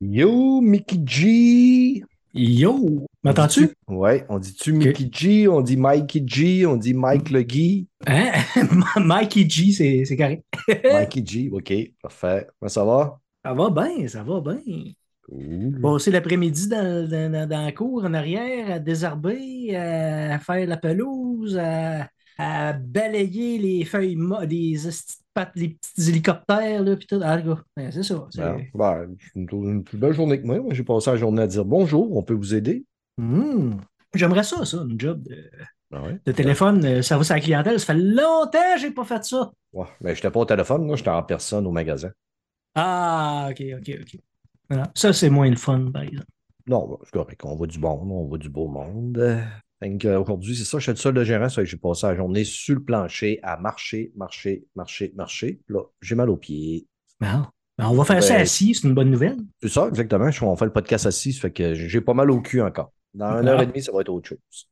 Yo, Mickey G! Yo! M'entends-tu? Ouais, on dit-tu Mickey G, on dit Mikey G, on dit Mike Le Guy. Hein? Mikey G, c'est c'est correct. Mikey G, OK, parfait. Comment ça va? Ça va bien, ça va bien. Cool. Passer l'après-midi dans, dans, dans- dans la cour en arrière, à désherber, à faire la pelouse, à, à balayer les feuilles, pattes, les petits hélicoptères, là, puis tout. Ah, c'est ça. c'est- Ben, ben, une, une plus belle journée que moi. Moi, j'ai passé la journée à dire bonjour, on peut vous aider. Hmm. J'aimerais ça, ça, une job de, Ah ouais? de téléphone, euh, service à la clientèle. Ça fait longtemps que j'ai pas fait ça. Ouais, mais je n'étais pas au téléphone, moi, j'étais en personne au magasin. Ah, ok, ok, ok. Voilà. Ça, c'est moins le fun, par exemple. Non, ben, c'est correct, on voit du bon, on voit du beau monde. Donc, euh, aujourd'hui, c'est ça, je suis le seul de gérant, ça fait que j'ai passé la journée sur le plancher à marcher, marcher, marcher, marcher. Là, j'ai mal aux pieds. Ben, on va faire ça Ben, assis, c'est une bonne nouvelle. C'est ça, exactement. On fait le podcast assis, ça fait que j'ai pas mal au cul encore. Dans une Ah. heure et demie, ça va être autre chose.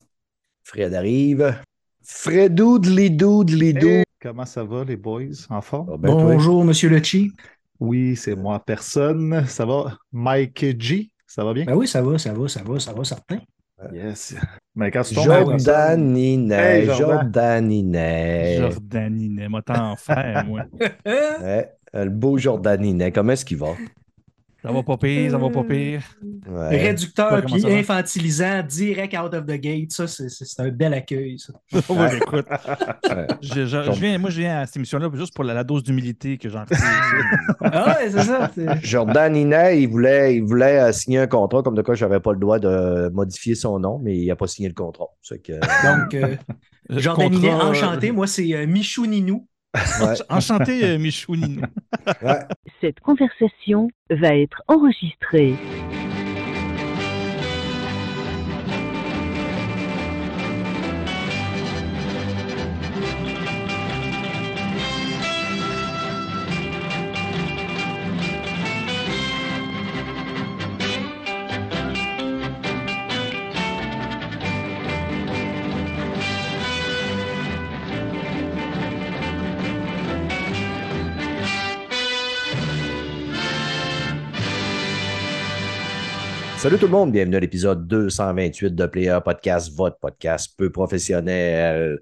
Fred arrive. Fredou, dlidou, dlidou. Hey, comment ça va, les boys? En forme? Ah ben, toi, Bonjour, Monsieur Le Chi. Oui, c'est moi, personne. Ça va? Mike G, ça va bien? Ben oui, ça va, ça va, ça va, ça va, certain. Yes. Mais quand tu tombes Jordaninet, Hey, Jordan. Jordaninet. Jordaninet, moi t'en faire, moi. Ouais, le beau Jordaninet, comment est-ce qu'il va? Ça va pas pire, ça va pas pire. Ouais. Réducteur puis infantilisant, direct out of the gate. Ça, c'est- un bel accueil, ça. Ouais, écoute, Ouais. je, je- je viens, moi je viens à cette émission-là juste pour la, la dose d'humilité que j'en fais. Ah ouais, c'est ça. c'est- Jordaninet, il voulait, il voulait euh, signer un contrat, comme de quoi je n'avais pas le droit de modifier son nom, mais il n'a pas signé le contrat. Que, Donc, euh, Jordaninet, Contrat, euh, enchanté. Moi, c'est euh, Michou Ninou. Ouais, Enchanté, euh, Michou. Cette conversation va être enregistrée. Salut tout le monde, bienvenue à l'épisode 228 de Player Podcast, votre podcast peu professionnel.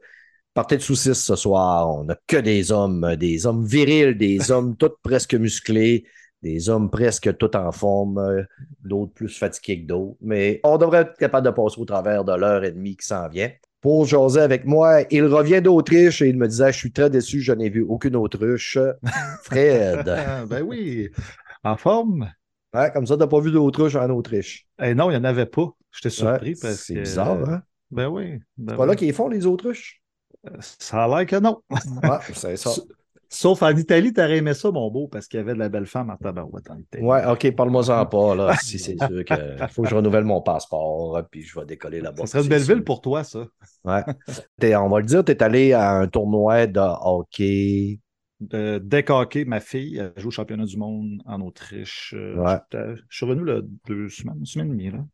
Partez de saucisses ce soir, on n'a que des hommes, des hommes virils, des hommes tous presque musclés, des hommes presque tout en forme, d'autres plus fatigués que d'autres. Mais on devrait être capable de passer au travers de l'heure et demie qui s'en vient. Pour jaser avec moi, il revient d'Autriche et il me disait Je suis très déçu, je n'ai vu aucune autruche. Fred. Ben oui. En forme? Ouais, comme ça, tu n'as pas vu d'autruche en Autriche. Eh non, il n'y en avait pas. J'étais surpris Ouais, parce c'est que. bizarre, hein? Ben oui. ben C'est pas là qu'ils font les autruches. Ça a l'air que non. Ouais, c'est ça. Sauf en Italie, t'aurais aimé ça, mon beau, parce qu'il y avait de la belle femme en tabarouette en Italie. Ouais, OK, parle-moi-en pas, là. Si c'est sûr qu'il faut que je renouvelle mon passeport, puis je vais décoller là-bas. Ça serait une c'est belle sûr. ville pour toi, ça. Ouais. T'es- on va le dire, tu es allé à un tournoi de hockey. Hockey, ma fille, elle joue au championnat du monde en Autriche. Euh, Ouais. Je suis revenu là, deux semaines, une semaine et demie. Là.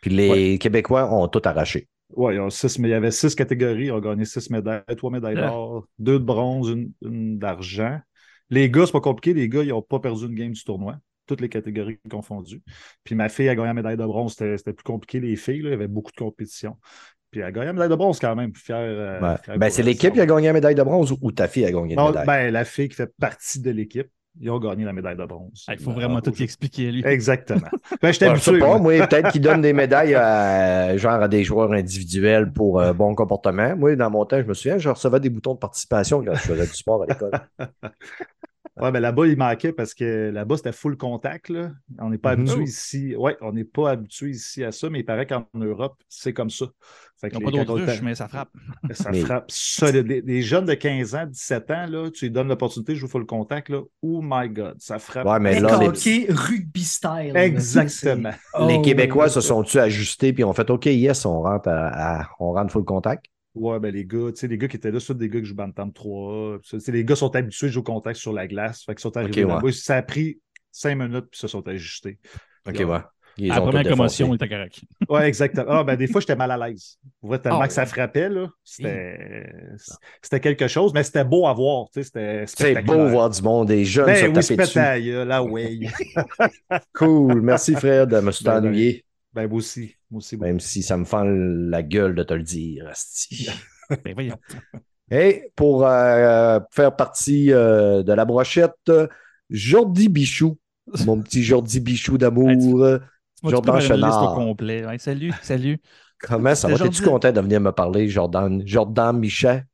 Puis les Québécois ont tout arraché. Ouais, il y, a six, mais il y avait six catégories. Ils ont gagné six médailles, trois médailles d'or, deux de bronze, une, une d'argent. Les gars, c'est pas compliqué. Les gars, ils n'ont pas perdu une game du tournoi. Toutes les catégories confondues. Puis ma fille a gagné la médaille de bronze. C'était c'était plus compliqué, les filles. là. Il y avait beaucoup de compétition. Puis elle a gagné la médaille de bronze quand même. Fier, euh, Ouais. fier Ben, pour c'est l'équipe qui a gagné la médaille de bronze ou, ta fille a gagné la médaille? ben, la fille qui fait partie de l'équipe, ils ont gagné la médaille de bronze. Il faut Euh, vraiment tout y expliquer, lui. Exactement. Ben, je sais habitué. pas, moi. moi, peut-être qu'ils donnent des médailles à, genre à des joueurs individuels pour euh, bon comportement. Moi, dans mon temps, je me souviens, je recevais des boutons de participation quand je faisais du sport à l'école. Ouais, ben là-bas, il manquait parce que là-bas, c'était full contact. Là. On n'est pas Mhm. habitué Oh. ici. Ouais, on n'est pas habitué ici à ça, mais il paraît qu'en Europe, c'est comme ça. Fait que Ils n'ont pas t'a- mais ça frappe. Ça Mais- frappe solide. Les, les jeunes de 15 ans, 17 ans, là, tu lui donnes l'opportunité de jouer full contact. Là. Oh my God, ça frappe. Ouais, mais là, les, hockey, rugby style. Exactement. Les Oh, Québécois se sont-tu ajustés puis ont fait OK, yes, on rentre, à, à- on rentre full contact? Ouais, ben les gars, tu sais, les gars qui étaient là, c'est des gars qui jouent Bantam 3. Tu sais, les gars sont habitués de jouer au contact sur la glace. Fait qu'ils sont arrivés ouais. Ça a pris cinq minutes puis se sont ajustés. OK, Là, ouais. Ils À la première commotion, était correct. Ouais, exactement. Ah, ben, des fois, j'étais mal à l'aise. Vrai, tellement Ah, que ça frappait, là. C'était c'était quelque chose, mais c'était beau à voir. tu sais, C'était C'est beau voir du monde, des jeunes se Ben oui, taper se dessus. ah ouais. Cool. Merci, Fred. Je me suis Ben, ben. ennuyé, Ben, moi aussi. Moi aussi. moi. même si ça me fend la gueule de te le dire. asti. Ben, voyons. Et pour euh, faire partie euh, de la brochette, euh, Jordi Bichou, mon petit Jordi Bichou d'amour. Tu Jordan Chenard. complet. Ouais, salut, salut. Comment ça va? Jordi- T'es-tu content de venir me parler, Jordan? Jordan Michet?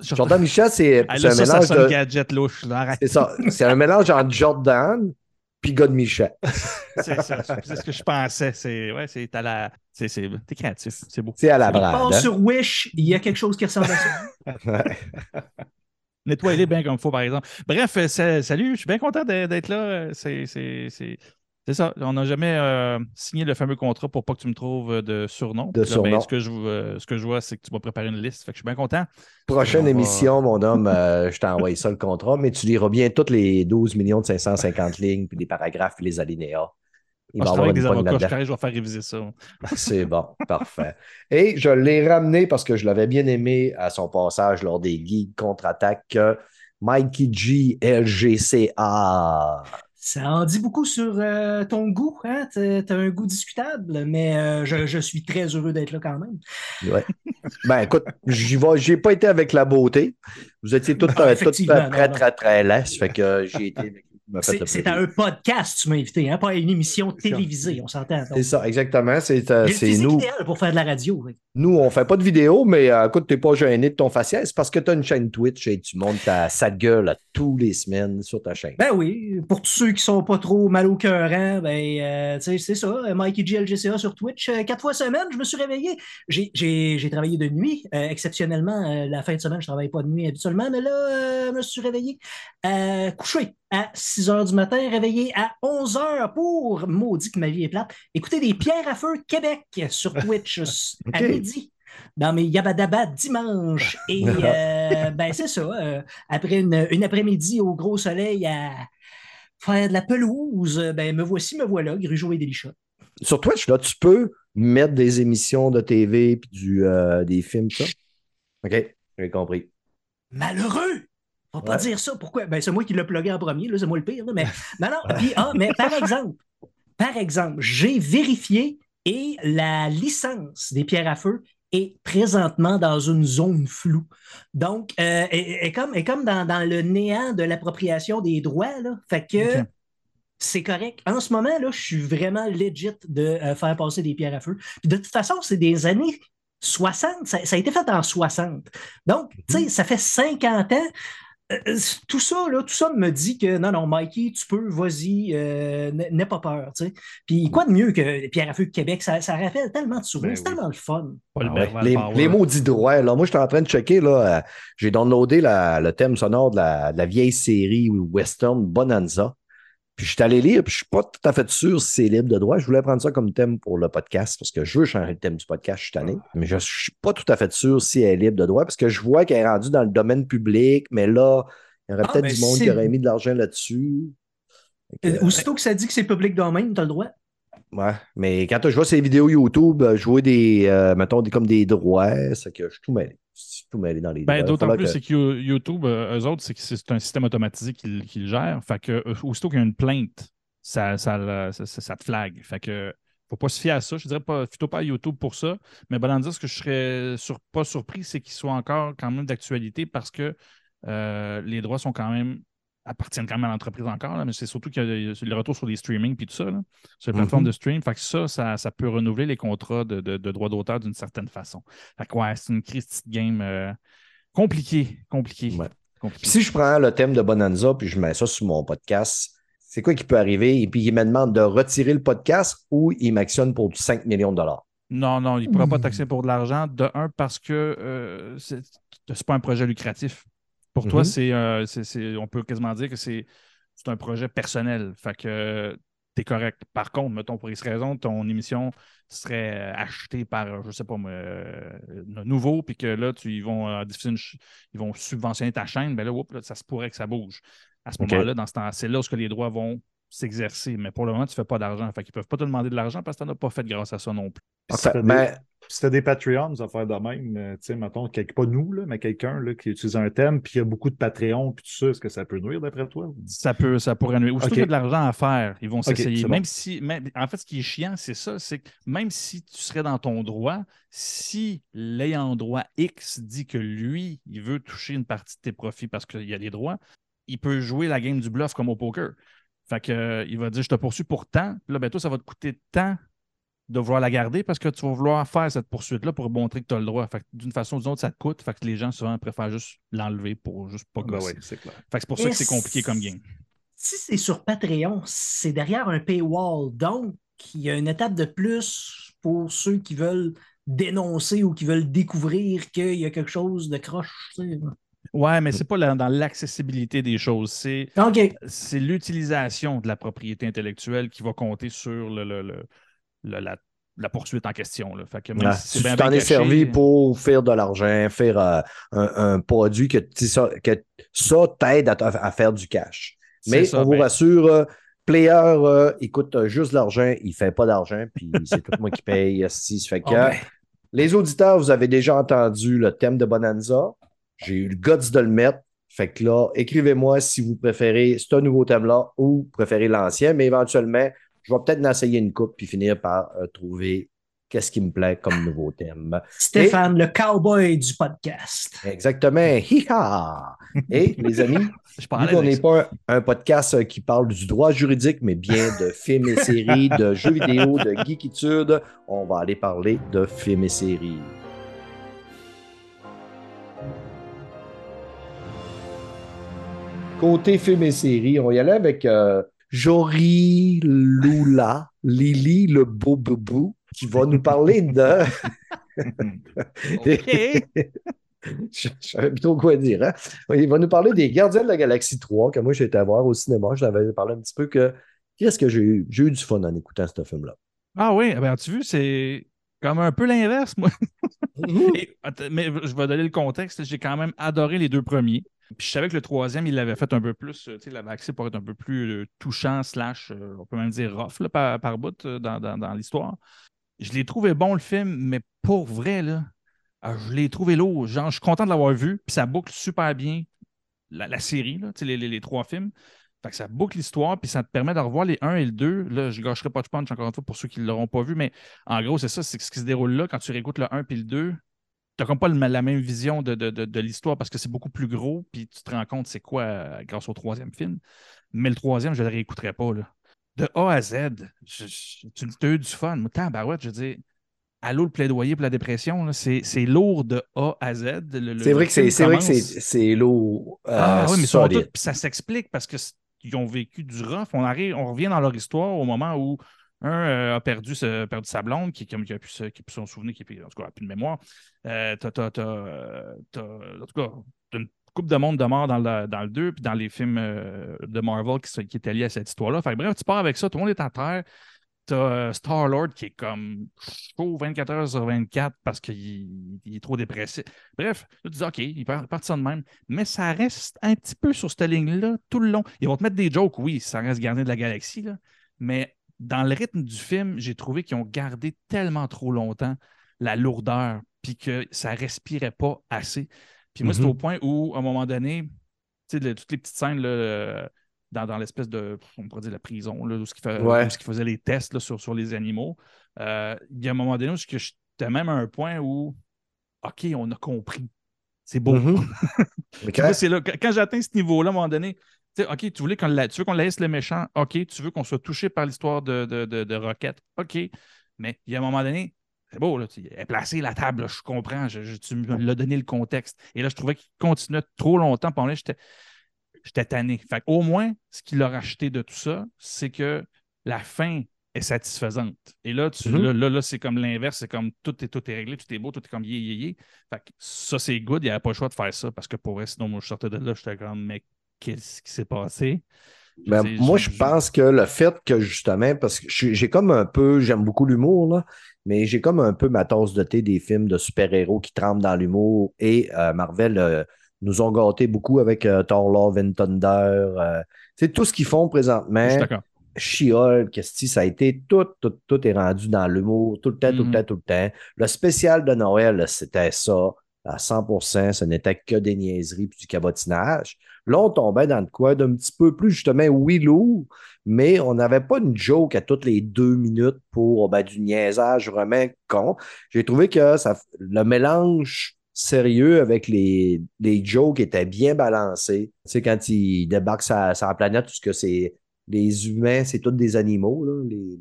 Jordan Michet, c'est un ça, mélange de. gadget louche. là, arrête. C'est ça. C'est un mélange entre Jordan puis God Michet. C'est ça. C'est ce que je pensais. C'est ouais, c'est à la. C'est c'est- t'es créatif. C'est beau. C'est à la part hein? sur Wish, il y a quelque chose qui ressemble à ça. Ouais. Nettoyer bien comme il faut, par exemple. Bref, euh, sa- salut, je suis bien content d'être là. Euh, C'est c'est- c'est- c'est ça. On n'a jamais euh, signé le fameux contrat pour pas que tu me trouves euh, de surnom. De ben, surnom. ce, que je, euh, ce que je vois, c'est que tu vas préparer une liste. Fait que je suis bien content. Prochaine va- émission, mon homme, euh, je t'envoie ça le contrat, mais tu liras bien toutes les 12 millions de 550 lignes, puis les paragraphes, puis les alinéas. Il va je travaille avec des avocats, je vais faire réviser ça. C'est bon, parfait. Et je l'ai ramené parce que je l'avais bien aimé à son passage lors des guides contre-attaque. Mikey G, LGCA. Ça en dit beaucoup sur euh, ton goût. Hein? T'as t'as un goût discutable, mais euh, je, je suis très heureux d'être là quand même. Ouais. Ben écoute, j'ai pas été avec la beauté. Vous étiez toutes effectivement, toutes non, très, non. très, très laisses. Fait que euh, j'ai été. avec- C'est un podcast, tu m'as invité, hein? pas à une émission télévisée, on s'entend. C'est ça, exactement. C'est euh, nous. idéal pour faire de la radio. oui. Nous, on fait pas de vidéo, mais euh, écoute, t'es pas gêné de ton faciès parce que tu as une chaîne Twitch et tu montes ta sale gueule à tous les semaines sur ta chaîne. Ben oui, pour tous ceux qui sont pas trop mal au cœur, hein, ben, euh, c'est ça. euh, Mikey GLGCA sur Twitch, euh, quatre fois semaine, je me suis réveillé. J'ai- travaillé de nuit, exceptionnellement. la fin de semaine, je travaille pas de nuit habituellement, mais là, je me suis réveillé couché à 6 h du matin, réveillé à 11 h pour, maudit que ma vie est plate, écouter des pierres à feu Québec sur Twitch à midi dans mes Yabadaba dimanche. Et euh, ben, c'est ça. euh, après une, une après-midi au gros soleil à faire de la pelouse, ben, me voici, me voilà, Grugeot et Delichat. Sur Twitch, là, tu peux mettre des émissions de TV puis du, euh, des films, ça? OK, j'ai compris. Malheureux! On va pas dire ça. Pourquoi? Ben, c'est moi qui l'ai plugué en premier, là, c'est moi le pire. là, mais non, non. Puis, ah, mais par exemple, par exemple, j'ai vérifié et la licence des pierres à feu est présentement dans une zone floue. Donc, euh, est, est comme, est comme dans, dans le néant de l'appropriation des droits. Là. Fait que c'est correct. En ce moment, là, je suis vraiment legit de euh, faire passer des pierres à feu. Puis de toute façon, c'est des années 60. Ça, ça a été fait en 60. Donc, tu sais, ça fait 50 ans. Euh, euh, tout ça, là, tout ça me dit que non, non, Mikey, tu peux, vas-y, euh, n'aie pas peur. tu sais. Puis quoi de mieux que les pierres à feu de Québec? Ça, ça rappelle tellement de souvenirs, Ben c'est oui. tellement le fun. Ah ouais, Les, les maudits droits. Là. Moi, je suis en train de checker. Là, euh, j'ai downloadé la- le thème sonore de la, de la vieille série western Bonanza. Puis je suis allé lire, puis je suis pas tout à fait sûr si c'est libre de droit. Je voulais prendre ça comme thème pour le podcast parce que je veux changer le thème du podcast, je suis tanné. Mais je suis pas tout à fait sûr si elle est libre de droit parce que je vois qu'elle est rendue dans le domaine public, mais là, il y aurait Ah, peut-être du monde qui aurait mis de l'argent là-dessus. Que, Euh, Aussitôt que ça dit que c'est public domain, tu as le droit. Ouais, mais quand je vois ces vidéos YouTube, euh, je vois des, euh, mettons, des, comme des droits, c'est que je suis tout mêlé. Tout mêlé dans les Ben. D'autant plus, que- c'est que You- YouTube, euh, eux autres, c'est que c'est un système automatisé qui, qui le gère. Fait que, euh, aussitôt qu'il y a une plainte, ça, ça, ça, te flag. Fait que, faut pas se fier à ça. Je dirais pas, plutôt pas à YouTube pour ça. Mais Bonanza, ce que je serais sur- pas surpris, c'est qu'il soit encore quand même d'actualité parce que euh, les droits sont quand même appartiennent quand même à l'entreprise encore, là, mais c'est surtout qu'il y a il y a le retour sur les streaming puis tout ça, là, sur les plateformes Mhm. de stream. Fait que ça, ça, ça peut renouveler les contrats de, de, de droits d'auteur d'une certaine façon. Fait que ouais, c'est une crise de game euh, compliquée. Compliquée. Ouais. Puis si je prends le thème de Bonanza puis je mets ça sur mon podcast, c'est quoi qui peut arriver? Et puis il me demande de retirer le podcast ou il m'actionne pour 5 millions de dollars? Non, non, il ne pourra pas Mmh. taxer pour de l'argent. De un, parce que euh, c'est c'est pas un projet lucratif. Pour toi, Mhm. c'est, euh, c'est- c'est- on peut quasiment dire que c'est c'est un projet personnel. Fait que tu es correct. Par contre, mettons, pour X raison, ton émission serait achetée par, je sais pas, moi, euh, nouveau, puis que là, tu, ils, vont, euh, ils vont subventionner ta chaîne, ben là, oups, là, ça se pourrait que ça bouge. À ce moment-là, dans ce temps, c'est là où ce que les droits vont s'exercer. Mais pour le moment, tu ne fais pas d'argent. Fait qu'ils ne peuvent pas te demander de l'argent parce que tu n'en as pas fait grâce à ça non plus. En Si t'as ben, des, des Patreons à faire de même, euh, tu sais, mettons, pas nous, là, mais quelqu'un qui utilise un thème, puis il y a beaucoup de Patreon, puis tout ça, est-ce que ça peut nuire d'après toi? Ça peut, ça pourrait nuire. Ou Ok. qu'il y a de l'argent à faire, ils vont s'essayer. bon. Même si, même- en fait, ce qui est chiant, c'est ça, c'est que même si tu serais dans ton droit, si l'ayant droit X dit que lui, il veut toucher une partie de tes profits parce qu'il y a des droits, il peut jouer la game du bluff comme au poker. Fait que, euh, il va dire, je te poursuis pour tant. Puis là, ben, toi, ça va te coûter tant de vouloir la garder parce que tu vas vouloir faire cette poursuite-là pour montrer que tu as le droit. Fait que d'une façon ou d'une autre, ça te coûte. Fait que les gens, souvent, préfèrent juste l'enlever pour juste pas Ben gosser. oui, c'est clair. Fait que c'est pour ça que c'est compliqué comme game. Si c'est sur Patreon, c'est derrière un paywall. Donc, il y a une étape de plus pour ceux qui veulent dénoncer ou qui veulent découvrir qu'il y a quelque chose de croche. tu sais. Ouais, mais c'est pas la- dans l'accessibilité des choses. C'est l'utilisation de la propriété intellectuelle qui va compter sur le, le- le- le- la, la poursuite en question. Là. Fait que même Ouais, si c'est si bien, tu t'en es servi pour faire de l'argent, faire euh, un, un produit que, ça, que ça t'aide à, faire du cash. Mais ça, on vous ben, rassure, euh, player, euh, il coûte euh, juste de l'argent, il fait pas d'argent, puis c'est tout moi qui paye. Si, fait que, Ah ben, Les auditeurs, vous avez déjà entendu le thème de Bonanza. J'ai eu le guts de le mettre. Fait que là, écrivez-moi si vous préférez ce nouveau thème-là ou préférez l'ancien, mais éventuellement, je vais peut-être en essayer une coupe puis finir par euh, trouver qu'est-ce qui me plaît comme nouveau thème. Stéphane, le cowboy du podcast. Exactement. Hi-ha! Et les amis, je vu de n'est pas un, un podcast euh, qui parle du droit juridique, mais bien de films et séries, de jeux vidéo, de geekitude, on va aller parler de films et séries. Côté films et séries, on va y aller avec euh, Jory Lula, Lily le beau boubou, qui va nous parler de. Je savais plus trop quoi dire. Hein? Il va nous parler des Gardiens de la Galaxie 3, que moi j'ai été voir au cinéma. Je l'avais parlé un petit peu que qu'est-ce que j'ai eu? J'ai eu du fun en écoutant ce film-là. Ah oui, ben, tu vu, c'est comme un peu l'inverse, moi. Et, mais je vais donner le contexte. J'ai quand même adoré les deux premiers. Puis je savais que le troisième, il l'avait fait un peu plus, tu sais, il l'avait axé pour être un peu plus euh, touchant, slash, euh, on peut même dire rough là, par, par bout euh, dans, dans- dans l'histoire. Je l'ai trouvé bon le film, mais pour vrai, là, ah, je l'ai trouvé lourd. Genre, je suis content de l'avoir vu, puis ça boucle super bien la, la série, là, tu sais, les, les- les trois films. Fait que ça boucle l'histoire, puis ça te permet de revoir les 1 et le 2. Là, je ne gâcherai pas de punch encore une fois pour ceux qui ne l'auront pas vu, mais en gros, c'est ça, c'est que ce qui se déroule là, quand tu réécoutes le 1 puis le 2, tu n'as comme pas la même vision de, de- de- de l'histoire parce que c'est beaucoup plus gros, puis tu te rends compte c'est quoi euh, grâce au troisième film. Mais le troisième, je ne le réécouterai pas. Là. De A à Z, tu as eu du fun. Tabarouette, je veux dire, allô le plaidoyer pour la dépression, c'est lourd de A à Z. C'est vrai que c'est que lourd. euh, ah oui, mais puis ça s'explique parce qu'ils ont vécu du rough. On, arrive, on revient dans leur histoire au moment où un euh, a perdu, sa blonde, qui, a se- qui a pu s'en souvenir, qui en tout cas, a plus de mémoire. Euh, t'as- t'as- t'as, en tout cas, une coupe de monde de mort dans le, dans le 2, puis dans les films euh, de Marvel qui, qui étaient liés à cette histoire-là. Bref, tu pars avec ça, tout le monde est à terre. T'as euh, Star-Lord qui est comme chaud 24 heures sur 24 parce qu'il il est trop dépressif. Bref, tu dis OK, il part, part de ça de même. Mais ça reste un petit peu sur cette ligne-là tout le long. Ils vont te mettre des jokes, oui, ça reste gardien de la galaxie, là. mais dans le rythme du film, j'ai trouvé qu'ils ont gardé tellement trop longtemps la lourdeur, puis que ça respirait pas assez. Puis moi, c'est Mhm. au point où, à un moment donné, tu sais, toutes les petites scènes là, dans, dans l'espèce de, on pourrait dire la prison, là, où ce fait, Ouais. ce qu'ils faisaient les tests là, sur, sur les animaux, euh, il y a un moment donné où j'étais même à un point où, OK, on a compris. C'est beau. Mhm. C'est là, quand j'atteins ce niveau-là, à un moment donné, tu sais, OK, tu, voulais qu'on la- tu veux qu'on laisse le méchant, OK, tu veux qu'on soit touché par l'histoire de, de, de, de Rocket, OK, mais il y a un moment donné, c'est beau, là, tu est placé la table, là, je comprends, je, je- tu me l'as donné le contexte. Et là, je trouvais qu'il continuait trop longtemps, pendant j'étais j'étais tanné. Fait au moins, ce qu'il a racheté de tout ça, c'est que la fin est satisfaisante. Et là, tu, Mhm. là, là, là, c'est comme l'inverse, c'est comme tout est, tout est réglé, tout est beau, tout est comme yé, yé, yé. Fait que ça, c'est good, il n'y avait pas le choix de faire ça parce que pour vrai, sinon, moi, je sortais de là, j'étais comme, mais qu'est-ce qui s'est passé? Ben, moi, je pense que le fait que justement, parce que j'ai comme un peu, j'aime beaucoup l'humour, là, mais j'ai comme un peu ma tasse de thé des films de super-héros qui trempent dans l'humour et euh, Marvel euh, nous ont gâtés beaucoup avec euh, Thor Love and Thunder. euh, tu sais, tout ce qu'ils font présentement. She-Hulk, ça a été tout, tout, tout est rendu dans l'humour, tout le temps, tout le Mhm. temps, tout le temps. Le spécial de Noël, c'était ça, à 100%, ce n'était que des niaiseries puis du cabotinage. Là, on tombait dans le quoi d'un petit peu plus, justement, oui, lourd, mais on n'avait pas une joke à toutes les deux minutes pour ben, du niaisage vraiment con. J'ai trouvé que ça, le mélange sérieux avec les, les jokes était bien balancé. Tu sais, quand il débarque sur, la- planète, tout ce que c'est les humains, c'est tous des animaux, les,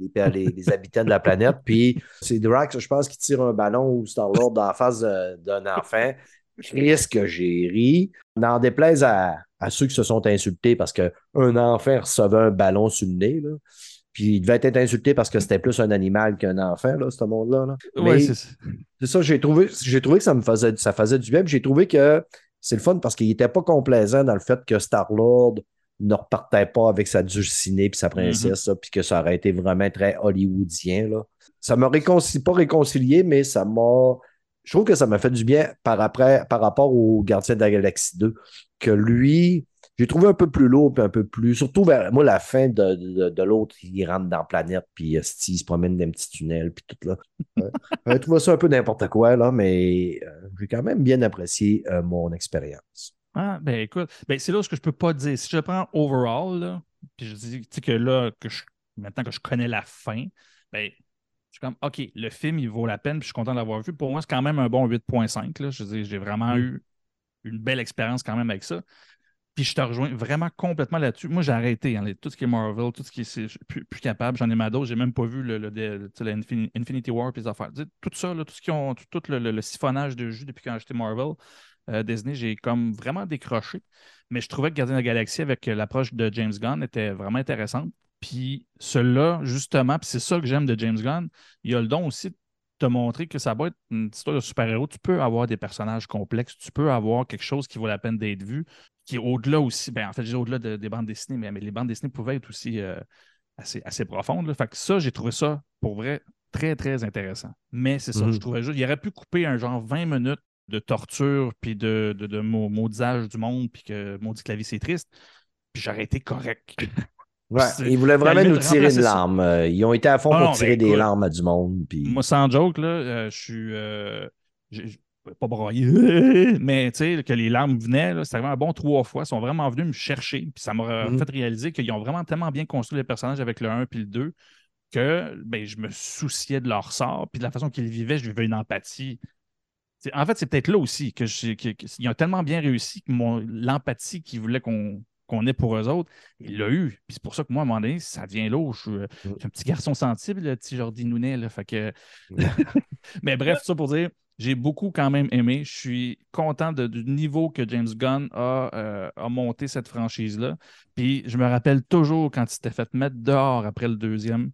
les, habitants de la planète. Puis c'est Drax, je pense, qui tire un ballon ou Star-Lord dans la face d'un enfant. Qu'est-ce que j'ai ri. N'en déplaise à, ceux qui se sont insultés parce qu'un enfant recevait un ballon sur le nez. Puis il devait être insulté parce que c'était plus un animal qu'un enfant, là, ce monde-là. là. Mais- c'est ça. c'est ça, j'ai trouvé, j'ai trouvé que ça me faisait, ça faisait du bien. puis J'ai trouvé que c'est le fun parce qu'il n'était pas complaisant dans le fait que Star-Lord ne repartait pas avec sa dulcinée puis sa princesse, là, puis que ça aurait été vraiment très hollywoodien. Là. Ça m'a réconcilié, pas réconcilié, mais ça m'a. Je trouve que ça m'a fait du bien par, après, par rapport au Gardien de la Galaxie 2, que lui, j'ai trouvé un peu plus lourd, puis un peu plus. Surtout vers moi, la fin de, de, de l'autre, il rentre dans la planète, puis il se promène dans un petit tunnel, puis tout là. J'avais trouvé ça un peu n'importe quoi, là, mais euh, j'ai quand même bien apprécié euh, mon expérience. Ah, ben écoute, ben, c'est là ce que je peux pas dire. Si je prends overall, là, puis je dis que là, que je, maintenant que je connais la fin, ben, je suis comme, OK, le film, il vaut la peine, puis je suis content de l'avoir vu. Pour moi, c'est quand même un bon 8.5. là. Je j'ai vraiment eu une belle expérience quand même avec ça. Puis je te rejoins vraiment complètement là-dessus. Moi, j'ai arrêté. hein, tout ce qui est Marvel, tout ce qui est. plus, capable. J'en ai ma dose. J'ai même pas vu le, Infinity War et les affaires. Tout ça, là, tout ce qui ont. Tout, le, siphonnage de jus depuis quand j'ai acheté Marvel, euh, Disney, j'ai comme vraiment décroché. Mais je trouvais que Gardien de la Galaxie avec euh, l'approche de James Gunn était vraiment intéressante. Puis celui-là, justement, puis c'est ça que j'aime de James Gunn, il a le don aussi de te montrer que ça va être une histoire de super-héros. Tu peux avoir des personnages complexes, tu peux avoir quelque chose qui vaut la peine d'être vu, qui est au-delà aussi, ben, en fait, j'ai au-delà de- des bandes dessinées, mais, mais les bandes dessinées pouvaient être aussi euh, assez, assez profondes. là. Fait que ça, j'ai trouvé ça, pour vrai, très, très intéressant. Mais c'est ça, Mhm. je trouvais juste, il aurait pu couper un genre 20 minutes de torture, puis de, de, de mau- maudisage du monde, puis que maudit que la vie, c'est triste, puis j'aurais été correct. Ouais, ils voulaient vraiment nous tirer une remplacer ça. larme. Euh, Ils ont été à fond Ah pour non, tirer ben, des écoute, larmes à du monde. Puis... Moi, sans joke, là, euh, je suis. euh, pas broyé, mais tu sais, que les larmes venaient, c'est arrivé un bon trois fois. Ils sont vraiment venus me chercher. Puis ça m'a Mhm. fait réaliser qu'ils ont vraiment tellement bien construit les personnages avec le 1 puis le 2 que ben, je me souciais de leur sort. Puis de la façon qu'ils vivaient, je vivais une empathie. En fait, c'est peut-être là aussi que je- que- que- qu'ils ont tellement bien réussi que l'empathie qu'ils voulaient qu'on qu'on ait pour eux autres, il l'a eu. Puis c'est pour ça que moi, à un moment donné, ça devient lourd. Je suis, euh, je suis un petit garçon sensible, le petit Jordi Nounet. Là, fait que... Mais bref, ça pour dire, j'ai beaucoup quand même aimé. Je suis content de- du niveau que James Gunn a, euh, a monté cette franchise-là. Puis je me rappelle toujours quand il s'était fait mettre dehors après le deuxième.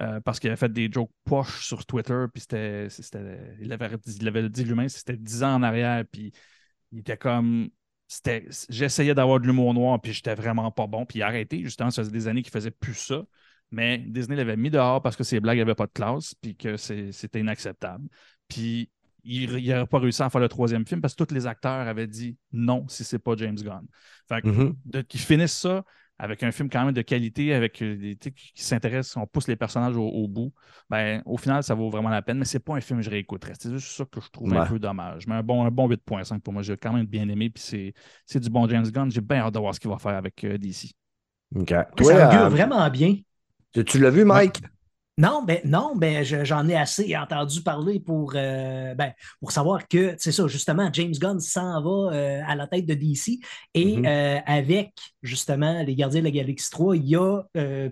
euh, parce qu'il avait fait des jokes poches sur Twitter, puis c'était, il, avait, il avait dit lui-même, c'était 10 ans en arrière, puis il était comme, j'essayais d'avoir de l'humour noir, puis j'étais vraiment pas bon, puis il a arrêté, justement, ça faisait des années qu'il faisait plus ça, mais Disney l'avait mis dehors parce que ses blagues n'avaient pas de classe, puis que c'était inacceptable. Puis il n'aurait pas réussi à faire le troisième film parce que tous les acteurs avaient dit non si c'est pas James Gunn. Fait que Mhm. de- qu'ils finissent ça avec un film quand même de qualité, avec euh, des qui s'intéressent, on pousse les personnages au, au bout, ben, au final, ça vaut vraiment la peine, mais c'est pas un film que je réécouterais. C'est juste ça que je trouve un peu dommage. Mais un bon, un bon 8.5 pour moi, j'ai quand même bien aimé, puis c'est, c'est du bon James Gunn. J'ai bien hâte de voir ce qu'il va faire avec euh, DC. OK. ça Toi, augure euh, vraiment bien. tu, tu l'as vu, Mike? Non, ben non, ben je- j'en ai assez entendu parler pour, euh, ben, pour savoir que c'est ça, justement, James Gunn s'en va euh, à la tête de DC et Mhm. euh, avec justement les Gardiens de la Galaxie 3, il a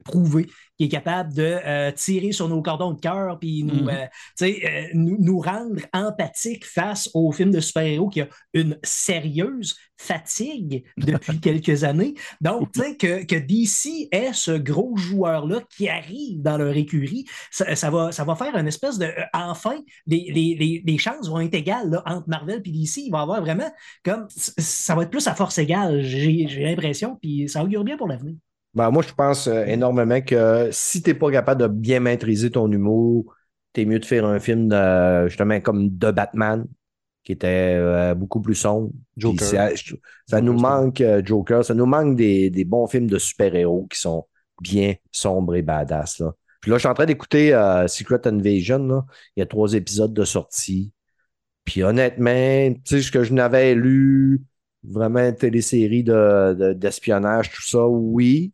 prouvé qu'il est capable de euh, tirer sur nos cordons de cœur puis nous, Mhm. euh, euh, nous, nous rendre empathiques face au film de super-héros qui a une sérieuse fatigue depuis quelques années. Donc, tu sais, que, que DC est ce gros joueur-là qui arrive dans leur écurie, ça, ça va, ça va faire une espèce de. enfin, les, les, les, les chances vont être égales là, entre Marvel et DC. Il va y avoir vraiment comme. Ça va être plus à force égale, j'ai j'ai l'impression, puis ça augure bien pour l'avenir. Ben, moi, je pense euh, énormément que si tu n'es pas capable de bien maîtriser ton humour, t'es mieux de faire un film de- justement comme de Batman, qui était euh, beaucoup plus sombre. Joker. Ça, nous manque, euh, Joker, ça nous manque des, des bons films de super-héros qui sont bien sombre et badass. Là. Puis là, je suis en train d'écouter euh, Secret Invasion. Là. Il y a trois épisodes de sortie. Puis honnêtement, tu sais, ce que je n'avais lu, vraiment une télésérie de, de- d'espionnage, tout ça, oui.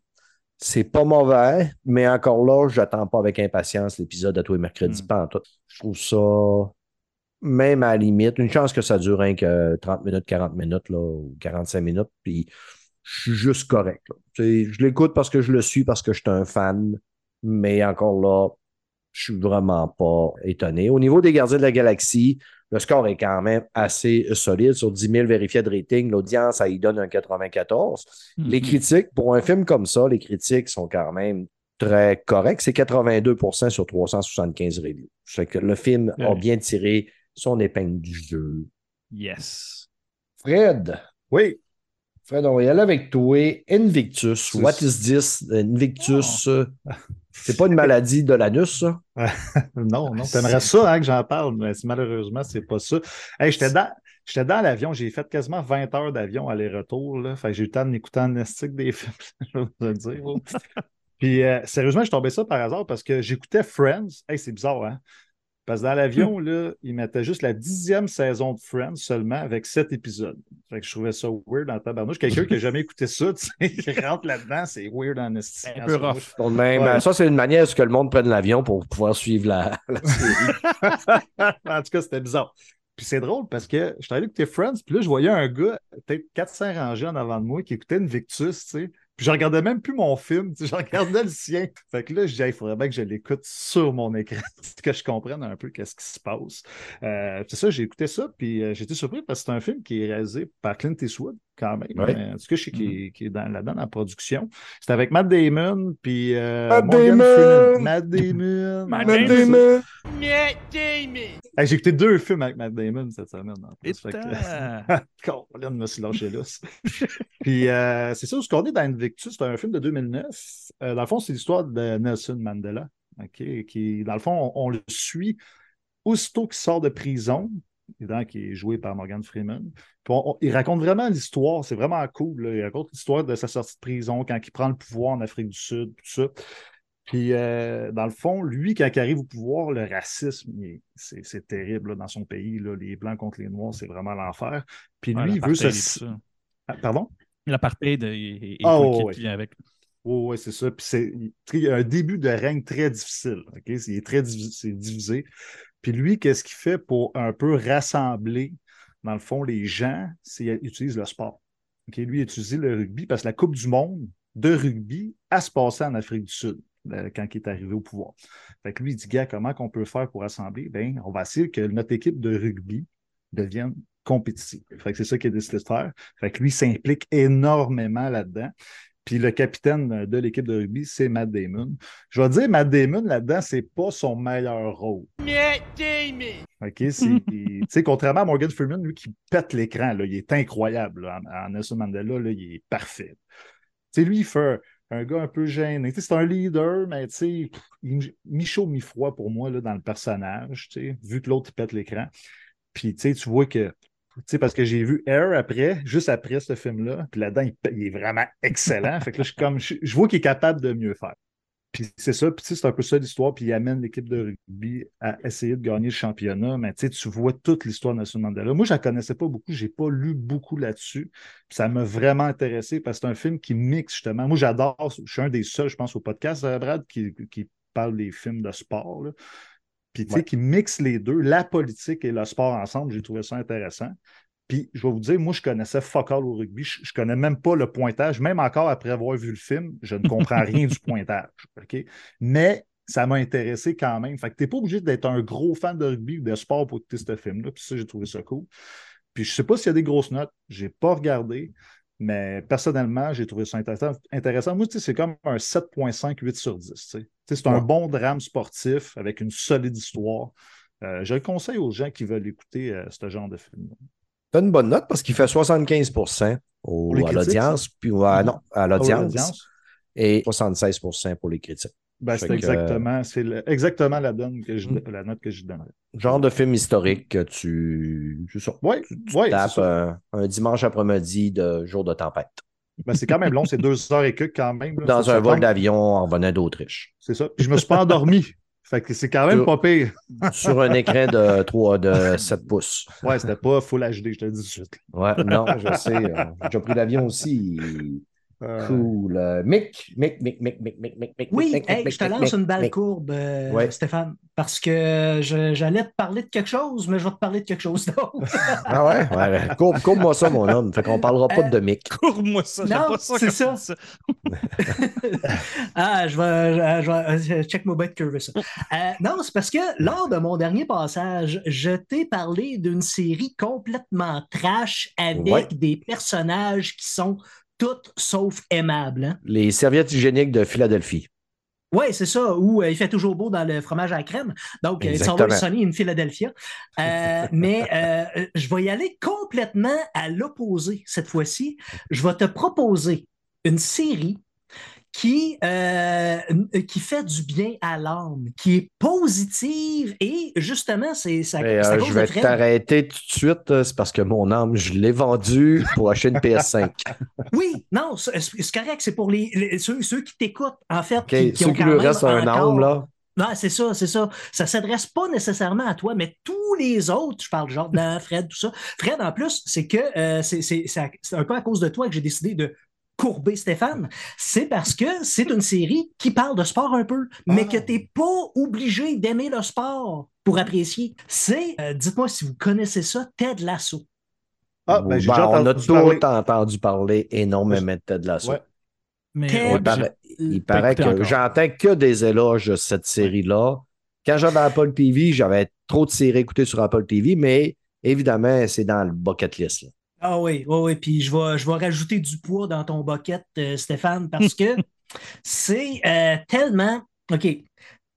C'est pas mauvais, mais encore là, j'attends pas avec impatience l'épisode de tous les mercredis. Mm. pas en tout. Je trouve ça, même à la limite, une chance que ça dure rien que 30 minutes, 40 minutes, là, ou 45 minutes, puis je suis juste correct. là. Je l'écoute parce que je le suis, parce que je suis un fan, mais encore là, je suis vraiment pas étonné. Au niveau des Gardiens de la Galaxie, le score est quand même assez solide. Sur 10 000 vérifiés de rating, l'audience, ça y donne un 94. Les Mhm. critiques, pour un film comme ça, les critiques sont quand même très corrects. C'est 82% sur 375 reviews. Fait que le film a bien tiré son épingle du jeu. Yes. Fred, Oui, Fred, on va y aller avec toi. Invictus. What is this? Invictus, euh, c'est pas une maladie de l'anus, ça? non, non. T'aimerais ça hein, que j'en parle, mais malheureusement, c'est pas ça. Hey, j'étais dans. J'étais dans l'avion, j'ai fait quasiment 20 heures d'avion aller-retour. j'ai eu le temps d'écouter en estique des films, je le dire. Puis euh, sérieusement, je suis tombé ça par hasard parce que j'écoutais Friends. Hey, c'est bizarre, hein? Parce que dans l'avion, là, ils mettaient juste la dixième saison de Friends seulement avec sept épisodes. Fait que je trouvais ça weird en tabarnouche. Quelqu'un qui n'a jamais écouté ça, tu sais, qui rentre là-dedans, c'est weird en esti. Un peu rough. Même, Ouais. Ça, c'est une manière à ce que le monde prenne l'avion pour pouvoir suivre la, la série. en tout cas, c'était bizarre. Puis c'est drôle parce que je suis allé écouter Friends, puis là, je voyais un gars, peut-être 400 rangées en avant de moi, qui écoutait une Victus, tu sais. Puis je regardais même plus mon film, je regardais le sien. Fait que là, je il faudrait bien que je l'écoute sur mon écran, que je comprenne un peu qu'est-ce qui se passe. Euh, c'est ça, j'ai écouté ça, puis euh, j'étais surpris parce que c'est un film qui est réalisé par Clint Eastwood, quand même. Ouais. Euh, en tout cas, je sais qu'il est, est dans, là-dedans dans la production. C'est avec Matt Damon, puis euh, Matt Damon! Matt Damon! Matt Damon! Hey, j'ai écouté deux films avec Matt Damon cette semaine. en plus. Fait que-. Colin me suis lâché là. Puis euh, c'est ça, ce qu'on est dans Invictus, c'est un film de 2009. Euh, dans le fond, c'est l'histoire de Nelson Mandela. ok, qui, dans le fond, on, on le suit aussitôt qu'il sort de prison, évidemment, qui est joué par Morgan Freeman. Puis on- on- il raconte vraiment l'histoire, c'est vraiment cool. là. Il raconte l'histoire de sa sortie de prison, quand il prend le pouvoir en Afrique du Sud, tout ça. Puis, euh, dans le fond, lui, quand il arrive au pouvoir, le racisme, c'est terrible là, dans son pays. là. Les Blancs contre les Noirs, c'est vraiment l'enfer. Puis Ouais, lui, il veut se. Ah, Pardon? L'apartheid et, et, tout ouais, qui vient avec. Oui, oui, c'est ça. Puis c'est un début de règne très difficile. ok? Il est très divisé. Puis lui, qu'est-ce qu'il fait pour un peu rassembler, dans le fond, les gens? C'est qu'il utilise le sport. Lui, il utilise le rugby parce que la Coupe du Monde de rugby a se passé en Afrique du Sud euh, quand il est arrivé au pouvoir. Fait que lui, il dit, gars, comment qu'on peut faire pour rassembler? Ben, on va essayer que notre équipe de rugby devienne compétitive. Fait que c'est ça qu'il a décidé de faire. Fait que lui s'implique énormément là-dedans. Puis le capitaine de l'équipe de rugby, c'est Matt Damon. Je vais dire, Matt Damon, là-dedans, c'est pas son meilleur rôle. OK? c'est- Tu sais, contrairement à Morgan Freeman, lui qui pète l'écran, là, il est incroyable. là. En, en Nelson Mandela, là, il est parfait. Tu sais, lui, il fait un, un gars un peu gêné. Tu sais, c'est un leader, mais tu sais, pff, il- mi-chaud, mi-froid pour moi, là, dans le personnage, tu sais, vu que l'autre, il pète l'écran. Puis, tu sais, tu vois que parce que j'ai vu Air après, juste après ce film-là, puis là-dedans, il, est vraiment excellent. fait que là, je, comme, je, vois qu'il est capable de mieux faire. Puis c'est ça, puis c'est un peu ça l'histoire, puis il amène l'équipe de rugby à essayer de gagner le championnat, mais tu tu vois toute l'histoire de Nelson Mandela. Moi, je la connaissais pas beaucoup, j'ai pas lu beaucoup là-dessus, puis ça m'a vraiment intéressé parce que c'est un film qui mixe justement. Moi, j'adore, je suis un des seuls, je pense, au podcast, euh, Brad, qui, qui parle des films de sport. Puis, tu sais, Ouais. qui mixe les deux, la politique et le sport ensemble, j'ai trouvé ça intéressant. Puis, je vais vous dire, moi, je connaissais fuck all au rugby. Je, je connais même pas le pointage. Même encore après avoir vu le film, je ne comprends rien du pointage. OK? Mais ça m'a intéressé quand même. Fait que tu n'es pas obligé d'être un gros fan de rugby ou de sport pour écouter ce film-là. Puis ça, j'ai trouvé ça cool. Puis je sais pas s'il y a des grosses notes. J'ai pas regardé. Mais personnellement, j'ai trouvé ça intéressant. intéressant. Moi, tu c'est comme un 7.5, 8 sur 10. tu sais. Tu sais, c'est un bon drame sportif avec une solide histoire. Euh, je le conseille aux gens qui veulent écouter euh, ce genre de film. T'as une bonne note parce qu'il fait 75 au, à l'audience, puis ouais, non, à l'audience? et 76% pour les critiques. Ben, c'est exactement, exactement la, donne que je, Mm. la note que je donnerais. Genre de film historique que tu. Ça. Oui, Tu, tapes un, un dimanche après-midi de jour de tempête. Ben, c'est quand même long, c'est deux heures et quelques quand même. là. Dans un vol d'avion en revenant d'Autriche. C'est ça. Puis je me suis pas endormi. Fait que c'est quand même Sur- pas pire. Sur un écran de 3 de 7 pouces. Ouais, c'était pas full HD, je te le dis tout de suite. Ouais, non, je sais. euh, J'ai pris l'avion aussi. Cool. Euh, Mick, Mick, Mick, Mick, Mick, Mick, Mick, Mick. Oui, hey, je te lance une balle courbe. Euh, Stéphane, parce que euh, j'allais te parler de quelque chose, mais je vais te parler de quelque chose d'autre. ah ouais? Courbe, courbe-moi ça, mon homme. Fait qu'on parlera pas de Mick. Courbe-moi ça. Non, c'est ça. ah, je vais, je vais, check mon bête curve non, c'est parce que lors de mon dernier passage, je t'ai parlé d'une série complètement trash avec des personnages qui sont toutes sauf aimables. hein. Les serviettes hygiéniques de Philadelphie. Oui, c'est ça, où euh, il fait toujours beau dans le fromage à la crème. Donc, euh. Always Sunny in Philadelphia. Euh, mais euh, je vais y aller complètement à l'opposé cette fois-ci. Je vais te proposer une série qui, euh, qui fait du bien à l'âme, qui est positive et justement, c'est ça. Euh, je vais t'arrêter tout de suite. euh, C'est parce que mon âme, je l'ai vendue pour acheter une PS5. Oui, non, c'est correct, c'est pour les, les- ceux, ceux qui t'écoutent, en fait. Qui, qui Ceux ont qui lui restent un encore- âme, là. Non, c'est ça, c'est ça. Ça s'adresse pas nécessairement à toi, mais tous les autres, je parle Jordan, Fred, tout ça. Fred, en plus, c'est que euh, c'est un peu à cause de toi que j'ai décidé de courber Stéphane. C'est parce que c'est une série qui parle de sport un peu, mais Ah. que tu n'es pas obligé d'aimer le sport pour apprécier. C'est, euh, dites-moi si vous connaissez ça, Ted Lasso. Ah, ben, j'ai Ben, déjà on a entendu tout parler. entendu parler énormément de Ted Lasso. Ouais. Mais Ted- ouais, Il paraît, il que j'entends que des éloges de cette série-là. Quand j'avais Apple TV, j'avais trop de séries écoutées sur Apple TV, mais évidemment, c'est dans le bucket list. là. Ah oui, oui, oui. Puis je vais, je vais rajouter du poids dans ton bucket, euh, Stéphane, parce que c'est euh, tellement. OK.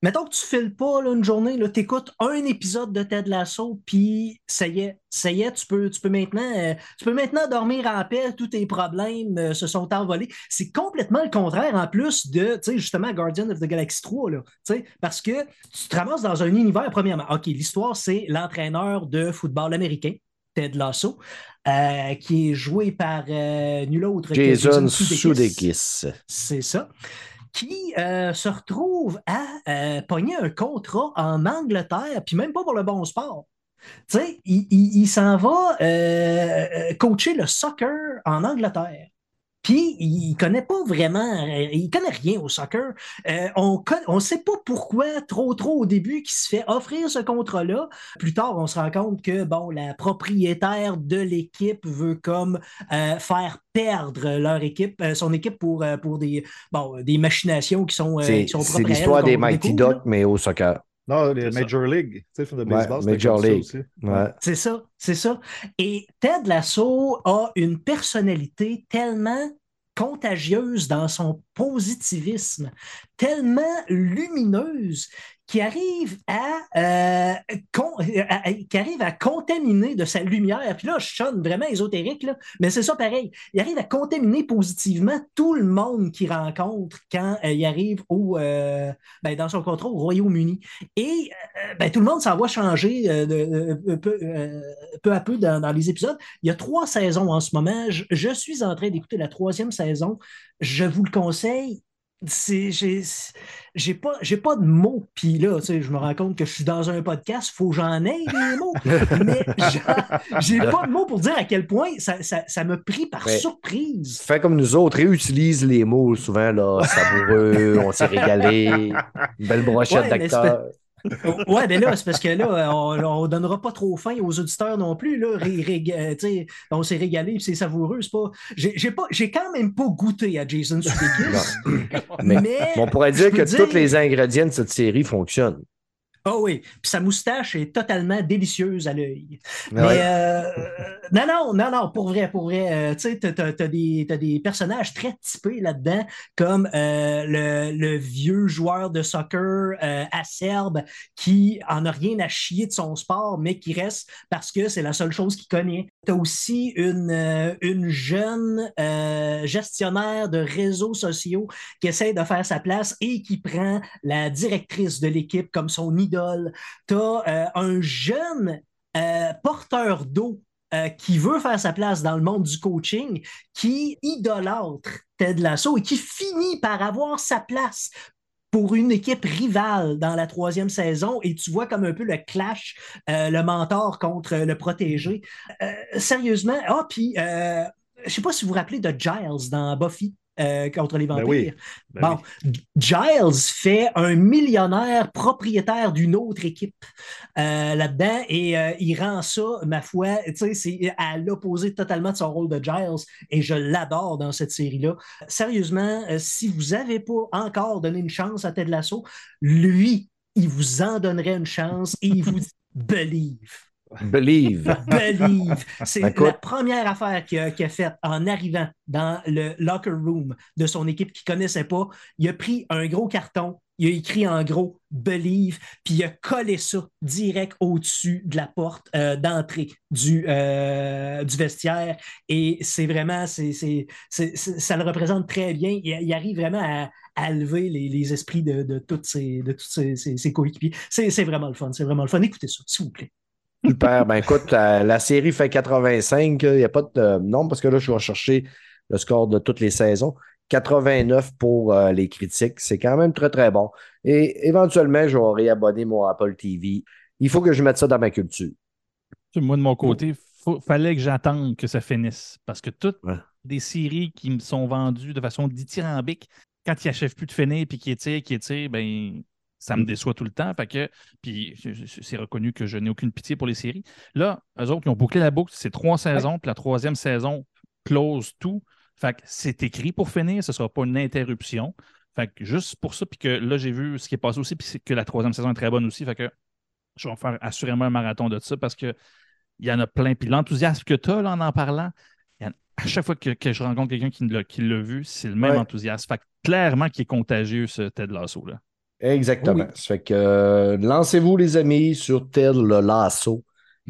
Mettons que tu files pas là, une journée, tu écoutes un épisode de Ted Lasso, puis ça y est, ça y est, tu peux, tu peux, maintenant, euh, tu peux maintenant dormir en paix, tous tes problèmes se sont envolés. C'est complètement le contraire en plus de, tu sais, justement, Guardian of the Galaxy 3, là, tu sais, parce que tu te ramasses dans un univers, premièrement, OK, l'histoire, c'est l'entraîneur de football américain, Ted Lasso, euh, qui est joué par euh, nul autre que Jason Sudeikis. C'est ça. Qui euh, se retrouve à pogner un contrat en Angleterre, puis même pas pour le bon sport. Tu sais, il, il- il s'en va coacher le soccer en Angleterre. Puis, il connaît pas vraiment, euh, il connaît rien au soccer. Euh, on ne sait pas pourquoi, trop, trop au début, qu'il se fait offrir ce contrat-là. Plus tard, on se rend compte que, bon, la propriétaire de l'équipe veut comme euh, faire perdre leur équipe, euh, son équipe pour, pour des, bon, des machinations qui sont, C'est qui sont c'est propres l'histoire des Mighty. Ducks, mais au soccer. Non, les ça. Major League. Tu sais, le film de baseball, Major comme ça League. aussi. Ouais. C'est ça, c'est ça. Et Ted Lasso a une personnalité tellement contagieuse dans son positivisme, tellement lumineuse, qui arrive à, euh, qui arrive à contaminer de sa lumière. Puis là, je sonne vraiment ésotérique, là, mais c'est ça pareil. Il arrive à contaminer positivement tout le monde qu'il rencontre quand euh, il arrive au, euh, ben, dans son contrôle au Royaume-Uni. Et ben, tout le monde s'en va changer peu, à peu dans, les épisodes. Il y a trois saisons en ce moment. Je suis en train d'écouter la troisième saison. Je vous le conseille. C'est, j'ai, pas, j'ai pas de mots. Puis là, tu sais, je me rends compte que je suis dans un podcast, il faut que j'en ai des mots. Mais j'ai pas de mots pour dire à quel point ça, ça, ça m'a pris par Ouais. surprise. Fais comme nous autres, réutilise les mots souvent, là, savoureux, on s'est régalé, une belle brochette Ouais, d'acteurs. Ouais, mais là, c'est parce que là, on, on donnera pas trop faim aux auditeurs non plus. Là. Ré- ré- euh, on s'est régalé, c'est savoureux. C'est pas... J'ai, j'ai pas, j'ai quand même pas goûté à Jason Sudeikis. Mais- mais On pourrait dire que dire- tous les ingrédients de cette série fonctionnent. Ah oui, puis sa moustache est totalement délicieuse à l'œil. Ouais. Mais euh, non, non, non, non, pour vrai, pour vrai. euh, tu sais, t'as, des, personnages très typés là-dedans, comme euh, le, le vieux joueur de soccer euh, acerbe qui en a rien à chier de son sport, mais qui reste parce que c'est la seule chose qu'il connaît. T'as aussi une, euh, une jeune euh, gestionnaire de réseaux sociaux qui essaie de faire sa place et qui prend la directrice de l'équipe comme son Tu as un jeune euh, porteur d'eau euh, qui veut faire sa place dans le monde du coaching, qui idolâtre Ted Lasso et qui finit par avoir sa place pour une équipe rivale dans la troisième saison et tu vois comme un peu le clash, euh, le mentor contre le protégé. Euh, sérieusement, ah, puis euh, je sais pas si vous vous rappelez de Giles dans Buffy. Euh, contre les Ben vampires. oui. Ben bon, Giles fait un millionnaire propriétaire d'une autre équipe euh, là-dedans et euh, il rend ça, ma foi, tu sais, c'est à l'opposé totalement de son rôle de Giles et je l'adore dans cette série-là. Sérieusement, si vous n'avez pas encore donné une chance à Ted Lasso, lui, il vous en donnerait une chance et il vous dit believe. Believe. Believe. C'est la première affaire qu'il a, faite en arrivant dans le locker room de son équipe qu'il ne connaissait pas. Il a pris un gros carton, il a écrit en gros Believe, puis il a collé ça direct au-dessus de la porte euh, d'entrée du, euh, du vestiaire. Et c'est vraiment, c'est, ça le représente très bien. Il, il arrive vraiment à, à lever les, les esprits de, de toutes ses, de tous ses, ses- ses coéquipiers. C'est, c'est vraiment le fun. C'est vraiment le fun. Écoutez ça, s'il vous plaît. Super. Ben écoute, la, la série fait 85. Il n'y a pas de euh, nombre parce que là, je vais chercher le score de toutes les saisons. 89 pour euh, les critiques. C'est quand même très, très bon. Et éventuellement, je vais réabonner mon Apple TV. Il faut que je mette ça dans ma culture. Moi, de mon côté, il fallait que j'attende que ça finisse. Parce que toutes Ouais. des séries qui me sont vendues de façon dithyrambique, quand ils n'achèvent plus de finir puis qu'ils étirent, qu'ils étirent, ben, ça me déçoit tout le temps. Fait que, puis c'est reconnu que je n'ai aucune pitié pour les séries. Là, eux autres, ils ont bouclé la boucle. C'est trois saisons, puis la troisième saison close tout. Fait que c'est écrit pour finir, ce ne sera pas une interruption. Fait que juste pour ça, puis que là, j'ai vu ce qui est passé aussi, puis c'est que la troisième saison est très bonne aussi. Fait que je vais faire assurément un marathon de ça parce que il y en a plein. Puis l'enthousiasme que tu as là, en en parlant, il y en- à chaque fois que, que je rencontre quelqu'un qui l'a, qui l'a vu, c'est le même Ouais. enthousiasme. Fait que clairement qu'il est contagieux, ce Ted Lasso. Là. Exactement. Oui. Ça fait que euh, lancez-vous, les amis, sur tel le lasso.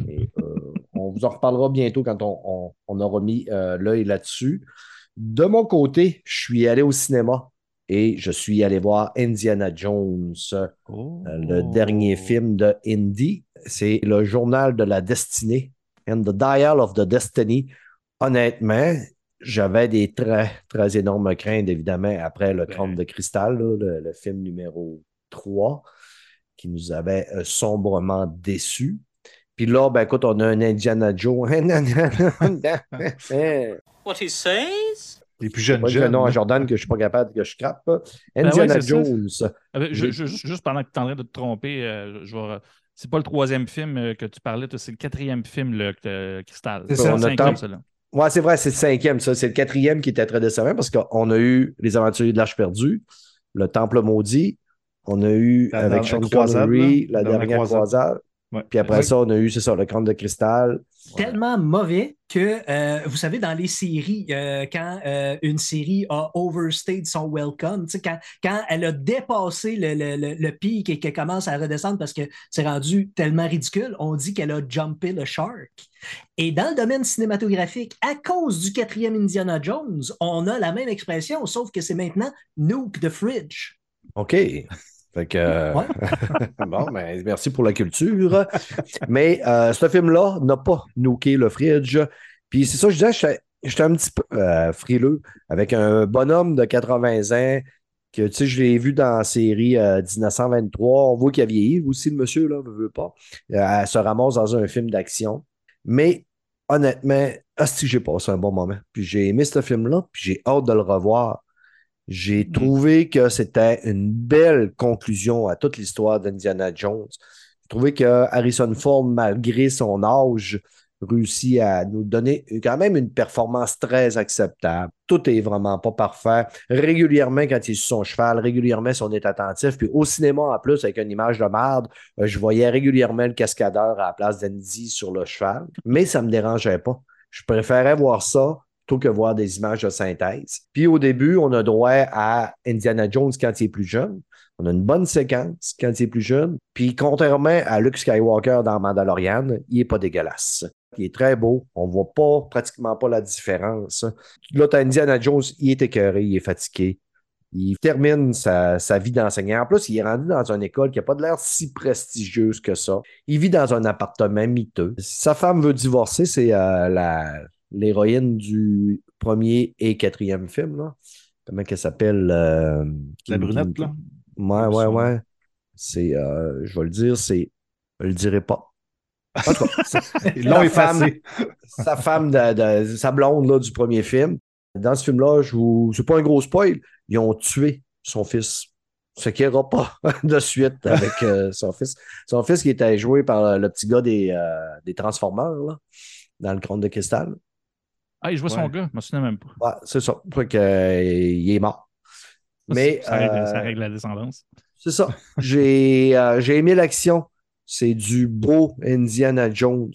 Et, euh, on vous en reparlera bientôt quand on, on- on aura mis euh, l'œil là-dessus. De mon côté, je suis allé au cinéma et je suis allé voir Indiana Jones, le dernier film de Indy. C'est le journal de la destinée, and the dial of the destiny. Honnêtement, j'avais des très, très énormes craintes, évidemment, après le Ben. Trône de cristal, là, le, le film numéro 3, qui nous avait euh, sombrement déçus. Puis là, ben écoute, on a un Indiana Jones. Je What he says? Les plus jeunes jeunes. nom à. Jordan que je suis pas capable que je crappe. ouais, Indiana. Jones. Je- J'ai- je- juste, pendant que tu es en train de te tromper, euh, je vais c'est pas le troisième film euh, que tu parlais, c'est le quatrième film, le euh, Cristal. C'est ça, le on a cinquième, tant-. Ouais, c'est vrai, c'est le cinquième, ça. C'est le quatrième qui était très décevant parce qu'on a eu Les Aventuriers de l'Arche perdue, Le Temple maudit, on a eu La avec Sean Connery, la La dernière dernière croisade. Ouais. Puis après Oui. ça, on a eu, c'est ça, le Crâne de cristal. tellement mauvais que, euh, vous savez, dans les séries, euh, quand euh, une série a overstayed son welcome, tu sais, quand, quand elle a dépassé le, le- le- le pic et qu'elle commence à redescendre parce que c'est rendu tellement ridicule, on dit qu'elle a jumpé le shark. Et dans le domaine cinématographique, à cause du quatrième Indiana Jones, on a la même expression, sauf que c'est maintenant nuke the fridge. OK. Fait que, euh, Ouais. bon, ben, merci pour la culture. Mais euh, ce film-là n'a pas nooké le fridge. Puis c'est ça, je disais, j'étais- un petit peu euh, frileux avec un bonhomme de 80 ans que, tu sais, je l'ai vu dans la série euh, 1923. On voit qu'il a vieilli aussi, le monsieur, là, veut, veut pas. Elle se ramasse dans un film d'action. Mais honnêtement, asti, j'ai passé un bon moment. Puis j'ai aimé ce film-là, puis j'ai hâte de le revoir. J'ai Mm. trouvé que c'était une belle conclusion à toute l'histoire d'Indiana Jones. J'ai trouvé que Harrison Ford, malgré son âge, réussit à nous donner quand même une performance très acceptable. Tout est vraiment pas parfait. Régulièrement, quand il est sur son cheval, régulièrement, si on est attentif. Puis au cinéma, en plus, avec une image de merde, euh, je voyais régulièrement le cascadeur à la place d'Andy sur le cheval. Mais ça me dérangeait pas. Je préférais voir ça plutôt que voir des images de synthèse. Puis au début, on a droit à Indiana Jones quand il est plus jeune. On a une bonne séquence quand il est plus jeune. Puis contrairement à Luke Skywalker dans Mandalorian, il n'est pas dégueulasse. Il est très beau. On ne voit pas, pratiquement pas la différence. Là, tu Indiana Jones, il est écœuré, il est fatigué. Il termine sa, vie d'enseignant. En plus, il est rendu dans une école qui n'a pas de l'air si prestigieuse que ça. Il vit dans un appartement miteux. Sa femme veut divorcer, c'est euh, la, l'héroïne du premier et quatrième film. Là. Comment qu'elle s'appelle? euh, La qui- brunette, qui- là. Ouais, ouais, ouais. C'est, euh, je vais le dire, c'est, je le dirai pas. En tout cas, femme- sa femme, de, de- sa blonde là, du premier film. Dans ce film-là, je vous, c'est pas un gros spoil, ils ont tué son fils. Ce qu'il n'y aura pas de suite avec euh, son fils. Son fils qui était joué par le petit gars des, euh, des Transformers, là, dans le crâne de cristal. Ah, il jouait son gars, je me souviens même pas. Ouais, c'est ça. Euh, il est mort. Ça, Mais, ça, règle, euh, ça règle la descendance. C'est ça. J'ai euh, j'ai aimé l'action. C'est du beau Indiana Jones.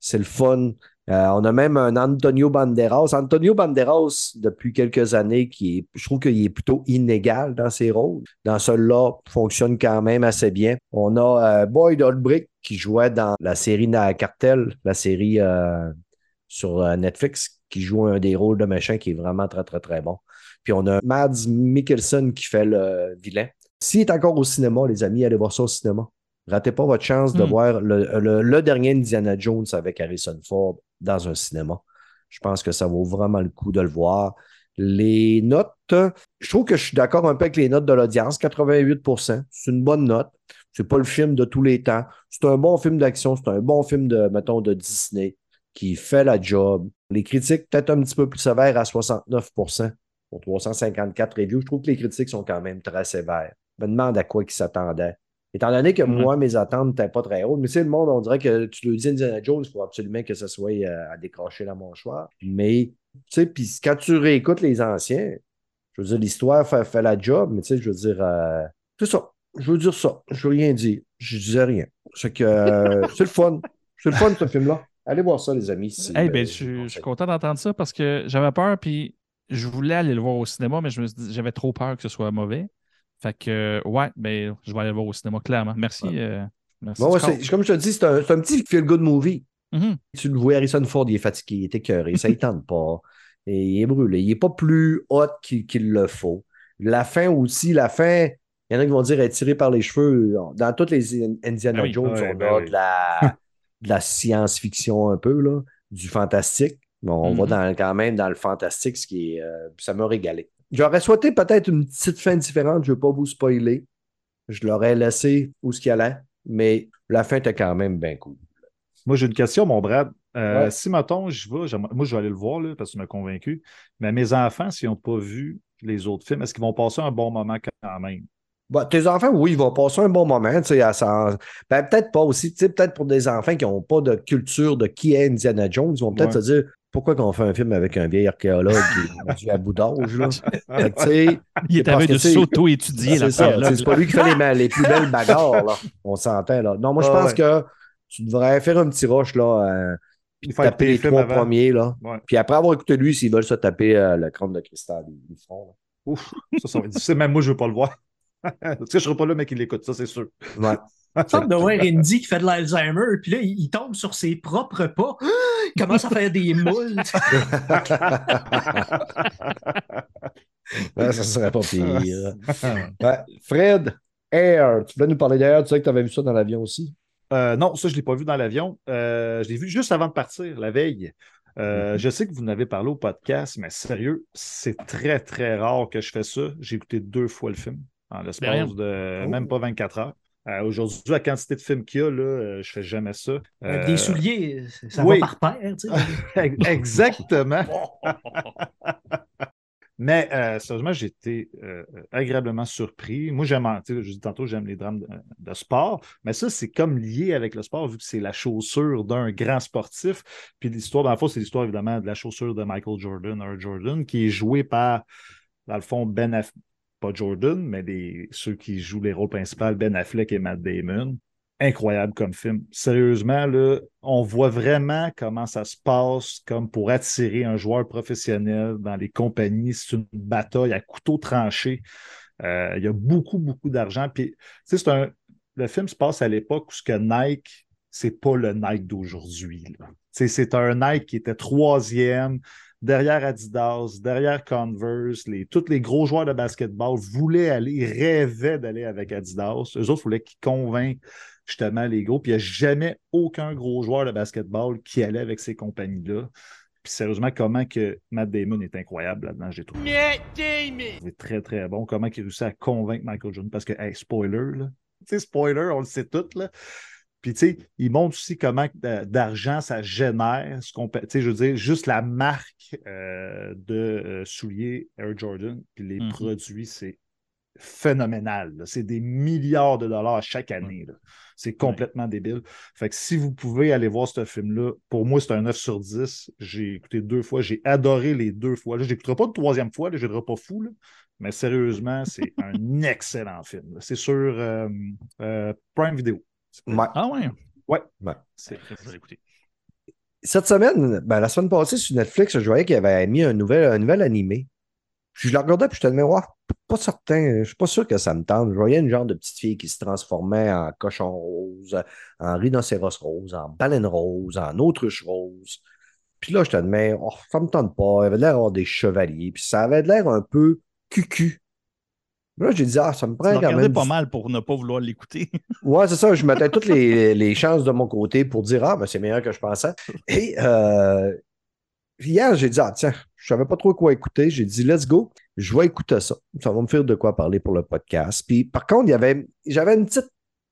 C'est le fun. Euh, on a même un Antonio Banderas. Antonio Banderas, depuis quelques années, qui est, je trouve qu'il est plutôt inégal dans ses rôles. Dans celui-là, fonctionne quand même assez bien. On a euh, Boyd Holbrook qui jouait dans la série Na Cartel, la série sur Netflix, qui joue un des rôles de méchant qui est vraiment très, très, très bon. Puis on a Mads Mikkelsen qui fait le vilain. S'il est encore au cinéma, les amis, allez voir ça au cinéma. Ratez pas votre chance de Hmm. voir le, le- le dernier Indiana Jones avec Harrison Ford dans un cinéma. Je pense que ça vaut vraiment le coup de le voir. Les notes, je trouve que je suis d'accord un peu avec les notes de l'audience. 88% c'est une bonne note. C'est pas le film de tous les temps. C'est un bon film d'action. C'est un bon film de, mettons, de Disney qui fait la job. Les critiques, peut-être un petit peu plus sévères à 69% pour 354 reviews. Je trouve que les critiques sont quand même très sévères. Je me demande à quoi ils s'attendaient. Étant donné que Mhm. moi, mes attentes n'étaient pas très hautes, mais c'est le monde, on dirait que tu le dis Indiana Jones, il faut absolument que ça soit euh, à décrocher la mâchoire. Mais, tu sais, puis quand tu réécoutes les anciens, je veux dire, l'histoire fait, fait la job, mais tu sais, je veux dire, euh, c'est ça. Je veux dire ça. Je veux rien dire. Je disais rien. C'est que euh, c'est le fun. C'est le fun, ce film-là. Allez voir ça, les amis. si, Hey, euh, ben, je je, vous je suis content d'entendre ça parce que j'avais peur, puis je voulais aller le voir au cinéma, mais j'avais trop peur que ce soit mauvais. Fait que, ouais, ben, je vais aller le voir au cinéma, clairement. Merci. euh, merci Bon, ouais, comme je te dis, c'est un, c'est un petit feel-good movie. Mhm. Tu le vois, Harrison Ford, il est fatigué, il est écœuré, ça ne tente pas. Et il est brûlé. Il n'est pas plus hot qu'il le faut. La fin aussi, la fin, il y en a qui vont dire elle est tirée par les cheveux. Dans toutes les Indiana Ben oui. Jones, Ouais, on ben a oui. de la, de la science-fiction un peu, là, du fantastique. On va Mhm. dans, quand même dans le fantastique, ce qui est. euh, ça m'a régalé. J'aurais souhaité peut-être une petite fin différente, je ne veux pas vous spoiler. Je l'aurais laissé où ce qu'il allait, mais la fin était quand même bien cool. Moi, j'ai une question, mon Brad. Euh, Ouais. Si, mettons, je vais, moi, je vais aller le voir là, parce que tu m'as convaincu. Mais mes enfants, s'ils n'ont pas vu les autres films, est-ce qu'ils vont passer un bon moment quand même? Bon, tes enfants, oui, ils vont passer un bon moment. tu sais, à Ben, peut-être pas aussi. tu sais, Peut-être pour des enfants qui n'ont pas de culture de qui est Indiana Jones, ils vont peut-être Ouais. se dire pourquoi qu'on fait un film avec un vieil archéologue qui est à bout d'âge. là? Fait Il est que de s'auto-étudier, c'est là. C'est pas lui qui fait les, les plus belles bagarres. Là. On s'entend. là. Non, moi, je Ah, pense ouais. que tu devrais faire un petit rush. Là, euh, puis taper les trois avant. premiers. Là. Ouais. Puis après avoir écouté lui, s'ils veulent se taper euh, le crâne de cristal, ils le feront. Ouf, ça, ça va être difficile. Même moi, je ne veux pas le voir. Parce que je ne serai pas là, mais qu'il l'écoute, ça, c'est sûr. Ouais. Il me semble de voir Indy qui fait de l'Alzheimer, puis là, il, il tombe sur ses propres pas. Il commence à faire des moules. Ouais, ça serait pas pire. Ouais. Fred, Air, tu voulais nous parler d'Air, tu sais que tu avais vu ça dans l'avion aussi. Euh, non, ça, je ne l'ai pas vu dans l'avion. Euh, je l'ai vu juste avant de partir, la veille. Euh, Mhm. Je sais que vous en avez parlé au podcast, mais sérieux, c'est très, très rare que je fais ça. J'ai écouté deux fois le film en l'espace rien. de Oh. même pas 24 heures. Euh, Aujourd'hui, la quantité de films qu'il y a, là, euh, je fais jamais ça. Avec Euh, des souliers, ça oui. va par paire. tu sais. Exactement. Mais euh, sérieusement, j'ai été euh, agréablement surpris. Moi, j'aime, tu sais, je dis tantôt, j'aime les drames de, de sport, mais ça, c'est comme lié avec le sport, vu que c'est la chaussure d'un grand sportif. Puis l'histoire, dans le fond, c'est l'histoire évidemment de la chaussure de Michael Jordan, Air Jordan, qui est jouée par, dans le fond, Ben Affleck, pas Jordan, mais ceux qui jouent les rôles principaux, Ben Affleck et Matt Damon incroyable comme film. Sérieusement, là, on voit vraiment comment ça se passe comme pour attirer un joueur professionnel dans les compagnies. C'est une bataille à couteau tranché. Euh, il y a beaucoup, beaucoup d'argent. Puis, c'est un. Le film se passe à l'époque où ce que Nike, c'est pas le Nike d'aujourd'hui. C'est un Nike qui était troisième derrière Adidas, derrière Converse, les, tous les gros joueurs de basketball voulaient aller, rêvaient d'aller avec Adidas. Eux autres voulaient qu'ils convainquent justement les gros. Puis il n'y a jamais aucun gros joueur de basketball qui allait avec ces compagnies-là. Puis sérieusement, comment que Matt Damon est incroyable là-dedans, j'ai trouvé. Matt Damon! C'est très, très bon. Comment il réussit à convaincre Michael Jordan? Parce que, hey, spoiler, là. Tu sais, spoiler, on le sait tout, là. Puis, tu sais, il montre aussi comment euh, d'argent ça génère. Ce qu'on, tu sais, je veux dire, juste la marque euh, de euh, souliers Air Jordan, puis les Mhm. produits, c'est phénoménal. C'est des milliards de dollars chaque année. C'est complètement débile. Fait que si vous pouvez aller voir ce film-là, pour moi, c'est un 9 sur 10. J'ai écouté deux fois. J'ai adoré les deux fois. Je n'écouterai pas une troisième fois. Je ne pas fou. là. Mais sérieusement, c'est un excellent film. C'est sur euh, Prime Video. Ouais. Ah ouais. Ouais. C'est vais l'écouter. Cette semaine, ben, la semaine passée sur Netflix, je voyais qu'il avait mis un nouvel, un nouvel animé. Puis je le regardais, puis je te disais, ouais, pas certain, je suis pas sûr que ça me tente. Je voyais une genre de petite fille qui se transformait en cochon rose, en rhinocéros rose, en baleine rose, en autruche rose. Puis là, je te disais, oh, ça me tente pas. Il avait l'air d'avoir des chevaliers, puis ça avait l'air un peu cucu. Là, j'ai dit, ah, ça me prend quand même. pas mal pour ne pas vouloir l'écouter. Ouais, c'est ça. Je mettais toutes les, les chances de mon côté pour dire Ah, ben c'est meilleur que je pensais. Et euh, hier, j'ai dit Ah, tiens, je savais pas trop quoi écouter. J'ai dit Let's go, je vais écouter ça. Ça va me faire de quoi parler pour le podcast. Puis par contre, il y avait, j'avais une petite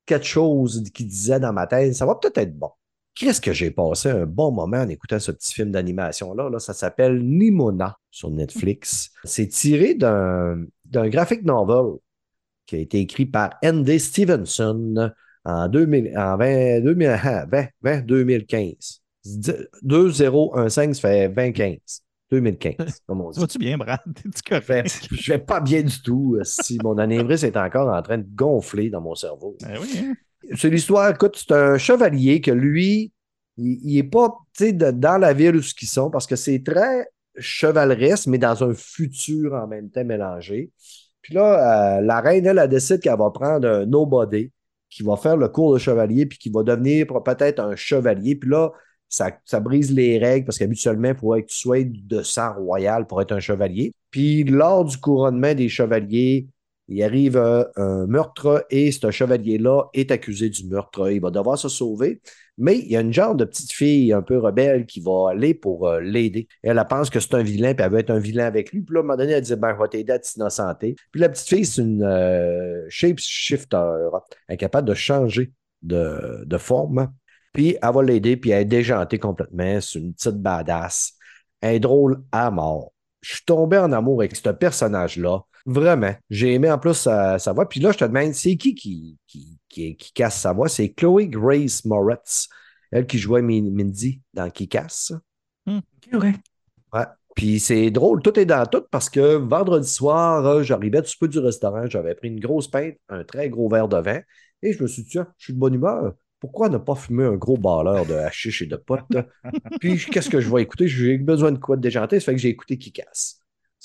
quelque chose qui disait dans ma tête Ça va peut-être être bon. Qu'est-ce que j'ai passé un bon moment en écoutant ce petit film d'animation-là? Là, ça s'appelle Nimona sur Netflix. C'est tiré d'un graphic novel qui a été écrit par N.D. Stevenson en, 2000, en 20, 2000, ah, 20, 20, 2015. 2015, ça fait 2015. 2015, comme on dit. Vas-tu bien, Brad? T'es-tu vais, correct? je vais pas bien du tout euh, si mon anévrisme est encore en train de gonfler dans mon cerveau. Ben oui, hein? C'est l'histoire, écoute, c'est un chevalier que lui, il, il est pas, dans la ville où ce qu'ils sont, parce que c'est très chevaleresque, mais dans un futur en même temps mélangé. Puis là, euh, la reine, elle, elle décide qu'elle va prendre un nobody qui va faire le cours de chevalier, puis qui va devenir peut-être un chevalier. Puis là, ça, brise les règles, parce qu'habituellement, il faut que tu sois de sang royal pour être un chevalier. Puis lors du couronnement des chevaliers, il arrive euh, un meurtre et ce chevalier-là est accusé du meurtre. Il va devoir se sauver, mais il y a une genre de petite fille un peu rebelle qui va aller pour euh, l'aider. Elle, pense que c'est un vilain, puis elle veut être un vilain avec lui. Puis là, à un moment donné, elle dit ben, Je vais t'aider à t'innocenter. Puis la petite fille, c'est une euh, shapeshifter, incapable de changer de, de forme. Puis elle va l'aider, puis elle est déjantée complètement. C'est une petite badass. Elle est drôle à mort. Je suis tombé en amour avec ce personnage-là. Vraiment. J'ai aimé en plus sa, sa voix. Puis là, je te demande, c'est qui qui, qui, qui, qui casse sa voix? C'est Chloé Grace Moretz, elle qui jouait Min- Mindy dans Qui casse. Ok, ouais. Ouais. Puis c'est drôle, tout est dans tout parce que vendredi soir, euh, j'arrivais du peu du restaurant, j'avais pris une grosse pinte, un très gros verre de vin et je me suis dit, tiens, je suis de bonne humeur. Pourquoi ne pas fumer un gros balleur de hashish et de potes? Puis qu'est-ce que je vais écouter? J'ai besoin de quoi de déjanter, ça fait que j'ai écouté Qui casse.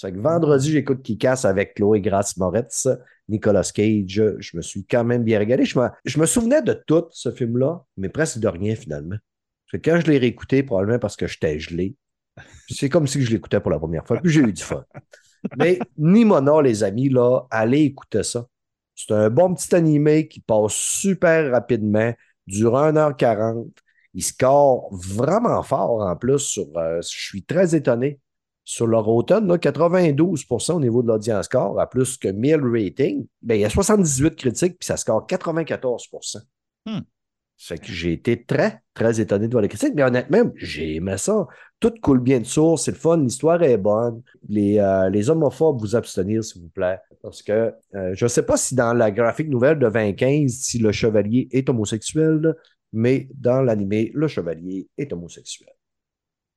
Que vendredi, j'écoute Qui casse avec Chloé Grace Moretz, Nicolas Cage. Je me suis quand même bien régalé. Je me, souvenais de tout ce film-là, mais presque de rien finalement. Quand je l'ai réécouté, probablement parce que j'étais gelé, c'est comme si je l'écoutais pour la première fois. Puis j'ai eu du fun. Mais Nimona, les amis, là, allez écouter ça. C'est un bon petit animé qui passe super rapidement, dure 1h40. Il score vraiment fort en plus. Sur, euh, je suis très étonné. Sur leur automne, là, 92% au niveau de l'audience score, à plus que 1000 ratings. Ben, il y a 78 critiques, puis ça score 94 Hmm. Ça fait que j'ai été très, très étonné de voir les critiques. Mais honnêtement, j'ai aimé ça. Tout coule bien de source, c'est le fun, l'histoire est bonne. Les, euh, les homophobes, vous abstenir, s'il vous plaît. Parce que euh, je ne sais pas si dans la graphique nouvelle de 2015, si le chevalier est homosexuel, mais dans l'animé, le chevalier est homosexuel.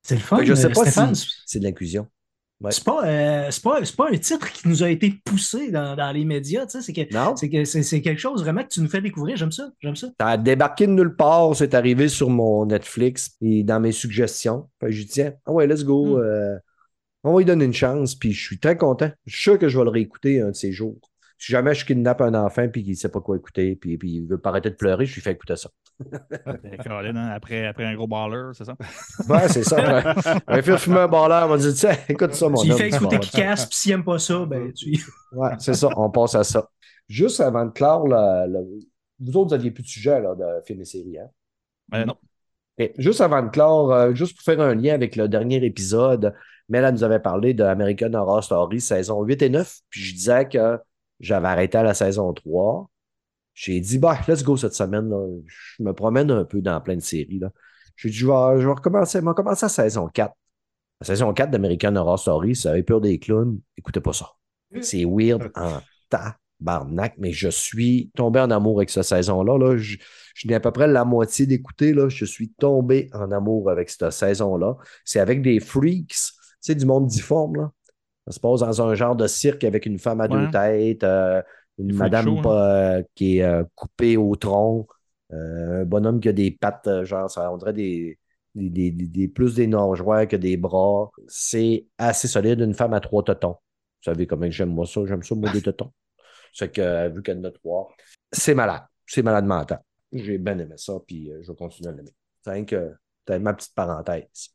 C'est le fun. Je sais euh, pas Stéphane, si c'est de l'inclusion. Ouais. c'est pas, euh, pas, pas un titre qui nous a été poussé dans, dans les médias. C'est que- quelque chose vraiment que tu nous fais découvrir. J'aime ça. J'aime ça. Ça a débarqué de nulle part, c'est arrivé sur mon Netflix et dans mes suggestions. Que je dis, tiens, ah ouais, let's go. Mm. euh, on va lui donner une chance, puis je suis très content. Je suis sûr que je vais le réécouter un de ces jours. Si jamais je kidnappe un enfant puis qu'il ne sait pas quoi écouter, puis, puis il veut pas arrêter de pleurer, je lui fais écouter ça. Colin, hein, après, après un gros baller, c'est ça? Ouais, c'est ça. ouais. Un fait fumer un baller, on va dire, tiens, écoute ça, mon homme, fais tu vas écouter qui casse, puis s'il n'aime pas ça, ben tu. Ouais, c'est ça, on passe à ça. Juste avant de clore, vous autres, vous n'aviez plus de sujet là, de films et séries. Hein? Euh, non. Juste avant de clore, euh, juste pour faire un lien avec le dernier épisode, Mel nous avait parlé de American Horror Story saison 8 et 9, puis je disais que j'avais arrêté à la saison 3. J'ai dit, bah, let's go cette semaine. là. Je me promène un peu dans plein de séries. là. J'ai dit, je vais, je vais recommencer. Je vais commencer à saison 4. La saison 4 d'American Horror Story, ça avait peur des clowns. Écoutez pas ça. C'est weird en tabarnak, mais je suis tombé en amour avec cette saison-là. Là. Je, je n'ai à peu près la moitié d'écouter. là. Je suis tombé en amour avec cette saison-là. C'est avec des freaks, tu sais, du monde difforme. Là. Ça se passe dans un genre de cirque avec une femme à deux têtes, euh, une freak madame hein. pas, euh, qui est euh, coupée au tronc, euh, un bonhomme qui a des pattes, genre, ça, on dirait des, des, des- plus des nageoires que des bras. C'est assez solide, une femme à trois totons. Vous savez comment j'aime moi ça? J'aime ça, moi, des totons. C'est que, vu qu'elle en a trois, c'est malade. C'est malade mental. J'ai bien aimé ça, puis je vais continuer à l'aimer. C'est que ma petite parenthèse.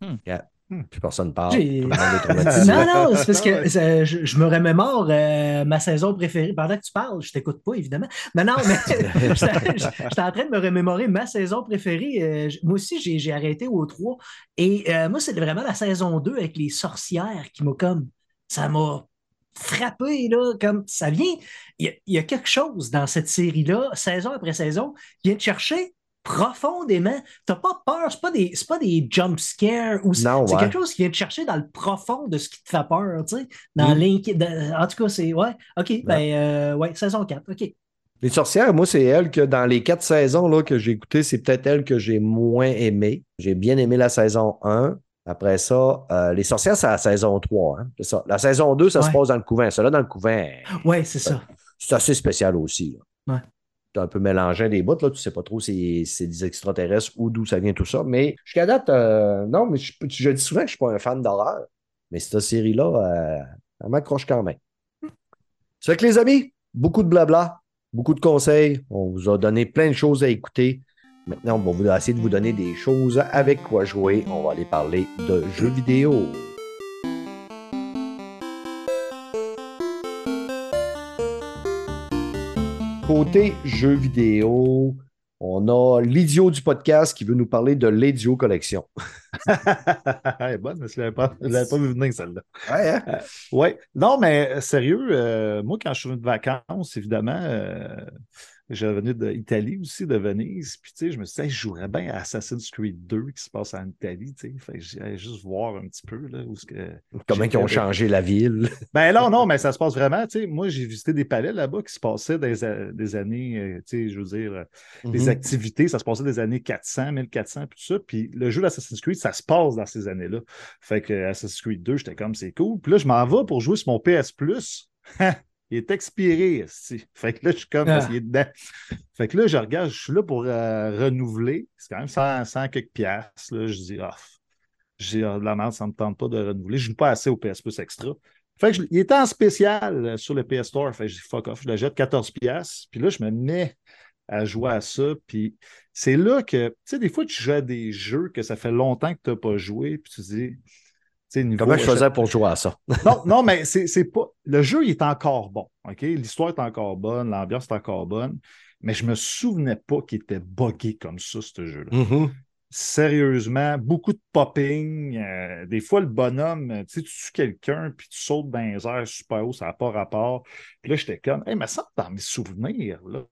Hmm. Yeah. Puis personne parle. J'ai- Tout le monde est traumatisé. Non, non, c'est parce Ah que ça, je, je me remémore euh, ma saison préférée. Pendant que tu parles, je t'écoute pas, évidemment. Mais non, mais j'étais j'étais en train de me remémorer ma saison préférée. Euh, moi aussi, j'ai j'ai arrêté au 3. Et euh, moi, c'est vraiment la saison 2 avec les sorcières qui m'a comme. Ça m'a frappé, là. Comme ça vient. Il y, y a quelque chose dans cette série-là, saison après saison, qui vient te chercher profondément. T'as pas peur, c'est pas des, c'est pas des jump scares ou c'est Non, c'est ouais. quelque chose qui vient te chercher dans le profond de ce qui te fait peur, tu sais. Dans Mm. En tout cas, c'est. Ouais, OK, ben, euh, ouais, saison 4, OK. Les sorcières, moi, c'est elle que dans les quatre saisons là, que j'ai écoutées, c'est peut-être elle que j'ai moins aimé. J'ai bien aimé la saison 1. Après ça, euh, les sorcières, c'est la saison 3. hein, c'est ça. La saison 2, ça se passe dans le couvent. Celle-là, dans le couvent, Ouais, c'est ça. c'est assez spécial aussi. là. Ouais. Un peu mélangé des bouts, là. Tu sais pas trop si c'est des extraterrestres ou d'où ça vient tout ça. Mais jusqu'à date, euh, non, mais je, je dis souvent que je suis pas un fan d'horreur. Mais cette série-là, euh, elle m'accroche quand même. C'est fait que les amis, beaucoup de blabla, beaucoup de conseils. On vous a donné plein de choses à écouter. Maintenant, on va essayer de vous donner des choses avec quoi jouer. On va aller parler de jeux vidéo. Côté jeux vidéo, on a l'idiot du podcast qui veut nous parler de l'idiot collection. Elle est bonne, mais je ne l'avais pas, pas vu venir, celle-là. Ouais, hein? Oui. Non, mais euh, sérieux, euh, moi, quand je suis venu de vacances, évidemment, euh, j'ai venu d'Italie aussi, de Venise. Puis, tu sais, je me suis dit, Hey, je jouerais bien à Assassin's Creed 2 qui se passe en Italie, tu sais. Fait j'allais juste voir un petit peu, là, où ce que. Comment ils ont changé la ville? Ben non, non, mais ça se passe vraiment, tu sais. Moi, j'ai visité des palais là-bas qui se passaient des, a- des années, euh, tu sais, je veux dire, euh, les Mhm. activités, ça se passait des années 400, 1400, puis tout ça. Puis le jeu d'Assassin's Creed, ça se passe dans ces années-là. Fait que euh, Assassin's Creed 2, j'étais comme, c'est cool. Puis là, je m'en vais pour jouer sur mon PS Plus. Il est expiré, esti. Fait que là, je suis comme, parce Ah. qu'il est dedans. Fait que là, je regarde, je suis là pour euh, renouveler. C'est quand même 100, 100 quelques piastres. Là, je dis, ah, j'ai euh, de la merde, ça ne me tente pas de renouveler. Je ne joue pas assez au PS Plus Extra. Fait que je- il était en spécial euh, sur le PS Store. Fait que je dis fuck off, je le jette 14$. piastres. Puis là, je me mets à jouer à ça. Puis c'est là que, tu sais, des fois, tu joues à des jeux que ça fait longtemps que tu n'as pas joué. Puis tu te dis, niveau. Comment je faisais pour jouer à ça? non, non, mais c'est pas. Le jeu, il est encore bon. OK? L'histoire est encore bonne, l'ambiance est encore bonne. Mais je me souvenais pas qu'il était buggé comme ça, ce jeu-là Mhm. sérieusement, beaucoup de popping. euh, des fois, le bonhomme, euh, tu tues quelqu'un, puis tu sautes dans les airs super haut, ça n'a pas rapport. Puis là, j'étais comme, hey, mais ça, dans mes souvenirs, là,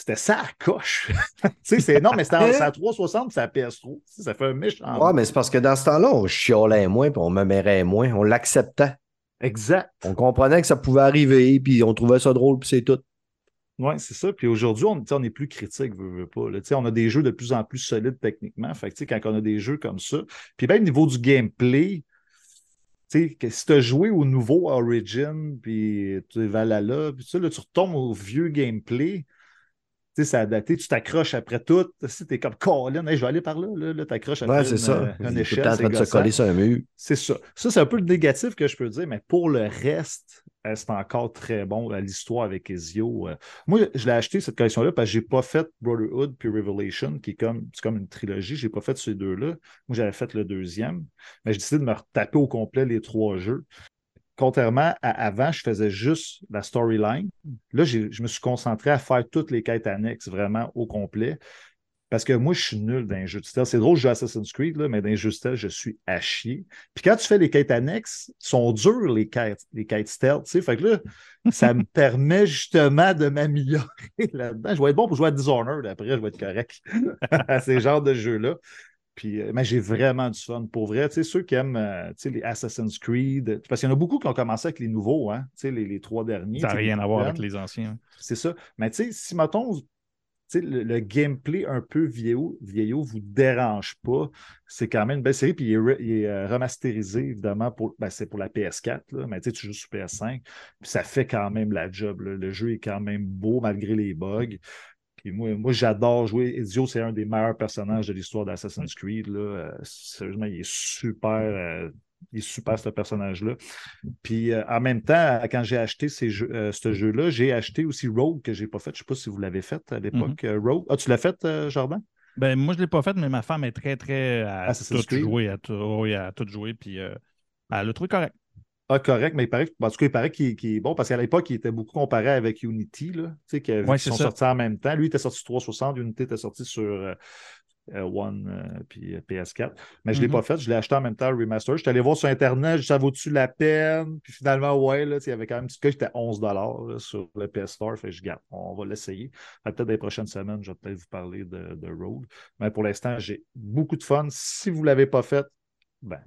c'était ça à coche. tu sais, c'est non, mais c'était à 360, c'est à PS3. Tu sais, Ça fait un méchant. Ouais, mais c'est parce que dans ce temps-là, on chiolait moins, puis on mérait moins, on l'acceptait. Exact. On comprenait que ça pouvait arriver, puis on trouvait ça drôle, puis c'est tout. Oui, c'est ça. Puis aujourd'hui, on, on est plus critique, veut, veut pas. là. On a des jeux de plus en plus solides techniquement. Fait que, quand on a des jeux comme ça, puis même au niveau du gameplay, que si tu as joué au nouveau Origin, puis Valhalla, puis ça, là, tu retombes au vieux gameplay, sais, ça a daté, tu t'accroches après tout. Tu es comme Colin, Hey, je vais aller par là, là, là t'accroches après Ouais, c'est une, ça. euh, une échelle. en train de se coller sur un mur. C'est ça. Ça, c'est un peu le négatif que je peux dire, mais pour le reste, euh, c'est encore très bon. Euh, L'histoire avec Ezio. Moi, je l'ai acheté, cette collection-là, parce que j'ai pas fait Brotherhood puis Revelation, qui est comme, c'est comme une trilogie. J'ai pas fait ces deux-là. Moi, j'avais fait le deuxième. Mais j'ai décidé de me retaper au complet les trois jeux. Contrairement à avant, je faisais juste la storyline. Là, je me suis concentré à faire toutes les quêtes annexes vraiment au complet. Parce que moi, je suis nul dans les jeux de stealth. C'est drôle, je joue Assassin's Creed, là, mais dans les jeux de stealth, je suis à chier. Puis quand tu fais les quêtes annexes, sont dures les quêtes, les quêtes stealth. Fait que là, ça me permet justement de m'améliorer là-dedans. Je vais être bon pour jouer à Dishonored après, je vais être correct à ces genres de jeux-là. Puis, euh, mais j'ai vraiment du fun. Pour vrai, tu sais, ceux qui aiment euh, tu sais, les Assassin's Creed, parce qu'il y en a beaucoup qui ont commencé avec les nouveaux, hein, tu sais, les, les trois derniers. Ça n'a rien à voir avec les anciens. C'est ça. Mais tu sais, si, mettons, le, le gameplay un peu vieillot, vieillot vous dérange pas, c'est quand même une belle série. Puis il est, re- il est, euh, remasterisé, évidemment, pour, ben, c'est pour la PS4, là, mais tu sais, tu joues sur PS5. Puis ça fait quand même la job. là. Le jeu est quand même beau malgré les bugs. Puis moi, moi j'adore jouer. Ezio, c'est un des meilleurs personnages de l'histoire d'Assassin's Creed. Là. Euh, sérieusement, il est super. euh, il est super, ce personnage-là. Puis euh, en même temps, quand j'ai acheté ces jeux, ce jeu-là, j'ai acheté aussi Rogue que je n'ai pas fait. Je ne sais pas si vous l'avez fait à l'époque. euh, Rogue. Ah, tu l'as fait, Jordan? Ben, moi, je ne l'ai pas fait, mais ma femme est très, très à Assassin's tout Creed. jouer, à tout, oui, à tout jouer, puis euh, elle l'a trouvé correct. Ah, correct, mais il paraît, que- en tout cas, il paraît qu'il est bon parce qu'à l'époque, il était beaucoup comparé avec Unity, là, tu sais, qui Ouais, sont ça. sortis en même temps. Lui, il était sorti sur 360, Unity était sorti sur euh, euh, One euh, puis euh, PS4. Mais je ne l'ai Mhm. pas fait, je l'ai acheté en même temps, le remaster. Je suis allé voir sur Internet, ça vaut-tu la peine? Puis finalement, ouais, là, il y avait quand même un petit cas, j'étais à 11 là, sur le PS Store. Fait je garde, on va l'essayer. Peut-être dans les prochaines semaines, je vais peut-être vous parler de, de Road. Mais pour l'instant, j'ai beaucoup de fun. Si vous ne l'avez pas fait, ben,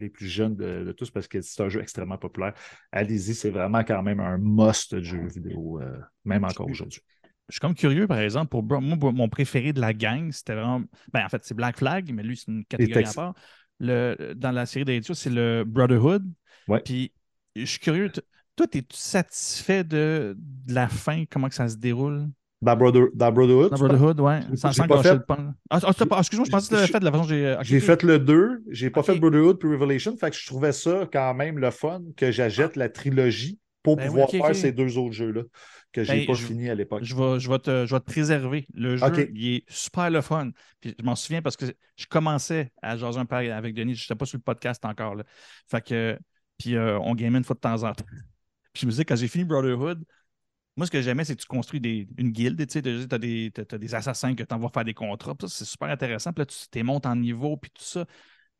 les plus jeunes de, de tous parce que c'est un jeu extrêmement populaire. Allez-y, c'est vraiment quand même un must de jeu vidéo, euh, même encore aujourd'hui. Je suis comme curieux, par exemple, pour moi, mon préféré de la gang, c'était vraiment. Ben, en fait, c'est Black Flag, mais lui, c'est une catégorie à part. Le, dans la série d'Ezio, c'est le Brotherhood. Ouais. Puis, je suis curieux. Toi, es-tu satisfait de, de la fin, comment que ça se déroule? Dans, Brother, dans Brotherhood, Dans? Brotherhood, ouais. Sans, sans pas fait- le pan. Ah, ah, pas- excuse-moi, je pensais que tu l'avais fait de la façon j'ai. j'ai fait le 2, j'ai pas fait Brotherhood puis Revelation, fait que je trouvais ça quand même le fun que j'achète la trilogie pour Ben oui, pouvoir faire ces deux autres jeux-là que j'ai Ben, pas je- fini à l'époque. Je vais, je, vais te, je vais te préserver. Le jeu, il est super le fun. Puis je m'en souviens parce que je commençais à jaser un peu avec Denis. Je n'étais pas sur le podcast encore. Là. Fait que, puis euh, on gamait une fois de temps en temps. Puis je me disais, quand j'ai fini Brotherhood, moi, ce que j'aimais, c'est que tu construis des, une guilde. Tu sais, as, des, t'as des assassins que tu envoies faire des contrats. C'est super intéressant. Puis là, tu t'es montes en niveau, puis tout ça.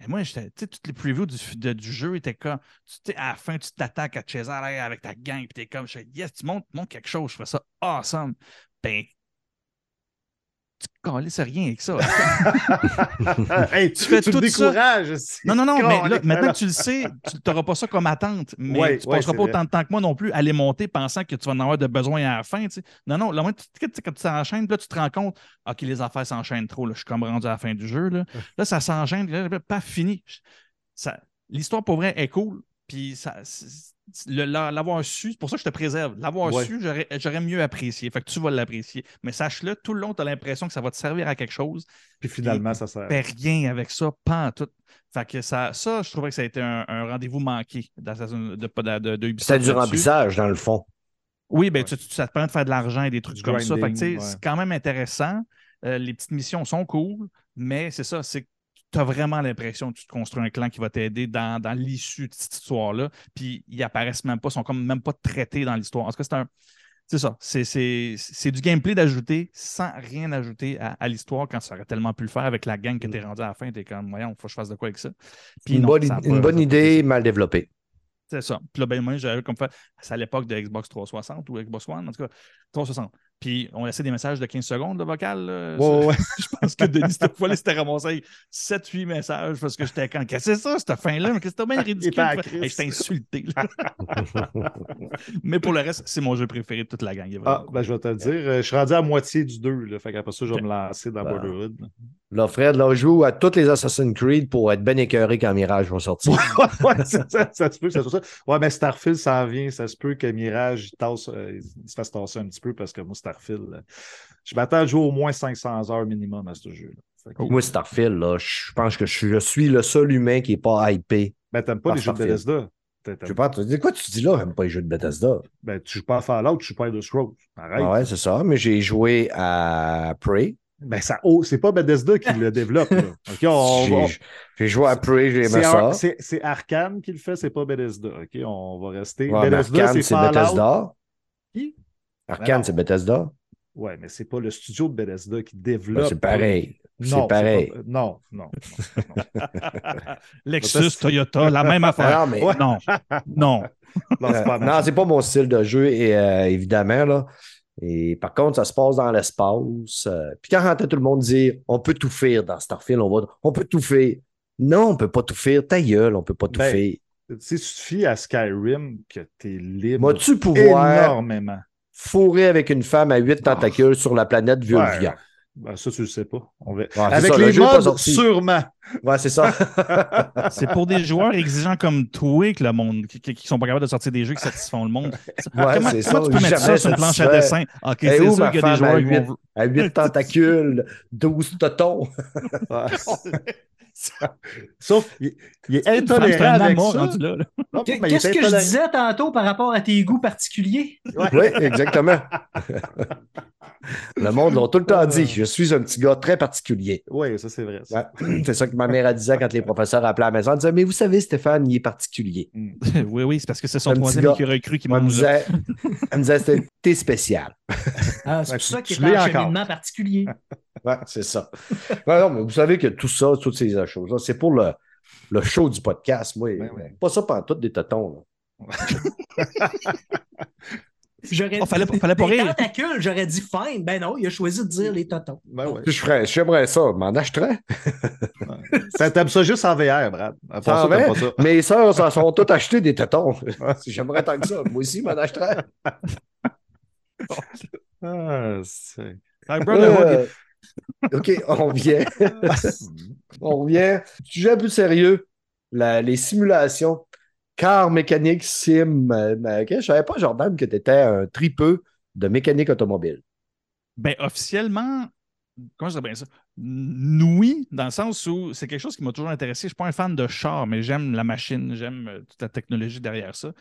Et moi, tu sais, toutes les previews du, du jeu étaient comme, tu sais, à la fin, tu t'attaques à César avec ta gang, puis t'es comme, yes, tu montes, montes quelque chose, je fais ça awesome. Ben, tu calisses rien avec ça. hey, Tu fais tu tout me ça. décourages. c'est Non, non, non, mais là, maintenant que tu le sais, tu n'auras pas ça comme attente, mais Ouais, tu ouais, passeras c'est pas autant de temps que moi non plus à les monter pensant que tu vas en avoir de besoin à la fin. tu sais. Non, non, là, quand tu t'enchaînes, là, tu te rends compte, OK, les affaires s'enchaînent trop, là, je suis comme rendu à la fin du jeu. Là, là ça s'enchaîne, là, pas fini. Ça- L'histoire, pour vrai, est cool. Puis ça, c'est- l'avoir su, c'est pour ça que je te préserve. L'avoir Ouais. su, j'aurais j'aurais mieux apprécié. Fait que tu vas l'apprécier. Mais sache-le, tout le long, tu as l'impression que ça va te servir à quelque chose. Puis finalement, ça sert. Fais rien avec ça, pas en tout. Fait que ça, ça, je trouvais que ça a été un, un rendez-vous manqué de, de, de, de Ubisoft C'était du remplissage, dans le fond. Oui, ben, Ouais. tu- tu- ça te permet de faire de l'argent et des trucs Du comme ça. Fait que, ouais. C'est quand même intéressant. Euh, les petites missions sont cool, mais c'est ça, c'est que tu as vraiment l'impression que tu te construis un clan qui va t'aider dans, dans l'issue de cette histoire-là. Puis ils apparaissent même pas, sont comme même pas traités dans l'histoire. En tout cas, c'est un. C'est ça. C'est- du gameplay d'ajouter sans rien ajouter à, à l'histoire quand tu aurais tellement pu le faire avec la gang que tu es rendu à la fin. Tu es comme, voyons, faut que je fasse de quoi avec ça. Puis Une non, bonne, ça une bonne ça idée, mal développée. c'est ça. Puis là, ben, moi, j'avais comme fait. C'est à l'époque de Xbox 360 ou Xbox One, en tout cas, 360. Puis on laissait des messages de 15 secondes de vocal. là, Ouais, je pense que Denis, cette fois-là, c'était ramassé 7-8 messages parce que j'étais quand. Qu'est-ce que c'est ça, cette fin-là? Mais c'était bien ridicule. Hey, j'étais insulté. Mais pour le reste, c'est mon jeu préféré de toute la gang. Ah, ben, je vais te le dire. euh, Je suis rendu à moitié du 2. Là, fait qu'après ça, je vais me lancer dans Ben. Brotherhood. Là, Fred, là, joue à tous les Assassin's Creed pour être bien écœuré quand Mirage va sortir. ouais, ça, ça- ça se peut ça soit ça. Ouais, mais Starfield s'en vient. Ça se peut que Mirage il tasse, euh, il se fasse tasser un petit peu parce que moi, Starfield, euh, je m'attends à jouer au moins 500 heures minimum à ce jeu-là. Que- Moi, Starfield, là, je pense que je suis, le seul humain qui n'est pas hypé. Ben, t'aimes pas les jeux de. Bethesda? Je sais pas, tu dis quoi tu dis là, j'aime pas les jeux de Bethesda. Ben, tu joues pas à Fallout, tu joues pas à The Scrolls. Arrête. Ah ouais, c'est ça, mais j'ai joué à Prey. Ben, ça, oh, c'est pas Bethesda qui le développe. là. On va- J'ai j'ai joué à Prey, j'ai aimé C'est ça. C'est c'est Arkane qui le fait, c'est pas Bethesda. OK, on va rester. Ouais, mais Bethesda, Arkane, c'est c'est. Bethesda? Qui? Arkane, non. c'est Bethesda? Ouais, mais c'est pas le studio de Bethesda qui Ben, développe. c'est pareil. C'est Non, pareil. pas- Non, non, non. non. Lexus, Toyota, la même affaire. Non, mais Ouais. Non, non. Non, c'est pas Euh, non, c'est pas mon style de jeu, et, euh, évidemment. Là. Et par contre, ça se passe dans l'espace. euh, puis quand tout le monde dire on peut tout faire dans Starfield, on, va, on peut tout faire. Non, on peut pas tout faire. Ta gueule, on peut pas tout Ben, faire. Tu sais, tu fies à Skyrim que t'es libre Vas-tu pouvoir énormément. fourrer avec une femme à huit tentacules sur la planète Vulvia? Ben, ça, tu le sais pas. On va... c'est Avec ça, le les pas modes, sûrement. Ouais, c'est ça. C'est pour des joueurs exigeants comme toi que le monde, qui, qui- sont pas capables de sortir des jeux qui satisfont le monde. Ouais, comment, c'est comment ça. tu peux mettre ça sur une planche à dessin? Ok, Et c'est sûr qu'il y a des à joueurs huit? vont. à huit tentacules, 12 totons. Sauf, il, il est intolérant un avec amas ça. rendu là, là. Non, mais il est Qu'est-ce que je disais tantôt par rapport à tes goûts particuliers? Oui, exactement. le monde l'a tout le temps dit. Je suis un petit gars très particulier. Oui, ça, c'est vrai. ça. Ouais. C'est ça que ma mère disait quand les professeurs appelaient à la maison. Elle disait Mais vous savez, Stéphane, il est particulier. oui, oui, c'est parce que c'est Un son troisième qui me mange. là. disait, elle me disait C'était- T'es spécial. Ah, c'est Ouais, pour ça qu'il est encore. cheminement particulier. Ouais, c'est ça. Ouais, non, mais vous savez que tout ça, toutes ces choses-là, c'est pour le, le show du podcast. Moi, Ben ouais. pas ça pendant tout des totons. J'aurais Oh, fallait- dit fallait pas rire. j'aurais dit fine. Ben non, il a choisi de dire les totons. Ben ouais. Je ferais, j'aimerais ça, m'en achèterais. Ça, T'aimes ça juste en VR, Brad. Part Ça ça, en pas. Mes sœurs s'en sont toutes achetées des totons. J'aimerais tant que ça. Moi aussi, m'en achèterais. Ah, c'est- Like Brotherhood, Euh, OK, on vient. On revient. Sujet un peu sérieux. La- les simulations. Car mécanique sim. euh, euh, ok, Je savais pas, Jordan, que tu étais un tripeux de mécanique automobile. Ben, officiellement, comment je dirais bien ça? Oui, dans le sens où c'est quelque chose qui m'a toujours intéressé. Je ne suis pas un fan de char, mais j'aime la machine, j'aime euh, toute la technologie derrière ça.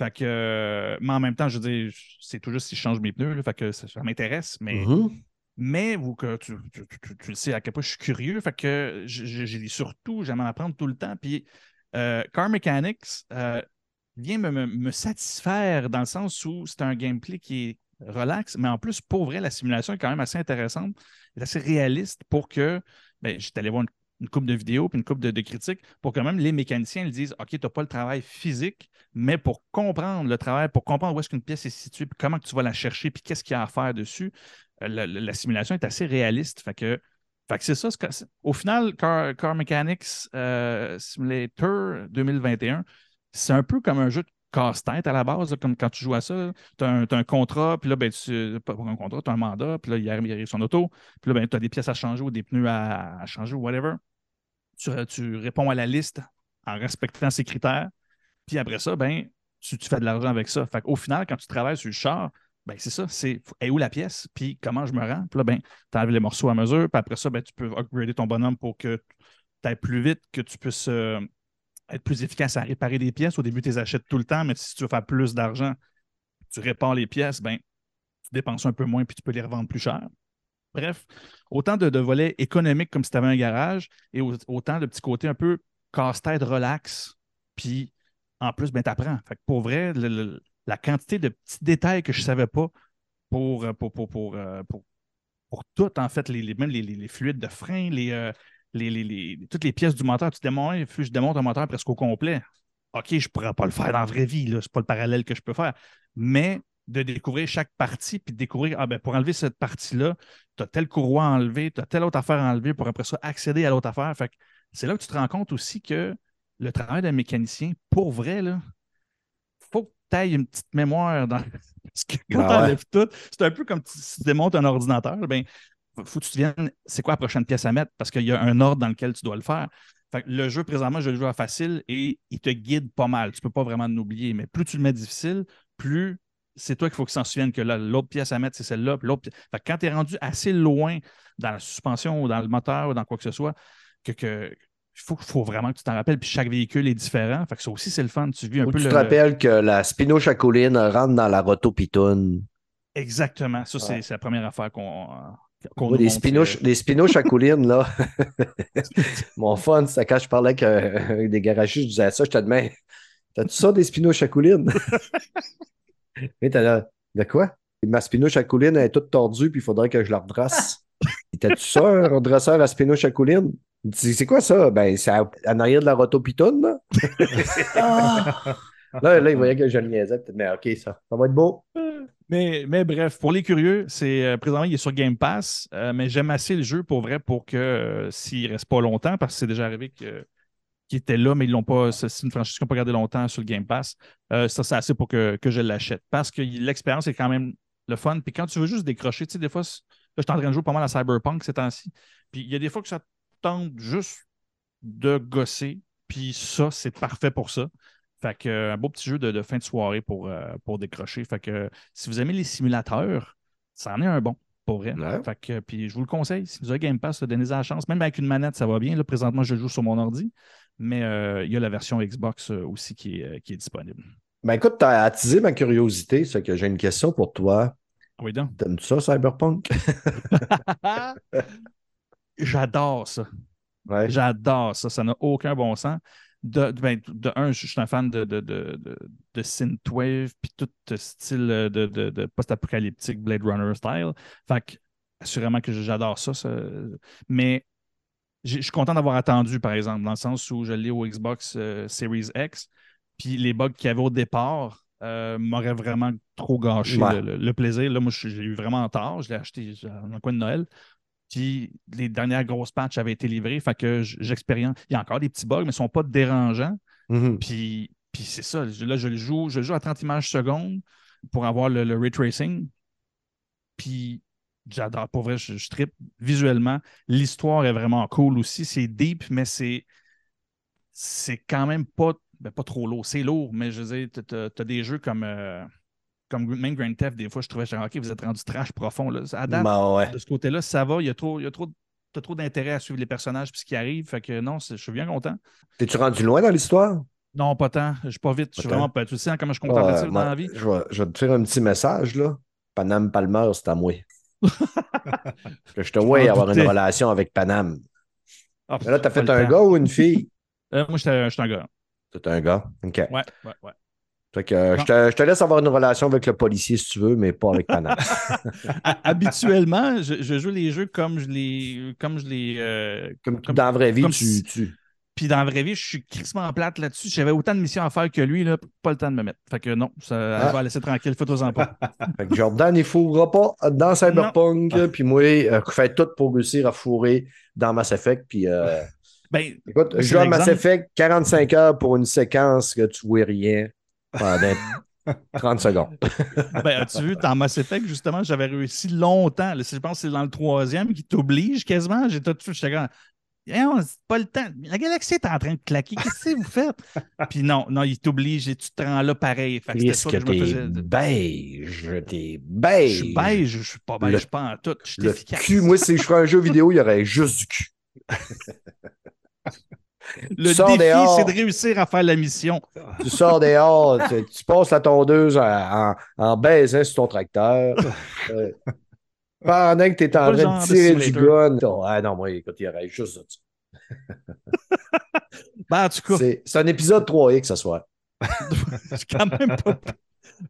Fait que, euh, mais en même temps, je veux dire, c'est tout juste si je change mes pneus, là, fait que ça, ça m'intéresse, mais, Mhm. Mais que tu, tu- tu- tu- le sais à quel point je suis curieux, fait que j'ai surtout, j'aime en apprendre tout le temps. Puis euh, Car Mechanics euh, vient me, me- me satisfaire dans le sens où c'est un gameplay qui est relax, mais en plus, pour vrai, la simulation est quand même assez intéressante, assez réaliste pour que, ben, j'étais allé voir une, coupe de vidéos puis une coupe de, critiques pour que même les mécaniciens disent OK, tu n'as pas le travail physique, mais pour comprendre le travail, pour comprendre où est-ce qu'une pièce est située, puis comment tu vas la chercher, puis qu'est-ce qu'il y a à faire dessus, la, la- la simulation est assez réaliste. Fait que, fait que c'est ça. Au final, Car, Car Mechanics euh, Simulator 2021, c'est un peu comme un jeu de casse-tête à la base, comme quand tu joues à ça. Tu as, un contrat, puis là, ben, tu, pas un contrat, as un mandat, puis là, il arrive, son auto, puis là, ben, tu as des pièces à changer ou des pneus à, changer ou whatever. Tu, réponds à la liste en respectant ces critères, puis après ça, ben, tu, tu fais de l'argent avec ça. Fait au final, quand tu travailles sur le char, ben, c'est ça, c'est est où la pièce, puis comment je me rends? Puis là, ben, tu enlèves les morceaux à mesure, puis après ça, ben, tu peux upgrader ton bonhomme pour que tu ailles plus vite, que tu puisses euh, être plus efficace à réparer des pièces. Au début, tu les achètes tout le temps, mais si tu veux faire plus d'argent, tu répares les pièces, ben, tu dépenses un peu moins, puis tu peux les revendre plus cher. Bref, autant de, volets économiques comme si tu avais un garage, et au- autant de petits côtés un peu casse-tête relax, puis en plus, ben, tu apprends. Fait pour vrai, le- la quantité de petits détails que je ne savais pas pour, euh, euh, pour, pour tout, en fait, les, même les, fluides de frein, les, euh, les, toutes les pièces du moteur. Tu démontes, je démonte un moteur presque au complet. OK, je ne pourrais pas le faire dans la vraie vie, ce n'est pas le parallèle que je peux faire. Mais de découvrir chaque partie, puis de découvrir, ah ben pour enlever cette partie-là, tu as telle courroie à enlever, tu as telle autre affaire à enlever pour après ça accéder à l'autre affaire. C'est là que tu te rends compte aussi que le travail d'un mécanicien, pour vrai, là, que ailles une petite mémoire dans. Parce que quand Ah tu ouais. enlèves tout, c'est un peu comme si tu démontes un ordinateur, ben, faut que tu te viennes, c'est quoi la prochaine pièce à mettre? Parce qu'il y a un ordre dans lequel tu dois le faire. Fait que le jeu, présentement, je le joue à facile et il te guide pas mal. Tu peux pas vraiment l'oublier, mais plus tu le mets difficile, plus c'est toi qu'il faut qu'il s'en souvienne que là, l'autre pièce à mettre, c'est celle-là. puis l'autre Fait que quand tu es rendu assez loin dans la suspension ou dans le moteur ou dans quoi que ce soit, que, que faut, faut vraiment que tu t'en rappelles. Puis chaque véhicule est différent. Fait que ça aussi, c'est le fun. Tu vis un Ou peu tu le. te rappelles que la Spino Chacoline rentre dans la roto Pitoune. Exactement. Ça, c'est Ouais. c'est la première affaire qu'on. les montre, Spino, euh, les Spino Chacoulines, là. Mon fun, c'est quand je parlais avec, euh, des garagistes, je disais ça, je te demande, t'as-tu ça des Spino Chacoulines? Et t'as là, de quoi? Ma Spino Chacouline elle est toute tordue, puis il faudrait que je la redresse. T'as-tu ça, un redresseur à Spino Chacouline? Il dit, C'est quoi ça? Ben, c'est en arrière de la roto Pitoune, là. Ah! Là, là, il voyait que je le niaisais. peut-être, Mais OK, ça, ça va être beau. Mais, mais bref, pour les curieux, c'est euh, présentement, il est sur Game Pass, euh, mais j'aime assez le jeu pour vrai pour que euh, s'il reste pas longtemps, parce que c'est déjà arrivé que- qu'il était là, mais ils l'ont pas. C'est une franchise qu'ils n'ont pas gardé longtemps sur le Game Pass. Euh, ça, c'est assez pour que, que je l'achète. Parce que l'expérience est quand même le fun. Puis quand tu veux juste décrocher, tu sais, des fois, là, je suis en train de jouer pas mal à Cyberpunk ces temps-ci. Puis il y a des fois que ça tente juste de gosser. Puis ça, c'est parfait pour ça. Fait que euh, un beau petit jeu de, de fin de soirée pour, euh, pour décrocher. Fait que si vous aimez les simulateurs, ça en est un bon, pour vrai. Ouais. Fait que, puis je vous le conseille. Si vous avez Game Pass, donnez-en la chance. Même avec une manette, ça va bien. Là, présentement, je joue sur mon ordi. Mais euh, il y a la version Xbox aussi qui est, qui est disponible. Ben écoute, t'as attisé ma curiosité, c'est que j'ai une question pour toi. Oui, donc. T'aimes-tu ça, Cyberpunk? J'adore ça. Ouais. J'adore ça. Ça n'a aucun bon sens. De, de- ben, de un, je suis un fan de, de, de, de, de synthwave, puis tout style de, de, de post-apocalyptique Blade Runner style. Fait que, assurément que j'adore ça, ça. Mais je suis content d'avoir attendu, par exemple, dans le sens où je l'ai au Xbox euh, Series X, puis les bugs qu'il y avait au départ euh, m'auraient vraiment trop gâché Ouais. le, plaisir. Là, moi, j'ai eu vraiment tard. Je l'ai acheté dans le coin de Noël. Puis les dernières grosses patchs avaient été livrées. Fait que j'expérience. Il y a encore des petits bugs, mais ils ne sont pas dérangeants. Mhm. Puis, puis c'est ça. Là, je le joue, je le joue à 30 images secondes pour avoir le, le ray tracing. Puis j'adore. Pour vrai, je, je trippe visuellement. L'histoire est vraiment cool aussi. C'est deep, mais c'est c'est quand même pas, ben, pas trop lourd. C'est lourd, mais je veux dire, tu as, des jeux comme, euh, comme même Grand Theft, des fois, je trouvais, genre, OK, vous êtes rendu trash profond. Là. À date, Ben ouais. de ce côté-là, ça va. Il y a trop, il y a trop, t'as trop d'intérêt à suivre les personnages et ce qui arrive. Fait que non, je suis bien content. T'es-tu rendu loin dans l'histoire? Non, pas tant. Je suis pas vite. Je suis vraiment pas. Tu sais comment je suis contemplatif Ouais, dans moi, la vie? Je vais, je vais te faire un petit message, là. Panam Palmer, c'est à moi. Que je te vois avoir une relation avec Panam. Ah, Mais là, t'as fait un temps. gars ou une fille? Euh, moi, j'étais un gars. C'est un gars? OK. Ouais, ouais, ouais. Fait que, euh, je, te, je te laisse avoir une relation avec le policier si tu veux, mais pas avec. Ha- Habituellement, je, je joue les jeux comme je les. Comme je les euh, Comme, Comme- dans la vraie vie, comme tu, tu- Puis dans la vraie vie, je suis crissement plate là-dessus. J'avais autant de missions à faire que lui, là, pas le temps de me mettre. Fait que non, ça Ah. va laisser tranquille, fais-toi-en pas. Fait que Jordan, il fourra pas dans Cyberpunk, puis moi, euh, je fais tout pour réussir à fourrer dans Mass Effect. Puis, euh, Ben, écoute, je joue à Mass. Effect 45 heures pour une séquence que tu vois rien pendant 30 secondes. ben as-tu vu, dans Mass Effect, justement, j'avais réussi longtemps. Là, je pense que c'est dans le troisième qui t'oblige quasiment. J'ai tout de suite, j'étais comme. Eh, on- c'est pas le temps. La galaxie est en train de claquer. Qu'est-ce que vous faites? Puis non, non, il t'oblige et tu te rends là pareil. Fait que Est-ce que que je t'es faisais. beige? T'es Je beige. suis beige, je suis pas beige, Le- pas en tout. Je suis Le efficace. cul, moi, si je ferais un jeu vidéo, il y aurait juste du cul. Le sors défi, c'est de réussir à faire la mission. Tu sors dehors, tu, tu passes la tondeuse en, en, en baisant sur ton tracteur. Euh, pendant que tu es en train de tirer du gun. Oh, ah non, moi, écoute, il y aurait juste ça. Ben, en tout cas, C'est un épisode 3X ce soir. c'est quand même pas.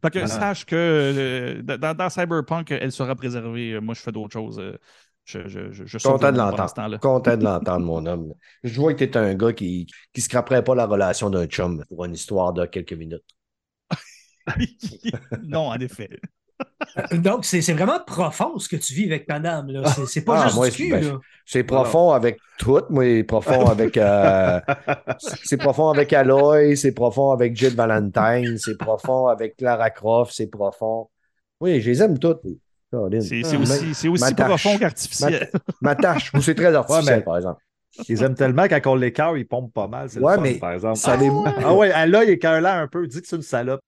Fait que sache que euh, dans, dans Cyberpunk, elle sera préservée. Moi, je fais d'autres choses. Euh, Je, je, je, je Content de l'entendre. Content de l'entendre, mon homme. Je vois que tu es un gars qui ne scraperait pas la relation d'un chum pour une histoire de quelques minutes. non, en effet. Donc, c'est c'est vraiment profond ce que tu vis avec Panam. là. C'est- pas Ah, juste moi, du cul. ben. C'est profond avec tout, moi, profond avec. euh, c'est profond avec Aloy, c'est profond avec Jill Valentine, c'est profond avec Clara Croft, c'est profond. Oui, je les aime toutes. C'est Ah, aussi, c'est aussi ma tâche. profond qu'artificiel. Ma tâche, vous, c'est très artificiel, mais- par exemple. Ils aiment tellement quand on l'écœure, ils pompent pas mal. C'est Ouais, le fun, mais par exemple. savez-vous- Ah ouais, à l'œil écœurant un peu, dis que c'est une salope.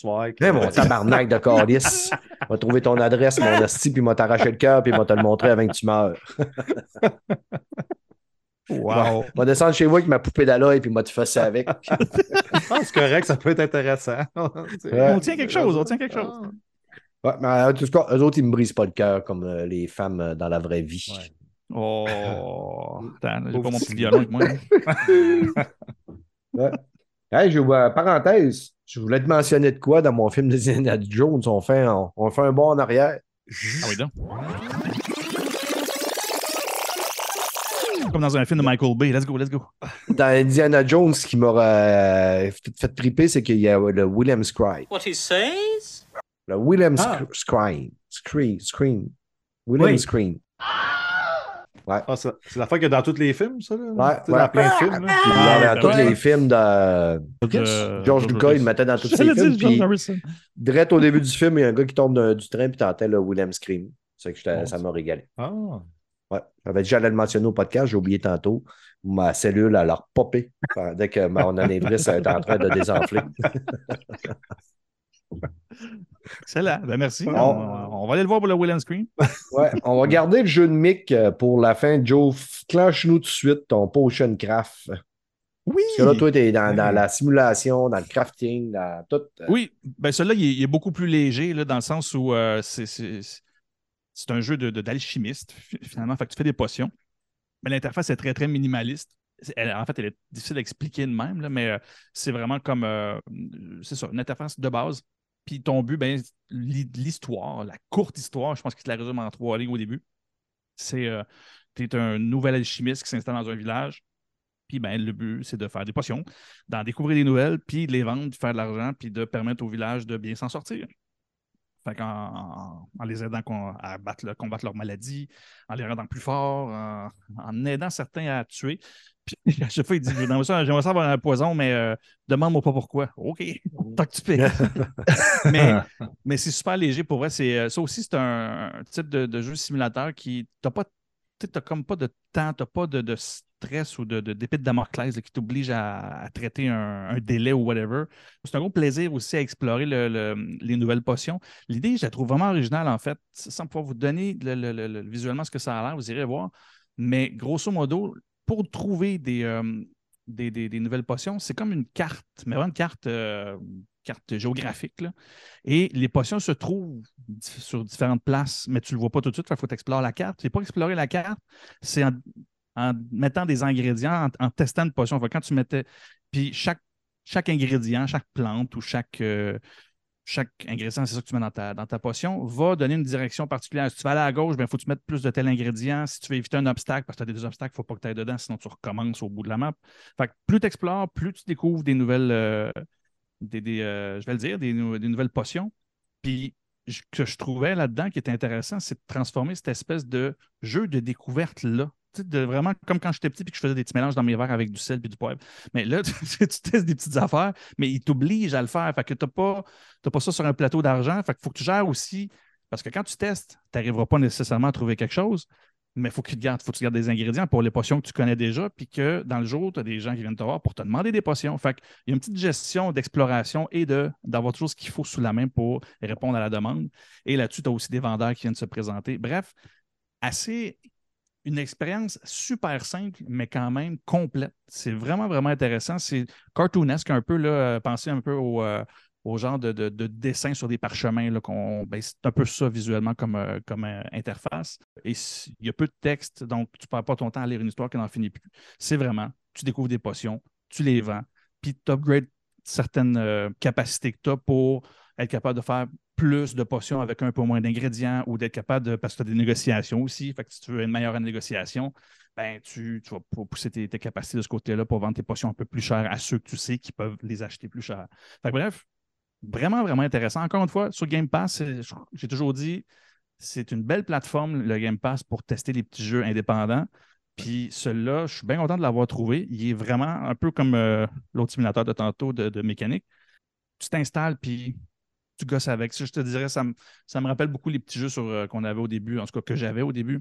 Que- Mais mon tabarnak de calice, va trouver ton adresse, mon esti, puis m'a t'arracher le cœur, puis m'a te le montrer avant que tu meurs. Wow. On va descendre chez vous avec ma poupée d'aloy puis m'a te fessé avec. Ah, c'est correct, ça peut être intéressant. On tient quelque chose, on tient quelque chose. Ouais, mais en tout cas, eux autres, ils me brisent pas le cœur comme euh, les femmes euh, dans la vraie vie. Ouais. Oh, attends, j'ai pas mon petit violon avec moi. Ouais. Hey, j'ai euh, parenthèse, je voulais te mentionner de quoi dans mon film de Indiana Jones? On fait un, on fait un bond en arrière. Ah oui, donc. Comme dans un film de Michael Bay. Let's go, let's go. Dans Indiana Jones, ce qui m'a euh, fait, fait triper, c'est qu'il y a le William Scribe. What he says? Le William Ah. Sc- Scribe. Screen. Screen. William Oui. Screen. Ah, c'est la fois qu'il y a dans tous les films, ça? Là? Ouais, C'est ouais. Dans plein de films. Là. Ah, dans ben tous ouais. les films de Euh, George Lucas, il le mettait dans tous ses films. Puis, direct au début du film, il y a un gars qui tombe du train puis t'entends le William Scream. C'est que Bon, ça m'a régalé. Ah, Ouais. J'avais j'allais le mentionner au podcast, j'ai oublié tantôt. Ma cellule a leur popé dès que mon anévrisme est en train de désenfler. Excellent. Ben, merci. On, on va aller le voir pour le Will and Scream. Ouais, on va garder le jeu de Mick euh, pour la fin. Joe, clenche-nous tout de suite ton Potion Craft. Oui. Parce que là, toi, tu es dans, la simulation, dans le crafting, dans tout. euh, Oui, ben celui-là, il, est- il est beaucoup plus léger, là, dans le sens où euh, c'est- c'est c'est un jeu de- de- d'alchimiste, fi- finalement. Fait que tu fais des potions. Mais l'interface est très, très minimaliste. Elle- en fait, elle est difficile à expliquer de même, là, mais euh, c'est vraiment comme. euh, c'est ça, une interface de base. Puis ton but, ben, l'hi- l'histoire, la courte histoire, je pense qu'il te la résume en trois lignes au début. C'est. tu es un nouvel alchimiste qui s'installe dans un village. Puis ben, le but, c'est de faire des potions, d'en découvrir des nouvelles, puis de les vendre, de faire de l'argent, puis de permettre au village de bien s'en sortir. Fait en, les aidant à combattre leurs maladies, en les rendant plus forts, en aidant certains à tuer. Puis à chaque fois, il dit J'aimerais ça, j'aimerais ça avoir un poison, mais euh, demande-moi pas pourquoi. OK, tant que tu paies. mais mais c'est super léger pour vrai. C'est, euh, ça aussi, c'est un, un type de, de jeu simulateur qui. T'as pas. T'as comme pas de temps, t'as pas de, de stress ou de, d'épée de Damoclès qui t'oblige à, à traiter un, un délai ou whatever. C'est un gros plaisir aussi à explorer le- le- les nouvelles potions. L'idée, je la trouve vraiment originale, en fait, sans pouvoir vous donner le- le- le- le- visuellement ce que ça a l'air, vous irez voir. Mais grosso modo, pour trouver des, euh, des, des- des nouvelles potions, c'est comme une carte, mais vraiment une carte, euh, carte géographique. Et les potions se trouvent sur différentes places, mais tu ne le vois pas tout de suite. Il faut explorer la carte. C'est pas explorer la carte, c'est en, mettant des ingrédients, en, testant une potion. Quand tu mettais. Puis chaque, chaque ingrédient, chaque plante ou chaque. euh, chaque ingrédient, c'est ça que tu mets dans ta, dans ta potion, va donner une direction particulière. Si tu vas aller à gauche, il faut que tu mettes plus de tel ingrédient. Si tu veux éviter un obstacle, parce que tu as des obstacles, il ne faut pas que tu ailles dedans, sinon tu recommences au bout de la map. Fait que plus tu explores, plus tu découvres des nouvelles, euh, des, des, euh, je vais le dire, des, des nouvelles potions. Puis ce que je trouvais là-dedans qui était intéressant, c'est de transformer cette espèce de jeu de découverte-là. Vraiment comme quand j'étais petit et que je faisais des petits mélanges dans mes verres avec du sel et du poivre. Mais là, tu, testes des petites affaires, mais ils t'obligent à le faire. Fait que tu n'as pas, ça sur un plateau d'argent. Fait qu'il faut que tu gères aussi. Parce que quand tu testes, tu n'arriveras pas nécessairement à trouver quelque chose, mais faut que tu gardes, faut que tu gardes des ingrédients pour les potions que tu connais déjà, puis que dans le jour, tu as des gens qui viennent te voir pour te demander des potions. Fait y a une petite gestion d'exploration et de, d'avoir toujours ce qu'il faut sous la main pour répondre à la demande. Et là-dessus, tu as aussi des vendeurs qui viennent se présenter. Bref, assez une expérience super simple, mais quand même complète. C'est vraiment, vraiment intéressant. C'est cartoonesque un peu, là, euh, penser un peu au, euh, genre de, de, de dessin sur des parchemins. Là, qu'on, ben, c'est un peu ça visuellement comme, euh, comme interface. Et il y a peu de texte, donc tu ne perds pas ton temps à lire une histoire qui n'en finit plus. C'est vraiment, tu découvres des potions, tu les vends, puis tu upgrades certaines capacités que tu as pour être capable de faire plus de potions avec un peu moins d'ingrédients ou d'être capable de. Parce que tu as des négociations aussi. Fait que si tu veux une meilleure négociation, ben, tu, vas pou- pousser tes, capacités de ce côté-là pour vendre tes potions un peu plus chères à ceux que tu sais qui peuvent les acheter plus cher. Fait que bref, vraiment, vraiment intéressant. Encore une fois, sur Game Pass, j'ai toujours dit, c'est une belle plateforme, le Game Pass, pour tester les petits jeux indépendants. Puis celui-là, je suis bien content de l'avoir trouvé. Il est vraiment un peu comme euh, l'autre simulateur de tantôt de, de mécanique. Tu t'installes, puis tu gosses avec. Ça, je te dirais, ça me, ça me rappelle beaucoup les petits jeux euh, qu'on avait au début, en tout cas que j'avais au début,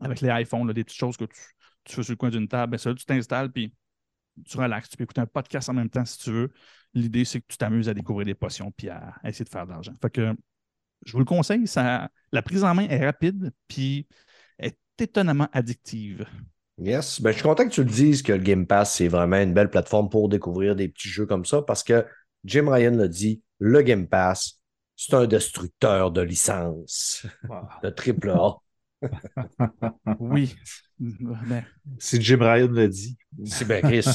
avec les iPhones, là, des petites choses que tu, tu fais sur le coin d'une table. Ben, ça, tu t'installes, puis tu relaxes. Tu peux écouter un podcast en même temps si tu veux. L'idée, c'est que tu t'amuses à découvrir des potions puis à, à essayer de faire de l'argent. Fait que je vous le conseille. Ça, la prise en main est rapide, puis est étonnamment addictive. Yes. Ben, je suis content que tu le dises que le Game Pass, c'est vraiment une belle plateforme pour découvrir des petits jeux comme ça parce que Jim Ryan l'a dit, le Game Pass, c'est un destructeur de licences, de triple A. Oui. Ben, Si Jim Ryan l'a dit. C'est bien Chris.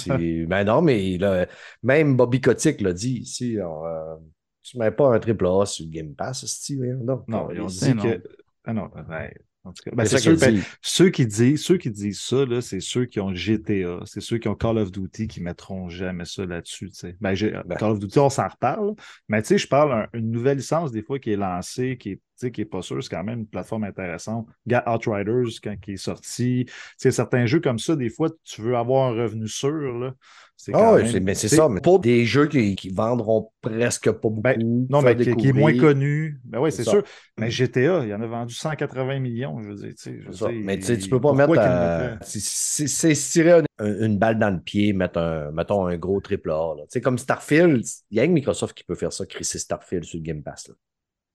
Ben non, mais il a- même Bobby Kotick l'a dit ici. on, euh, tu mets pas un triple A sur le Game Pass, Steve. Non, Non, ils ont c'est dit non. que. Ah non, ben, en tout cas, ben, c'est sûr, ben, ceux qui disent, ceux qui disent ça, là, c'est ceux qui ont GTA, c'est ceux qui ont Call of Duty qui mettront jamais ça là-dessus. Ben. Call of Duty, on s'en reparle. Mais tu sais, je parle un- une nouvelle licence des fois qui est lancée, qui est, qui est pas sûre, c'est quand même une plateforme intéressante. Regarde Outriders quand qui est sorti. Certains jeux comme ça, des fois, tu veux avoir un revenu sûr. Là. C'est Ah oui, même- mais c'est ça. Mais pour des jeux qui, qui vendront presque pas beaucoup. Ben, Non, faire mais qui, qui est moins connu. Ben oui, C'est sûr. Mais GTA, il en a vendu 180 millions, je veux dire. je ça. Mais tu tu peux pas mettre. euh, c'est- tirer un- une balle dans le pied, mettre un, mettons un gros triple A. là. Tu sais, comme Starfield, il y a que Microsoft qui peut faire ça, crisser Starfield sur le Game Pass. là.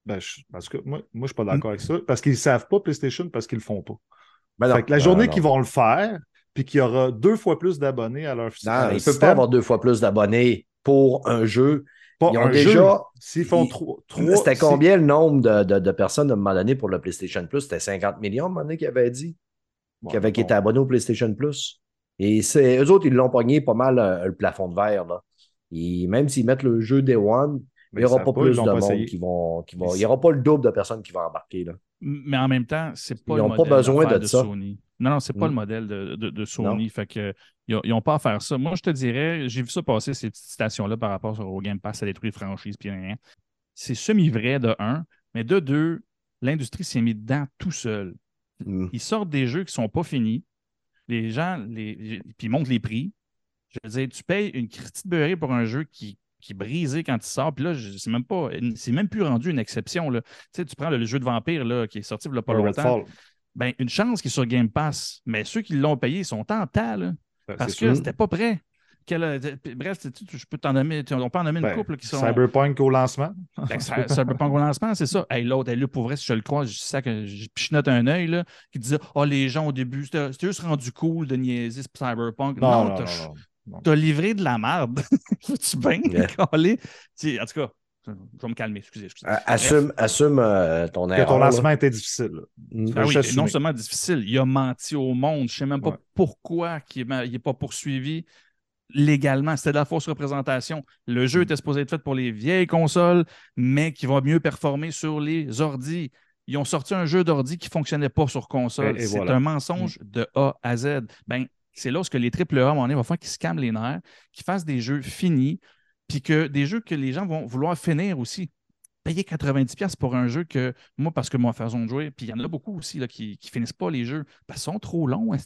Ben, je- parce que moi, moi je suis pas d'accord avec ça. Parce qu'ils ne savent pas PlayStation parce qu'ils le font pas. Ben non, Fait que la non, journée non. qu'ils vont le faire, puis qu'il y aura deux fois plus d'abonnés à leur, Non, ils ne peuvent pas avoir deux fois plus d'abonnés pour un jeu. pas ils ont un déjà-. S'ils font ils- trois. C'était combien le nombre de, de- de personnes à un moment donné pour le PlayStation Plus? C'était 50 millions à un moment donné qu'ils avaient dit, Bon, qui, avaient, bon. étaient abonnés au PlayStation Plus. Et c'est eux autres, ils l'ont pogné pas mal euh, le plafond de verre. Là. Et même s'ils mettent le jeu Day One, il n'y aura pas plus de monde essayé. qui vont. Qui vont il n'y aura pas le double de personnes qui vont embarquer. Là. Mais en même temps, c'est pas Ils le ont pas modèle besoin de de ça. Sony. Non, non, c'est pas Mm. le modèle de, de- de Sony. Fait que ils n'ont pas à faire ça. Moi, je te dirais, j'ai vu ça passer, ces petites citations-là par rapport au Game Pass, ça détruit les franchises, puis rien. C'est semi-vrai de un, mais de deux, l'industrie s'est mise dedans tout seul. Mm. Ils sortent des jeux qui sont pas finis. Les gens, les, puis ils montent les prix. Je veux dire, tu payes une petite beurrée pour un jeu qui, qui est brisé quand il sort. Puis là, c'est même pas, c'est même plus rendu une exception. Là. Tu sais, tu prends le, le jeu de vampire là, qui est sorti il y a pas longtemps. Redfall. Ben, une chance qu'il est sur Game Pass. Mais ceux qui l'ont payé sont en tas, là, Ben, parce que c'était pas prêt. Euh, bref, je peux t'en nommer, on peut en nommer une Ben, couple qui sont. Cyberpunk au lancement. Ben, Cy- Cyberpunk au lancement, c'est ça. Hey, L'autre, elle, là, pour vrai, si je le crois, je sais que je pichenote un œil, là, qui disait Oh, les gens au début, c'était juste rendu cool de niaiser Cyberpunk. Non, non, non. T'as livré de la merde. tu bien Yeah. En tout cas, je vais me calmer, excusez. excusez. Assume, assume euh, ton Que erreur. ton là. lancement était difficile. Mm. Ah oui, non seulement difficile, il a menti au monde. Je ne sais même pas Ouais. pourquoi il n'est pas poursuivi légalement. C'était de la fausse représentation. Le Mm. jeu était supposé être fait pour les vieilles consoles, mais qui va mieux performer sur les ordis. Ils ont sorti un jeu d'ordi qui ne fonctionnait pas sur console. C'est voilà. Mm. un mensonge de A à Z. Ben, c'est là où que les AAA, à un moment donné, va falloir qu'ils se calment les nerfs, qu'ils fassent des jeux finis, puis que des jeux que les gens vont vouloir finir aussi payer 90$ pour un jeu que moi, parce que moi, façon de jouer, puis il y en a beaucoup aussi là, qui ne finissent pas les jeux, parce qu'ils sont trop longs. hein,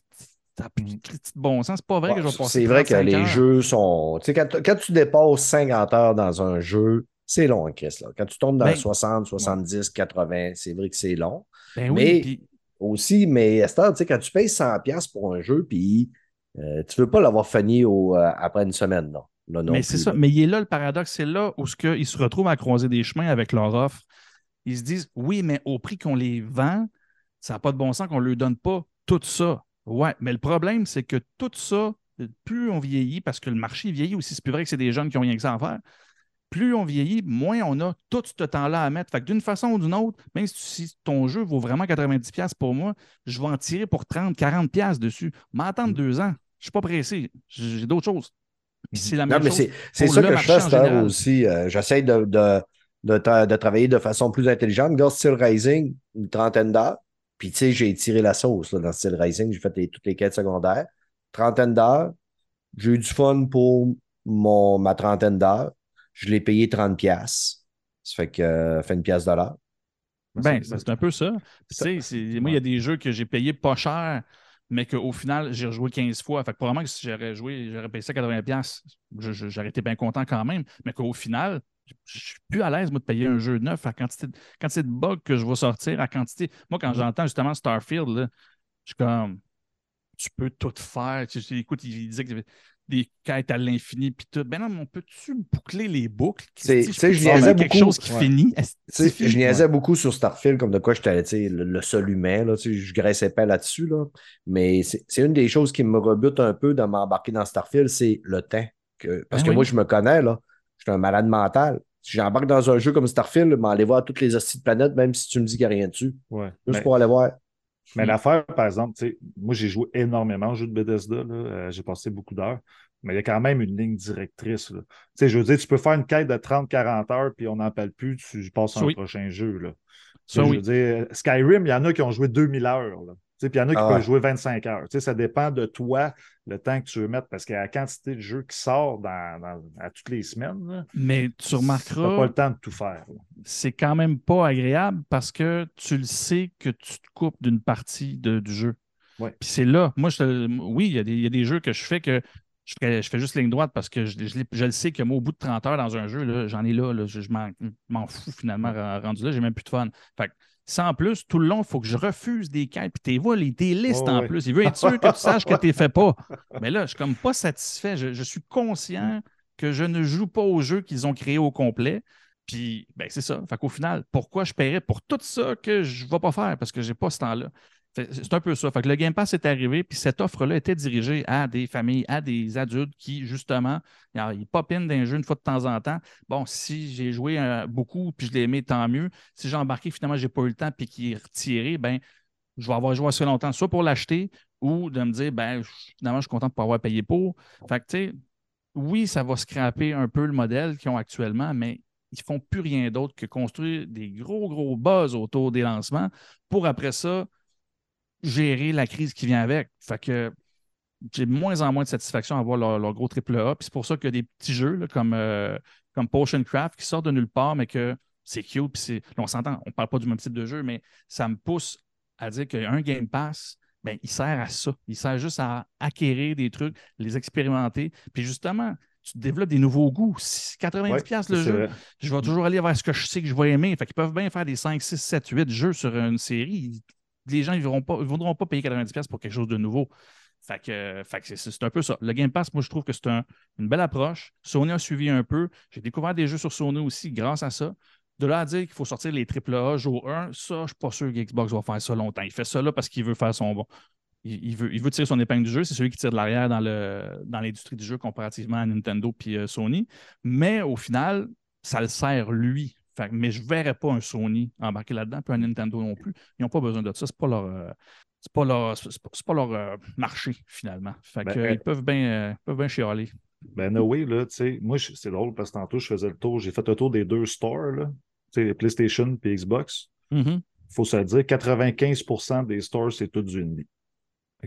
Ça de bon sens. C'est pas vrai que je vais C'est vrai que 35 les heures. jeux sont. Tu sais, quand, quand tu dépasses 50 heures dans un jeu, c'est long, Chris. Là. Quand tu tombes dans Ben, 60, 70, 80, c'est vrai que c'est long. Ben oui, mais- Aussi, mais Esther, tu sais, quand tu payes 100$ pour un jeu, puis euh, tu veux pas l'avoir fini au, euh, après une semaine, non. Là, non mais c'est ça. Mais il est là le paradoxe. C'est là où ce que ils se retrouvent à croiser des chemins avec leur offre. Ils se disent oui, mais au prix qu'on les vend, ça n'a pas de bon sens qu'on ne leur donne pas tout ça. Ouais, mais le problème, c'est que tout ça, plus on vieillit, parce que le marché vieillit aussi, c'est plus vrai que c'est des jeunes qui ont rien que ça à faire. Plus on vieillit, moins on a tout ce temps-là à mettre. Fait que d'une façon ou d'une autre, même si, ton jeu vaut vraiment 90$ pour moi, je vais en tirer pour 30, 40$ dessus. M'attendre deux ans. Je ne suis pas pressé. J'ai d'autres choses. Puis c'est la Non, même mais chose. c'est ça que je fais, aussi. Euh, J'essaie de, de, de, tra- de travailler de façon plus intelligente. Regarde Steel Rising, une trentaine d'heures. Puis, tu sais, j'ai tiré la sauce là, dans Steel Rising. J'ai fait les- toutes les quêtes secondaires. Trentaine d'heures. J'ai eu du fun pour mon, ma trentaine d'heures. Je l'ai payé 30$. piastres. Ça fait que euh, fait une pièce de l'heure. Ben, c'est un peu ça. Tu sais, c'est- moi, il y a des jeux que j'ai payés pas cher, mais qu'au final, j'ai rejoué 15 fois. Fait que probablement que si j'aurais joué, j'aurais payé ça 80$. Je- je- J'aurais été bien content quand même, mais qu'au final, je suis plus à l'aise, moi, de payer un jeu neuf à quantité de, quantité de bugs que je vais sortir, à quantité. Moi, quand j'entends justement Starfield, là, je suis comme, tu peux tout faire. Écoute, il, il disait que des quêtes à l'infini, puis tout. Ben non, mais on peut-tu boucler les boucles? C'est- je faire niaisais quelque beaucoup. chose qui Ouais. finit. Je niaisais beaucoup sur Starfield, comme de quoi j'étais tu sais, le, le seul humain. Là, tu sais, je graissais pas là-dessus. Là. Mais c'est une des choses qui me rebute un peu de m'embarquer dans Starfield, c'est le temps. Que, parce Ben que oui. moi, je me connais, là. Je suis un malade mental. Si j'embarque dans un jeu comme Starfield, m'aller voir toutes les hosties de planète, même si tu me dis qu'il n'y a rien dessus. Ouais. Juste Mais- pour aller voir. Mais Hmm. l'affaire, par exemple, tu sais, moi, j'ai joué énormément au jeu de Bethesda. là. Euh, j'ai passé beaucoup d'heures. Mais il y a quand même une ligne directrice. là. Tu sais, je veux dire, tu peux faire une quête de 30-40 heures, puis on n'en parle plus, tu passes à un Oui. prochain jeu. Là. Ça, je oui. veux dire, Skyrim, il y en a qui ont joué 2000 heures. Là. Tu sais, Puis il y en a qui Ah peuvent jouer 25 heures. Tu sais, ça dépend de toi, le temps que tu veux mettre, parce qu'il y a la quantité de jeux qui sort dans, dans- à toutes les semaines. là, Mais tu t'as pas remarqueras, le temps de tout faire. c'est quand même pas agréable parce que tu le sais que tu te coupes d'une partie de- du jeu. Ouais. Puis c'est là. Moi, je oui, il y, a des- il y a des jeux que je fais que je fais, je fais juste ligne droite parce que je, je l'ai- je le sais que moi, au bout de 30 heures dans un jeu, j'en ai là. là, je je m'en fous finalement rendu là. J'ai même plus de fun. Fait que, sans plus, tout le long, il faut que je refuse des quêtes. Puis tu vois, les des listes Oh, en plus. Il veut être sûr que tu saches que tu ne fais pas. Mais là, je suis comme pas satisfait. Je, je suis conscient que je ne joue pas au jeu qu'ils ont créé au complet. Puis, ben, c'est ça. Fait qu'au final, pourquoi je paierais pour tout ça que je ne vais pas faire? Parce que je n'ai pas ce temps-là? C'est un peu ça. Fait que le Game Pass est arrivé, puis cette offre-là était dirigée à des familles, à des adultes qui, justement, ils popinent d'un jeu une fois de temps en temps. Bon, si j'ai joué euh, beaucoup puis je l'ai aimé, tant mieux. Si j'ai embarqué, finalement, j'ai pas eu le temps puis qu'il est retiré, ben, je vais avoir joué assez longtemps, soit pour l'acheter ou de me dire, ben, finalement, je suis content de pas avoir payé pour. Fait que, tu sais, oui, ça va scraper un peu le modèle qu'ils ont actuellement, mais ils font plus rien d'autre que construire des gros, gros buzz autour des lancements pour après ça gérer la crise qui vient avec. Fait que j'ai de moins en moins de satisfaction à voir leur, leur gros triple A. Puis c'est pour ça qu'il y a des petits jeux là, comme, euh, comme Potion Craft qui sortent de nulle part, mais que c'est cute. Puis c'est... on s'entend, on ne parle pas du même type de jeu, mais ça me pousse à dire qu'un Game Pass, ben, il sert à ça. Il sert juste à acquérir des trucs, les expérimenter. Puis justement, tu développes des nouveaux goûts. Si 90$ Ouais, piastres le jeu, vrai. je vais toujours aller vers ce que je sais que je vais aimer. Fait qu'ils peuvent bien faire des 5, 6, 7, 8 jeux sur une série. Les gens ne voudront pas, payer 90$ pour quelque chose de nouveau. C'est, un peu ça. Le Game Pass, moi, je trouve que c'est un- une belle approche. Sony a suivi un peu. J'ai découvert des jeux sur Sony aussi grâce à ça. De là à dire qu'il faut sortir les AAA jour 1, ça, je ne suis pas sûr que Xbox va faire ça longtemps. Il fait ça là parce qu'il veut faire son bon. Il, veut, tirer son épingle du jeu. C'est celui qui tire de l'arrière dans, l'industrie du jeu comparativement à Nintendo et Sony. Mais au final, ça le sert lui. Fait mais je ne verrais pas un Sony embarquer là-dedans, puis un Nintendo non plus. Ils n'ont pas besoin de ça. Ce n'est pas leur, euh, c'est pas leur, c'est pas, c'est pas leur euh, marché, finalement. Fait Ben, que, euh, ils peuvent bien euh, peuvent bien chialer. Ben, no way, là, tu sais, moi, je- c'est drôle parce que tantôt, je faisais le tour, j'ai fait le tour des deux stores, là, tu sais, PlayStation et Xbox. Il faut se le dire, 95% des stores, c'est tout du indie.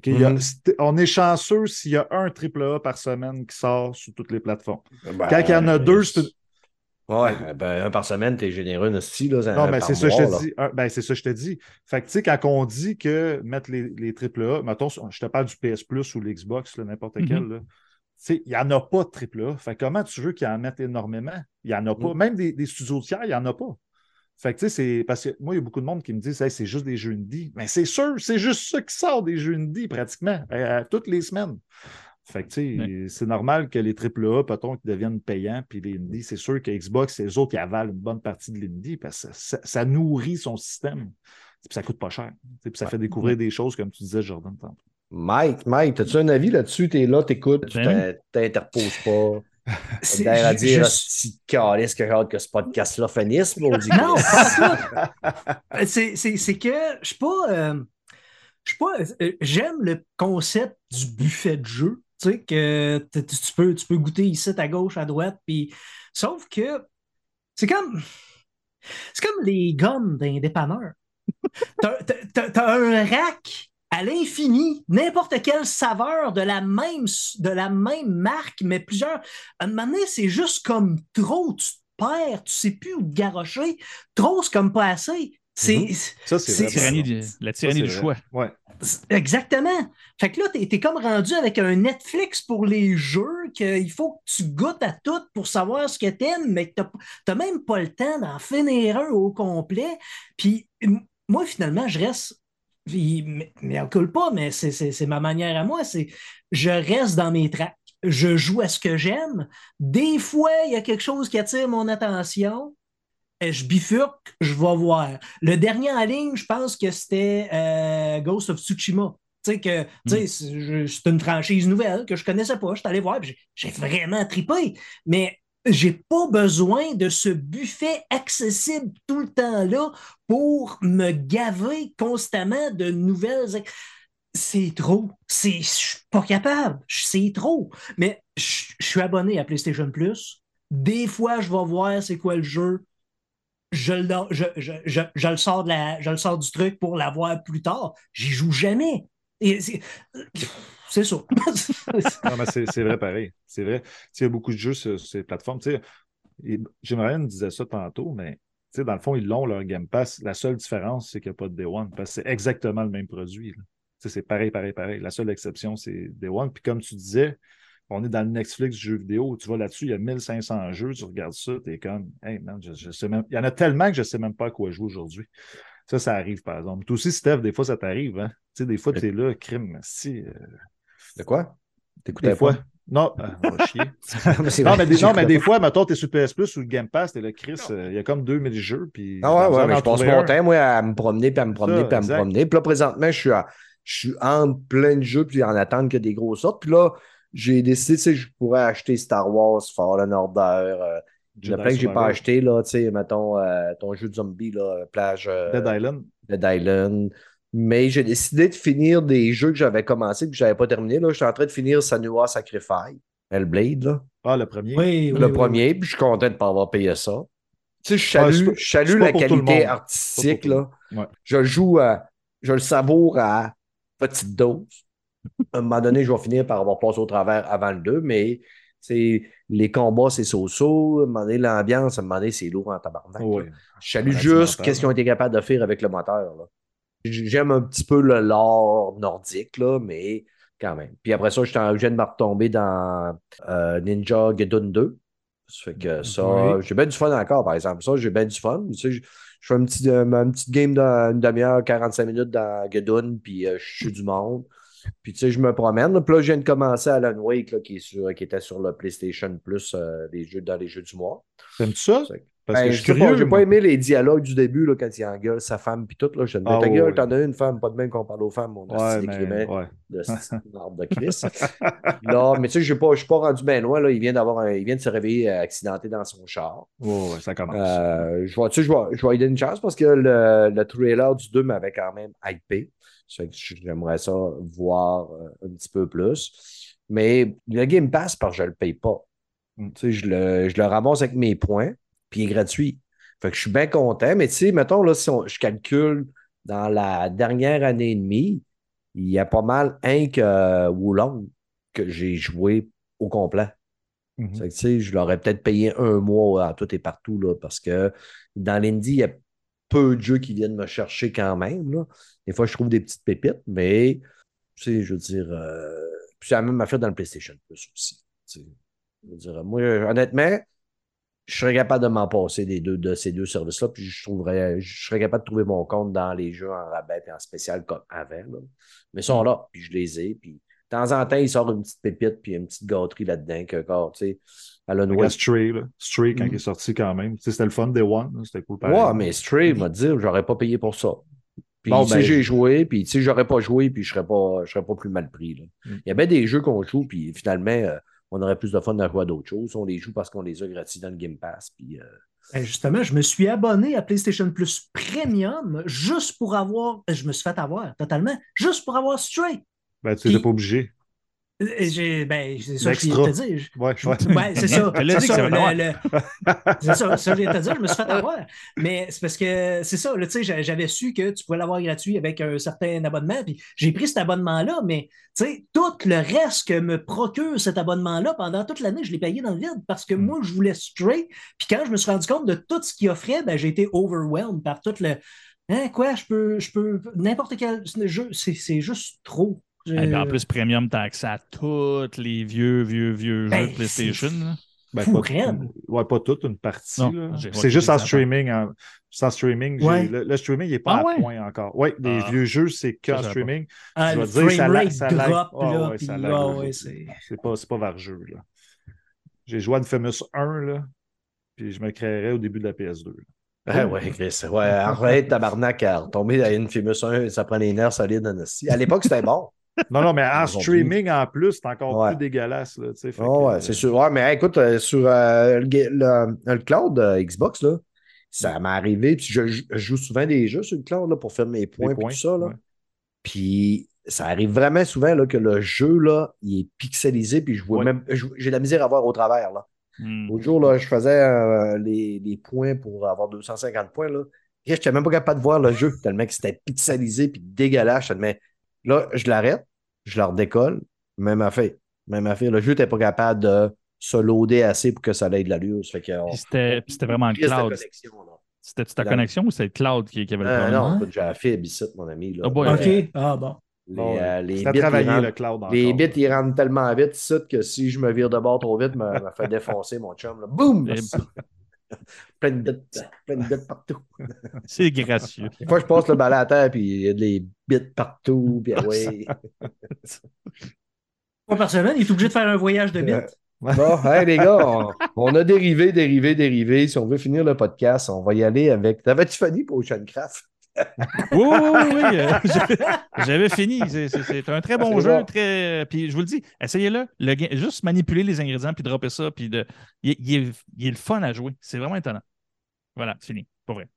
Y a- Mhm. c'est- on est chanceux s'il y a un AAA par semaine qui sort sur toutes les plateformes. Ben, Quand il y en a deux, c'est une- Ouais, ben, un par semaine, t'es généreux, Nasty, là. Non, un mais c'est ça que je te dis. Un- ben, c'est ça que je te dis. Fait que, tu sais, quand on dit que mettre les, les AAA, mettons, je te parle du PS Plus ou l'Xbox, n'importe Mhm. quel, là, tu sais, il n'y en a pas de AAA. Fait que comment tu veux qu'ils en mettent énormément? Il n'y en a pas. Mhm. Même des, des studios tiers, il n'y en a pas. Fait que, tu sais, c'est. Parce que moi, il y a beaucoup de monde qui me disent, Hey, c'est juste des jeux indie. Mais c'est sûr, c'est juste ça qui sort des jeux indie, pratiquement, euh, toutes les semaines. Fait que, tu sais, Ouais. c'est normal que les AAA, peut-on, qu'ils deviennent payants, puis les indies, c'est sûr que Xbox, c'est eux autres qui avalent une bonne partie de l'indie, parce que ça, ça nourrit son système. Puis ça coûte pas cher. Puis ça fait découvrir des choses, comme tu disais, Jordan, tantôt. Mike, Mike, as-tu un avis là-dessus? T'es là, t'écoutes, tu Ben t'in- t'interposes pas. C'est- à dire, je- si calice que j'ai hâte que ce podcast-là finisse, mais on dit Non, pas ça. C'est, c'est, c'est que je suis pas. euh, je suis pas. euh, J'aime le concept du buffet de jeu. Tu sais, que tu peux, tu peux goûter ici, à gauche, à droite. Puis, sauf que c'est comme. C'est comme les gommes d'un dépanneur. T'as, t'as- un rack à l'infini, n'importe quelle saveur de la même, de la même marque, mais plusieurs. À un moment donné, c'est juste comme trop, tu te perds, tu sais plus où te garrocher. Trop, c'est comme pas assez. C'est. Mhm. Ça, C'est- c'est vrai. Tyrannie du- la tyrannie Ça, du choix. Ouais. Exactement. Fait que là, t'es, t'es comme rendu avec un Netflix pour les jeux, qu'il faut que tu goûtes à tout pour savoir ce que t'aimes, mais que t'as, même pas le temps d'en finir un au complet. Puis moi, finalement, je reste. mais on coule pas, mais c'est ma manière à moi, c'est je reste dans mes tracks. je joue à ce que j'aime. Des fois, il y a quelque chose qui attire mon attention. Et je bifurque, je vais voir. Le dernier en ligne, je pense que c'était euh, Ghost of Tsushima. Tu sais, que sais, c'est une franchise nouvelle que je connaissais pas. Je suis allé voir, puis j'ai vraiment trippé. Mais j'ai pas besoin de ce buffet accessible tout le temps là pour me gaver constamment de nouvelles. C'est trop. C'est, je suis pas capable. C'est trop. Mais je je suis abonné à PlayStation Plus. Des fois, je vais voir c'est quoi le jeu. Je le, je, je, je, le sors de la, je le sors du truc pour l'avoir plus tard. J'y joue jamais. C'est, ça. C'est vrai pareil. C'est vrai. Il y a beaucoup de jeux sur, ces plateformes. Jim Ryan disait ça tantôt, mais dans le fond, ils l'ont, leur Game Pass. La seule différence, c'est qu'il n'y a pas de Day One, parce que c'est exactement le même produit. C'est pareil, pareil, pareil. La seule exception, c'est Day One. Puis comme tu disais, on est dans le Netflix du jeu vidéo. Tu vas là-dessus, il y a 1500 jeux, tu regardes ça, tu es comme, hey man, je, je sais même. Il y en a tellement que je ne sais même pas à quoi jouer aujourd'hui. Ça, ça arrive, par exemple. Toi aussi, Steph, des fois, ça t'arrive. Hein? Tu sais, des fois, tu es là, crime, si. euh, De quoi? T'écoutais des fois. pas? Non, euh, on va chier. Non, mais des, non, mais des fois, mettons, t'es sur PS Plus ou le Game Pass, t'es là, Chris, euh, il y a comme 2000 jeux. Puis Ah ouais, ouais, mais je passe mon temps, moi, à me promener, puis à me promener, Ça, puis à me exact. promener. Puis là, présentement, je suis, à- je suis en plein de jeux, puis en attente que des gros sortent. Puis là, j'ai décidé, tu sais, je pourrais acheter Star Wars, Fallen Order. euh, il y en a Jedi plein que j'ai pas acheté, là, tu sais, mettons, euh, ton jeu de zombie, là, plage euh, Dead Island. Dead Island. Mais j'ai décidé de finir des jeux que j'avais commencé, que je n'avais pas terminé. Là, je suis en train de finir Sanua Sacrifice, Hellblade, là. Ah, le premier. Oui, oui, le oui, premier, puis je suis content de ne pas avoir payé ça. Tu sais, je Ouais, salue, je la qualité artistique. Là. Ouais. Je joue, à- je le savoure à petite dose. À un moment donné, je vais finir par avoir passé au travers avant le 2, mais c'est les combats, c'est so-so. À un moment donné, l'ambiance, à un moment donné, c'est lourd en tabarnak. Ouais. Je salue juste qu'est-ce qu'ils ont été capables de faire avec le moteur. J'aime un petit peu le lore nordique, là, mais quand même. Puis après ça, j'étais viens de me retomber dans euh, Ninja Gaiden 2. Ça fait que ça, Oui. j'ai bien du fun encore, par exemple. Ça, j'ai bien du fun. Tu sais, je, je fais un petit, euh, une petite game d'une demi-heure, 45 minutes dans Gaiden, puis euh, je suis du monde. Puis tu sais, je me promène. là. Puis là, je viens de commencer Alan Wake, là, qui, est sur, qui était sur le PlayStation Plus euh, jeux, dans les jeux du mois. T'aimes-tu ça? Parce Ben, que je suis curieux. j'ai pas aimé les dialogues du début là, quand il engueule sa femme puis tout. Là, je dis, Ah, ta ouais, gueule, ouais. t'en as une femme, pas de même qu'on parle aux femmes, mon Ouais, mais, ouais. de de Christ. là, mais tu sais, je ne suis pas rendu bien loin. Là. Il, vient d'avoir un- il vient de se réveiller euh, accidenté dans son char. Ouais, ça commence. Euh, je vais lui donner une chance parce que le, le trailer du 2 m'avait quand même hypé. J'aimerais ça voir euh, un petit peu plus. Mais le Game Pass, parce que je ne le paye pas. Mm. Je, le, je le ramasse avec mes points, puis il est gratuit. Fait que je suis bien content. Mais tu sais, mettons, là, si on- je calcule dans la dernière année et demie, il y a pas mal un que Wulong que j'ai joué au complet. Que, tu sais, je l'aurais peut-être payé un mois à tout et partout, là, parce que dans l'indie, il y a peu de jeux qui viennent me chercher quand même. là. Des fois, je trouve des petites pépites, mais je veux dire, euh, c'est la même affaire dans le PlayStation Plus aussi. Je veux dire, moi, honnêtement, je serais capable de m'en passer des deux, de ces deux services-là, puis je trouverais, je serais capable de trouver mon compte dans les jeux en rabais et en spécial comme avant. là. Mais ils sont là, puis je les ai, puis de temps en temps, il sort une petite pépite puis une petite gâterie là-dedans, que, encore, tu sais, Alan Regarde Wake. Stray, là. Stray, quand Mm. il est sorti quand même. Tu sais, C'était le fun Day One. là, C'était cool. pareil. Ouais, mais Stray m'a dit, j'aurais pas payé pour ça. Puis, Bon, tu sais, ben, j'ai joué, puis, tu sais, j'aurais pas joué, puis je serais pas, je serais pas plus mal pris, là. Mm. Il y a bien des jeux qu'on joue, puis finalement, euh, on aurait plus de fun à jouer à d'autres choses. On les joue parce qu'on les a gratuits dans le Game Pass, puis... euh, Ben, justement, je me suis abonné à PlayStation Plus Premium juste pour avoir. Je me suis fait avoir totalement, juste pour avoir Stray. Ben, tu n'étais Puis- pas obligé. Et j'ai- Ben, c'est ça que je viens L'extra. de te dire. Ouais, Je- ouais. Ouais, c'est ça. C'est ça, le- le- c'est ça, ça, je viens de te dire, je me suis fait avoir. Mais c'est parce que c'est ça, tu sais, j'a- j'avais su que tu pouvais l'avoir gratuit avec un certain abonnement, puis j'ai pris cet abonnement-là, mais tu sais, tout le reste que me procure cet abonnement-là, pendant toute l'année, je l'ai payé dans le vide parce que Mm. moi, je voulais stray, puis quand je me suis rendu compte de tout ce qu'il offrait, ben, j'ai été overwhelmed par tout le. Hein, quoi, je peux, je peux, n'importe quel jeu, c'est c'est juste trop. Je- Eh ben, en plus, Premium, t'as accès à tous les vieux, vieux, vieux Ben, jeux de PlayStation. Ben, pas, ouais, pas toute, une partie. Non, là. j'ai- C'est juste en streaming. En, en streaming. Ouais. Le, le streaming, il n'est pas Ah à ouais? point encore. Oui, les Ah. vieux jeux, c'est que Ça, en je savais pas. streaming. Ah, Je le vais te dire, ça frame lag- rate ça lag. ouais, autres. c'est... C'est pas, c'est pas vargeux, là. J'ai joué à Infamous 1, là, puis je me créerais au début de la PS2. là. Ah ouais, Chris. Ouais, arrête, tabarnak, à retomber à une Famous 1, ça prend les nerfs solides. À l'époque, c'était bon. Non, non, mais en streaming en plus, c'est encore Ouais. plus dégueulasse. Là, ouais, euh, c'est sûr. Ouais, mais hey, écoute, euh, sur euh, le, ga- le- le cloud euh, Xbox, là, ça m'est arrivé. Puis je, je joue souvent des jeux sur le cloud là, pour faire mes points et tout ça. Là. ouais. Puis ça arrive vraiment souvent là, que le jeu, là, il est pixelisé, puis je vois même. J'ai de la misère à voir au travers. Là. Hmm. L'autre jour, là, je faisais euh, les, les points pour avoir 250 points. Là. Je n'étais même pas capable de voir le jeu, tellement que c'était pixelisé puis dégueulasse. tellement- Là, je l'arrête, je le redécolle, même affaire. Même affaire. Le jeu n'était pas capable de se loader assez pour que ça ait de l'allure. C'était c'était vraiment le cloud. C'était-tu ta La- connexion ou c'est le cloud qui, qui avait le Euh, problème? non, j'ai la fibre ici, mon ami. Là. Oh boy. OK, Les, ah bon. Bon, euh, les c'est à bits, ils travailler rentrent- le cloud encore. les bits, ils rentrent tellement vite ici que si je me vire de bord trop vite, me, me fait défoncer mon chum. Boum! Plein de bits, plein de bits partout. C'est gracieux. Des fois, je passe le balai à terre, puis il y a des bits partout, puis ah ouais. Moi, par semaine, il est obligé de faire un voyage de bits. Euh, Bon, hey, les gars, on, on a dérivé, dérivé, dérivé. Si on veut finir le podcast, on va y aller avec. T'avais-tu fini pour Oceancraft? Oui, oui, oui, oui. euh, J'avais fini. C'est- un très bon jeu. bon. Très... Puis je vous le dis, essayez-le. Le Juste manipuler les ingrédients puis dropper ça. Puis de... il, est- il est, il est le fun à jouer. C'est vraiment étonnant. Voilà, c'est fini. Pas vrai.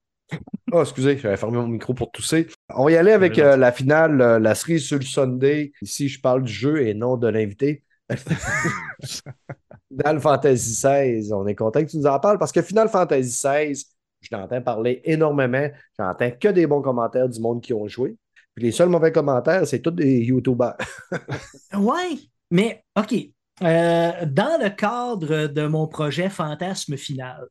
Oh, excusez, j'avais fermé mon micro pour tousser. On va y aller avec euh, la finale, euh, la série sur le Sunday. Ici, je parle du jeu et non de l'invité. Final Fantasy XVI, on est content que tu nous en parles parce que Final Fantasy XVI, je l'entends parler énormément. J'entends que des bons commentaires du monde qui ont joué. Puis les seuls mauvais commentaires, c'est tous des YouTubers. Ouais, mais OK. Euh, dans le cadre de mon projet Fantasme Final,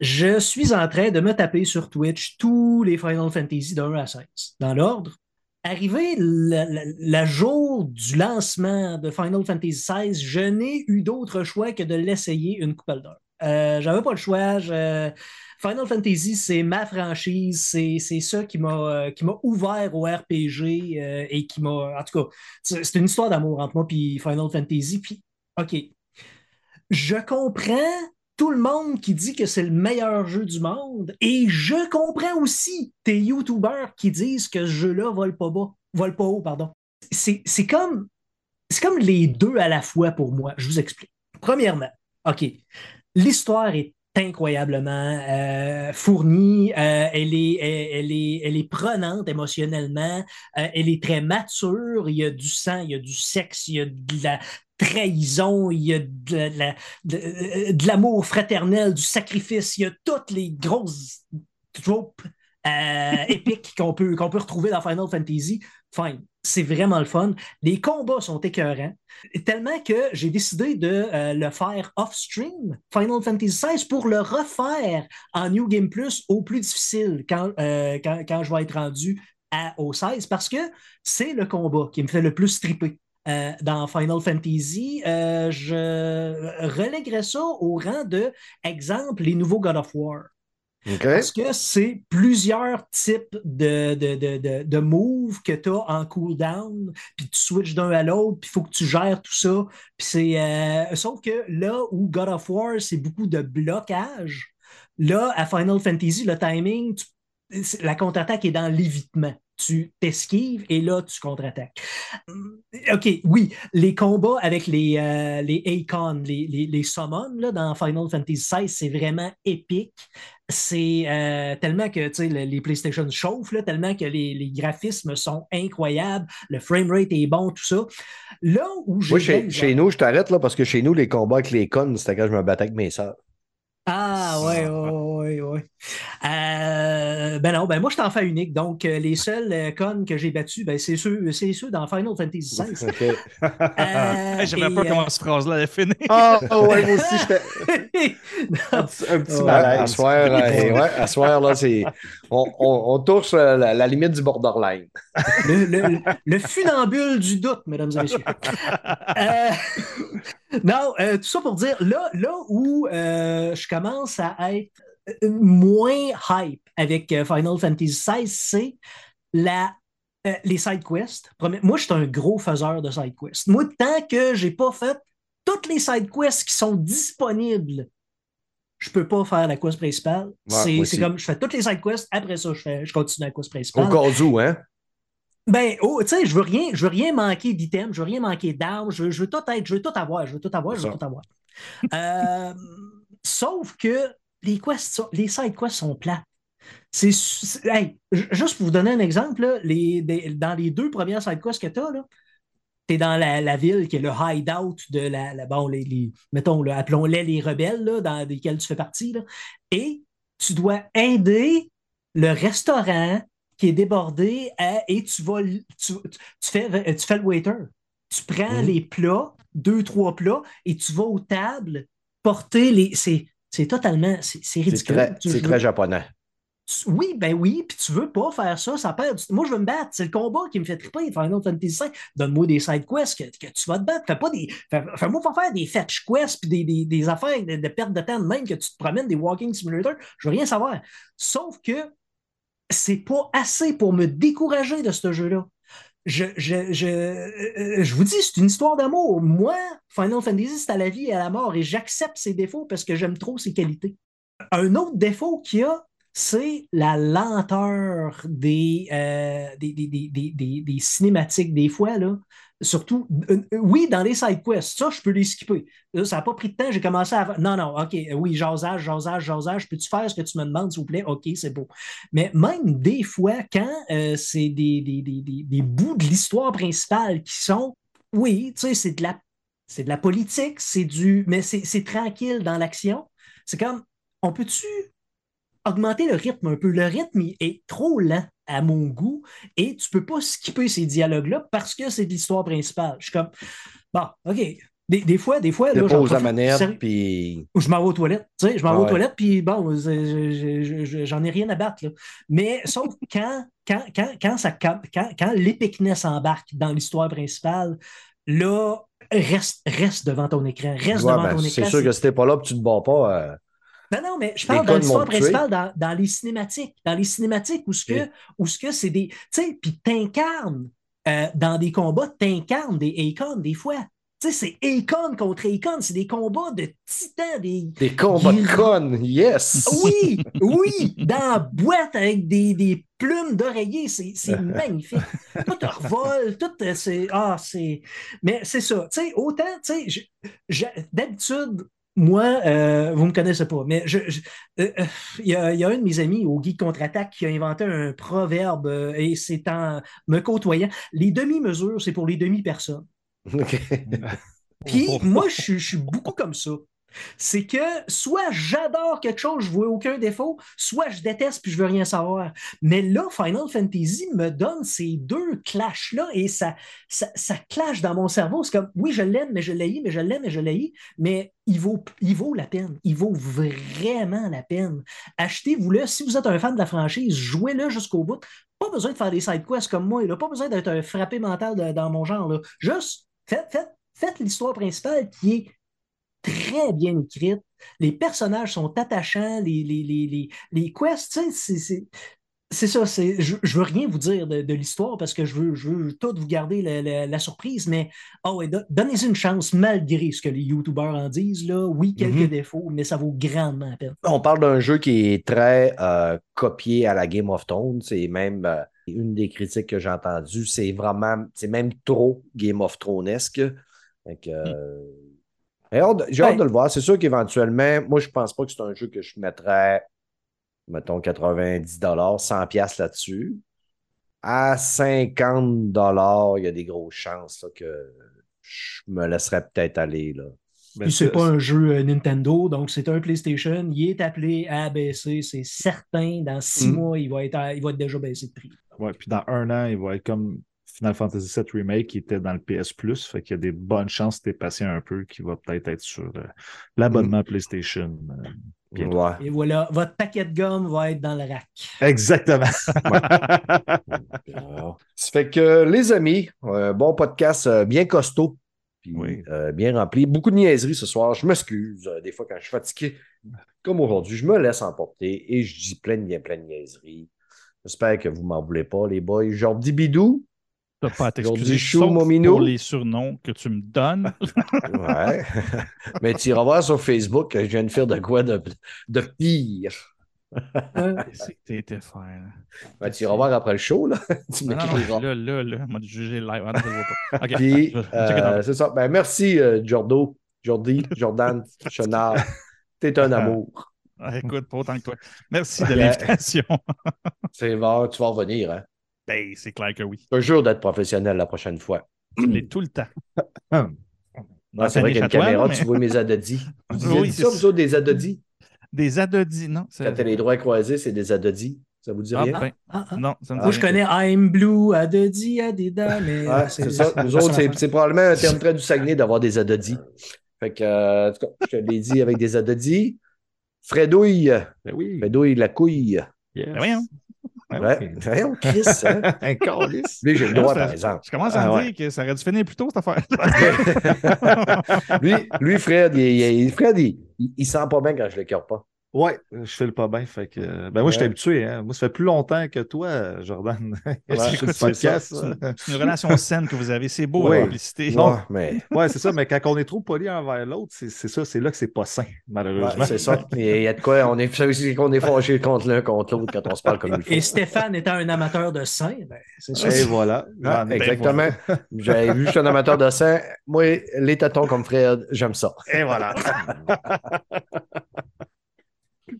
je suis en train de me taper sur Twitch tous les Final Fantasy de 1 à 16, dans l'ordre. Arrivé le jour du lancement de Final Fantasy XVI, je n'ai eu d'autre choix que de l'essayer une couple d'heures. Euh, J'avais pas le choix. je- Final Fantasy, c'est ma franchise, c'est ça qui m'a euh, qui m'a ouvert au RPG euh, et qui m'a. En tout cas, c'est une histoire d'amour entre moi et Final Fantasy. Puis, OK. Je comprends tout le monde qui dit que c'est le meilleur jeu du monde et je comprends aussi tes YouTubers qui disent que ce jeu-là vole vole pas haut, pardon. C'est comme, c'est comme les deux à la fois pour moi. Je vous explique. Premièrement, OK, l'histoire est incroyablement euh, fournie, euh, elle, est, elle, elle est, elle est prenante émotionnellement, euh, elle est très mature, il y a du sang, il y a du sexe, il y a de la trahison, il y a de, la- de- de l'amour fraternel, du sacrifice, il y a toutes les grosses tropes épiques qu'on peut, qu'on peut retrouver dans Final Fantasy. Fine, c'est vraiment le fun. Les combats sont écœurants, tellement que j'ai décidé de euh, le faire off-stream, Final Fantasy XVI, pour le refaire en New Game Plus au plus difficile quand, euh, je vais être rendu à, au 16, parce que c'est le combat qui me fait le plus triper. Euh, dans Final Fantasy, je relèguerais ça au rang de, exemple, les nouveaux God of War. Parce que c'est plusieurs types de, de, de, de, moves que tu as en cooldown, puis tu switches d'un à l'autre, puis il faut que tu gères tout ça. Puis euh, sauf que là où God of War, c'est beaucoup de blocage, là, à Final Fantasy, le timing, la contre-attaque est dans l'évitement. Tu t'esquives et là, tu contre-attaques. Hum, OK, oui, les combats avec les, euh, les Akon, les, les, les summons là, dans Final Fantasy XVI, c'est vraiment épique c'est euh, tellement que les PlayStation chauffent, là, tellement que les, les graphismes sont incroyables, le framerate est bon, tout ça. Là où j'ai. Moi, chez, chez nous, je t'arrête là parce que chez nous, les combats avec les connes, c'était quand je me battais avec mes sœurs. Ah, ouais, ouais, ouais, ouais. Euh, ben non, ben moi, je suis en fin unique. Donc, euh, les seuls euh, cons que j'ai battus, ben, c'est ceux, c'est ceux dans Final Fantasy XVI. OK. Euh, Hey, J'avais pas euh, comment cette phrase-là allait finir. Ah, ouais, moi aussi, j'étais un petit, un petit Ouais, malaise. À soir, euh, ouais, à soir, là, c'est. On, on, on touche euh, la, la limite du borderline. le, le- le funambule du doute, mesdames et messieurs. Euh, non, euh, tout ça pour dire, là, là où euh, je commence à être moins hype avec euh, Final Fantasy XVI, c'est la, euh, les side quests. Moi, je suis un gros faiseur de side quests. Moi, tant que j'ai pas fait toutes les side quests qui sont disponibles, je peux pas faire la quest principale. Ouais, c'est comme je fais toutes les side quests, après ça, je, fais, je continue la quest Au principale. cas où, hein? Ben, oh, tu sais, je veux rien, je veux rien manquer d'items, je veux rien manquer d'armes, je, veux- je veux tout être, je veux tout avoir, je veux tout avoir, je veux tout avoir. Euh, sauf que les quests, sont- les side quests sont plates. C'est, hey, ju- juste pour vous donner un exemple, là, les, des- dans les deux premières side quests que tu as, tu es dans la, la ville qui est le hideout de la, la- bon, les, les- mettons, appelons-les les rebelles, là, dans lesquels tu fais partie, là, et tu dois aider le restaurant qui est débordé à- et tu vas tu, fais, tu fais le waiter. Tu prends Mhm. les plats, deux, trois plats, et tu vas aux tables porter les. C'est, c'est totalement. C'est, ridicule. très, c'est très japonais. Oui, ben oui, puis tu veux pas faire ça, ça perd. du- Moi, je veux me battre. C'est le combat qui me fait triper. Final Fantasy V, donne-moi des side quests que, que tu vas te battre. Fais pas des. fais- Fais-moi pas faire des fetch quests puis des, des, des affaires de, de perte de temps de même que tu te promènes des walking simulators. Je veux rien savoir. Sauf que c'est pas assez pour me décourager de ce jeu-là. Je, je, je, euh, je vous dis, c'est une histoire d'amour. Moi, Final Fantasy, c'est à la vie et à la mort et j'accepte ses défauts parce que j'aime trop ses qualités. Un autre défaut qu'il y a, c'est la lenteur des, euh, des, des, des, cinématiques, des fois, là. Surtout, euh, euh, oui, dans les side quests, ça, je peux les skipper. Là, ça n'a pas pris de temps, j'ai commencé à. Non, non, OK, euh, oui, jasage, jasage, jasage, peux-tu faire ce que tu me demandes, s'il vous plaît? OK, c'est beau. Mais même des fois, quand euh, c'est des, des, des, des, bouts de l'histoire principale qui sont, oui, tu sais, c'est de la, c'est de la politique, c'est du, mais c'est tranquille dans l'action. C'est comme, on peut-tu augmenter le rythme un peu? Le rythme est trop lent à mon goût et tu peux pas skipper ces dialogues-là parce que c'est de l'histoire principale. Je suis comme, bon, OK. Des, des fois, des fois, là, pose la manette, puis. ou je m'en vais aux toilettes. Tu sais, je m'en vais aux toilettes, puis bon, je- je- je- je- je- j'en ai rien à battre. Là. Mais sauf quand, quand, quand, quand, ça, quand, quand, quand l'épicness embarque dans l'histoire principale, là, reste, reste devant ton écran. Reste Ouais, devant ben, ton c'est écran. sûr que si t'es pas là, puis tu te bats pas. euh, Non, non, mais je parle dans l'histoire principale, dans, dans les cinématiques. Dans les cinématiques où ce que, Ok. où ce que c'est des. Tu sais, puis t'incarnes euh, dans des combats, t'incarnes des Akon des fois. Tu sais, c'est Akon contre Akon, c'est des combats de titans, des, Des combats de connes, yes! oui, oui, dans la boîte avec des, des plumes d'oreiller, c'est magnifique. Tout revole, tout euh, c'est. Ah, c'est. Mais c'est ça. Tu sais, autant, tu sais, d'habitude, moi, euh, vous me connaissez pas, mais je, je- euh, euh, il y, a, il y a un de mes amis au Geek Contre-Attaque qui a inventé un proverbe euh, et c'est en me côtoyant. Les demi-mesures, c'est pour les demi-personnes. OK. Puis moi, je suis beaucoup comme ça. C'est que soit j'adore quelque chose, je vois aucun défaut, soit je déteste puis je veux rien savoir. Mais là, Final Fantasy me donne ces deux clashs-là et ça, ça, clash dans mon cerveau. C'est comme, oui, je l'aime, mais je l'ai, mais je l'aime, mais je l'ai, mais il vaut, la peine. Il vaut vraiment la peine. Achetez-vous-le. Si vous êtes un fan de la franchise, jouez-le jusqu'au bout. Pas besoin de faire des side quests comme moi. Là. Pas besoin d'être un frappé mental dans mon genre. Là. Juste, faites l'histoire principale qui est très bien écrite. Les personnages sont attachants. Les, les, les, les, les quests, tu sais, c'est- c'est. C'est ça, je, je veux rien vous dire de, de l'histoire parce que je veux, je veux tout vous garder la, la- la surprise, mais oh ouais, don- donnez-y une chance malgré ce que les YouTubers en disent. Là. Oui, quelques Mhm. défauts, mais ça vaut grandement la peine. On parle d'un jeu qui est très euh, copié à la Game of Thrones. C'est même euh, une des critiques que j'ai entendues. C'est vraiment, c'est même trop Game of Thronesque. Euh, j'ai hâte, j'ai hâte Ouais. de le voir. C'est sûr qu'éventuellement, moi, je pense pas que c'est un jeu que je mettrais, mettons, 90 100 pièces là-dessus. À 50 il y a des grosses chances là, que je me laisserais peut-être aller. Là. Puis c'est ça, pas un jeu euh, Nintendo, donc c'est un PlayStation. Il est appelé à baisser, c'est certain. Dans six Mm. mois, il va, être à- il va être déjà baissé de prix. Ouais, puis dans un an, il va être comme Final Fantasy VII Remake qui était dans le PS Plus. Fait qu'il y a des bonnes chances, si t'es patient un peu, qu'il va peut-être être sur euh, l'abonnement PlayStation. euh. Ouais. Et voilà, votre paquet de gomme va être dans le rack. Exactement. Bon. Ça fait que, les amis, un bon podcast euh, bien costaud. Puis, Oui. euh, bien rempli. Beaucoup de niaiseries ce soir. Je m'excuse. euh, des fois, quand je suis fatigué, comme aujourd'hui, je me laisse emporter et je dis plein de, plein de niaiseries. J'espère que vous m'en voulez pas, les boys. Jordi Bidou. T'as pas à t'excuser Chou, sauf mon minou. pour les surnoms que tu me donnes. Ouais. Mais tu iras voir sur Facebook que je viens de faire de quoi de, de pire. C'est que faire. là. Ben, tu iras voir après le show, là. tu Non, non, là, là, là, m'a jugé live. Puis, euh, c'est ça. Ben, merci, euh, Jordo, Jordi, Jordan, Chenard. T'es un amour. Ah, écoute, pas autant que toi. Merci de Ok. l'invitation. C'est bon, tu vas revenir, hein. Ben, c'est clair que oui. Je te jure d'être professionnel la prochaine fois. Je l'ai tout le temps. Ah, c'est vrai qu'il y a une Anthony Chatoine, caméra, mais- tu vois mes adodis. Vous Oui, ça, vous autres, des adodis? Des adodis, non? Quand t'as les droits croisés, c'est des adodis. Ça vous dit Ah, rien? ben, Ah, ah. non, ça me dit Moi, je connais I'm Blue, Adedi, Adida, mais. Ouais, c'est ça. Nous autres, c'est, probablement un terme très du Saguenay d'avoir des adodis. Fait que, euh, en tout cas, je te l'ai dit avec des adodis. Fredouille, Ben oui. Fredouille la couille. Yes. Ben voyons. Ah Ouais, oui. voyons, Chris, hein? Un calice. Lui, j'ai le droit, Ça- par exemple. Je commence à Ah, me ouais. dire que ça aurait dû finir plus tôt, cette affaire. lui, lui, Fred, il, il- Fred, il, il, sent pas bien quand je l'écœure pas. Ouais, je fais le pas bien. Fait que, ben moi, je suis Ouais. habitué. Hein. Moi, ça fait plus longtemps que toi, Jordan. Ouais, Écoute, le c'est podcast. une- relation saine que vous avez. C'est beau, Oui. la publicité. Ouais, mais Ouais, c'est ça, mais quand on est trop poli envers l'autre, c'est ça, c'est là que c'est pas sain, ouais, malheureusement. c'est ça. Et Il y a de quoi, on est, qu'on est fâché contre l'un contre l'autre quand on se parle comme il faut. Et Stéphane étant un amateur de sein, ben, c'est ça. Et voilà. Ah, ai- exactement. J'avais vu, je suis un amateur de sang. Moi, les tâtons comme Fred, j'aime ça. Et voilà.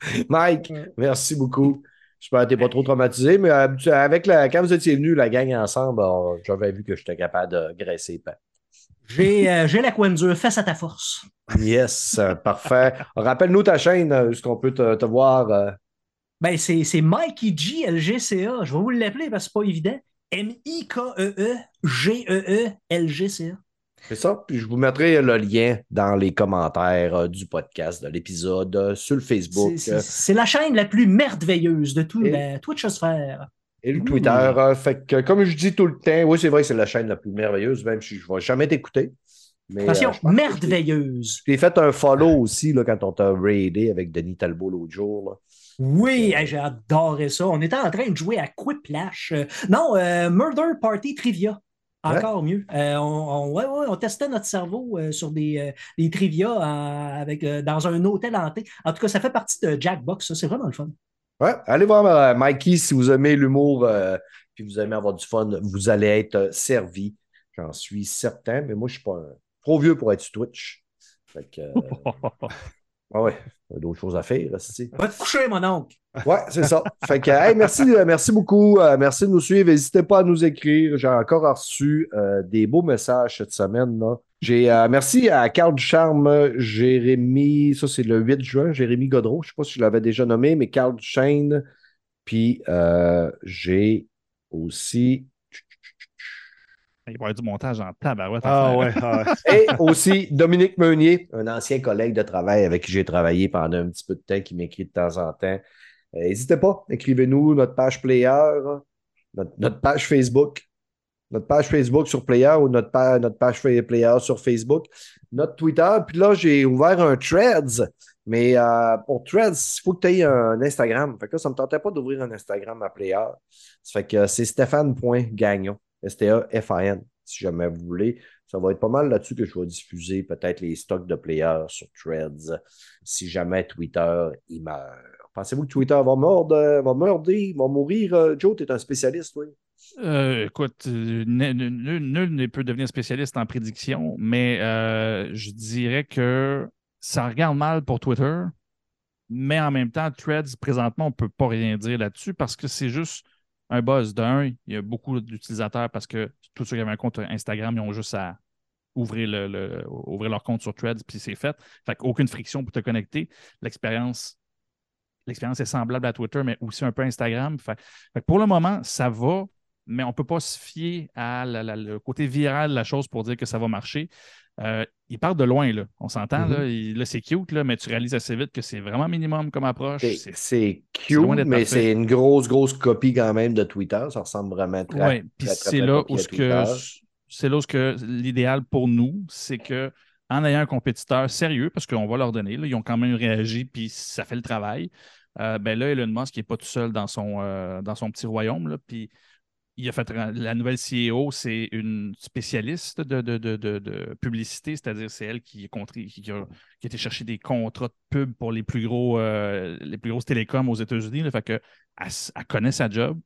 Mike, merci beaucoup. J'espère que tu n'es pas trop traumatisé, mais euh, avec la, quand vous étiez venus, la gang ensemble, j'avais vu que j'étais capable de graisser. les pains. J'ai euh, j'ai la coin dure, face à ta force. Yes, euh, parfait. Rappelle-nous ta chaîne, euh, est-ce qu'on peut te, te voir? euh, Ben, c'est c'est Mikey G, LGCA. Je vais vous l'appeler parce que c'est pas évident. E M-I-K-E-E-G-E-E-L-G-C-A. C'est ça. Puis je vous mettrai le lien dans les commentaires euh, du podcast, de l'épisode, euh, sur le Facebook C'est- euh, C'est la chaîne la plus merveilleuse de tout Et- la Twitchosphère. et le Twitter. fait que, comme je dis tout le temps, oui, c'est vrai que c'est la chaîne la plus merveilleuse, même si je ne vais jamais t'écouter. Mais, Attention, euh, merveilleuse. J'ai fait un follow aussi là, quand on t'a raidé avec Denis Talbot l'autre jour. là. Oui, j'ai adoré ça. On était en train de jouer à Quiplash. Non, euh, Murder Party Trivia. Encore mieux. Euh, on, on- ouais, ouais, on testait notre cerveau euh, sur des, euh, des trivia euh, avec, dans un hôtel hanté. En tout cas, ça fait partie de Jackbox. ça. C'est vraiment le fun. Ouais, allez voir Mikey si vous aimez l'humour puis vous aimez avoir du fun, vous allez être servi. J'en suis certain, mais moi, je ne suis pas un- trop vieux pour être sur Twitch. Fait que, ah ouais, d'autres choses à faire. Va te coucher, mon oncle. Ouais, c'est ça. Fait que, hey, merci, euh, merci beaucoup. euh, merci de nous suivre. N'hésitez pas à nous écrire. J'ai encore reçu euh, des beaux messages cette semaine. Là. J'ai, euh, merci à Carl Ducharme, Jérémy, ça c'est le 8 juin, Jérémy Godreau. Je ne sais pas si je l'avais déjà nommé, mais Carl Duchesne. Puis euh, j'ai aussi. Il va y avoir du montage en tabarouette. Ah ouais. ah ouais. Et aussi Dominique Meunier, un ancien collègue de travail avec qui j'ai travaillé pendant un petit peu de temps, qui m'écrit de temps en temps. Euh, N'hésitez pas, écrivez-nous notre page Player, notre, notre page Facebook, notre page Facebook sur Player ou notre, pa- notre page Player sur Facebook, notre Twitter. Puis là, j'ai ouvert un Threads, mais euh, pour Threads, il faut que tu aies un Instagram. Fait que là, ça ne me tentait pas d'ouvrir un Instagram à Player. Ça fait que c'est stéphane.gagnon, S-T-A-F-A-N, si jamais vous voulez. Ça va être pas mal là-dessus que je vais diffuser peut-être les stocks de players sur Threads si jamais Twitter il meurt. Pensez-vous que Twitter va mordre, euh, va va mourir? euh, Joe, tu es un spécialiste, oui. Euh, écoute, nul ne peut devenir spécialiste en prédiction, mais je dirais que ça regarde mal pour Twitter, mais en même temps, Threads, présentement, on ne peut pas rien dire là-dessus parce que c'est juste un buzz d'un. Il y a beaucoup d'utilisateurs parce que tous ceux qui avaient un compte Instagram, ils ont juste à ouvrir, le, le- ouvrir leur compte sur Threads, puis c'est fait. Fait qu'aucune friction pour te connecter. L'expérience est semblable à Twitter, mais aussi un peu Instagram. Fait, pour le moment, ça va, mais on ne peut pas se fier à le côté viral de la chose pour dire que ça va marcher. Euh, il part de loin, là. On s'entend, Mhm. là. Il- là, c'est cute, là, mais tu réalises assez vite que c'est vraiment minimum comme approche. C'est- cute, mais c'est une grosse, grosse copie quand même de Twitter. Ça ressemble vraiment très, Ouais, puis c'est là où ce que c'est là où que l'idéal pour nous, c'est que en ayant un compétiteur sérieux, parce qu'on va leur donner, là, ils ont quand même réagi, puis ça fait le travail. euh, ben là, Elon Musk n'est pas tout seul dans son, euh, dans son petit royaume, là, puis il a fait la nouvelle CEO, c'est une spécialiste de, de, de, de- publicité, c'est-à-dire c'est elle qui, a, été chercher des contrats de pub pour les plus gros euh, les plus grosses télécoms aux États-Unis. Fait que elle, connaît sa job.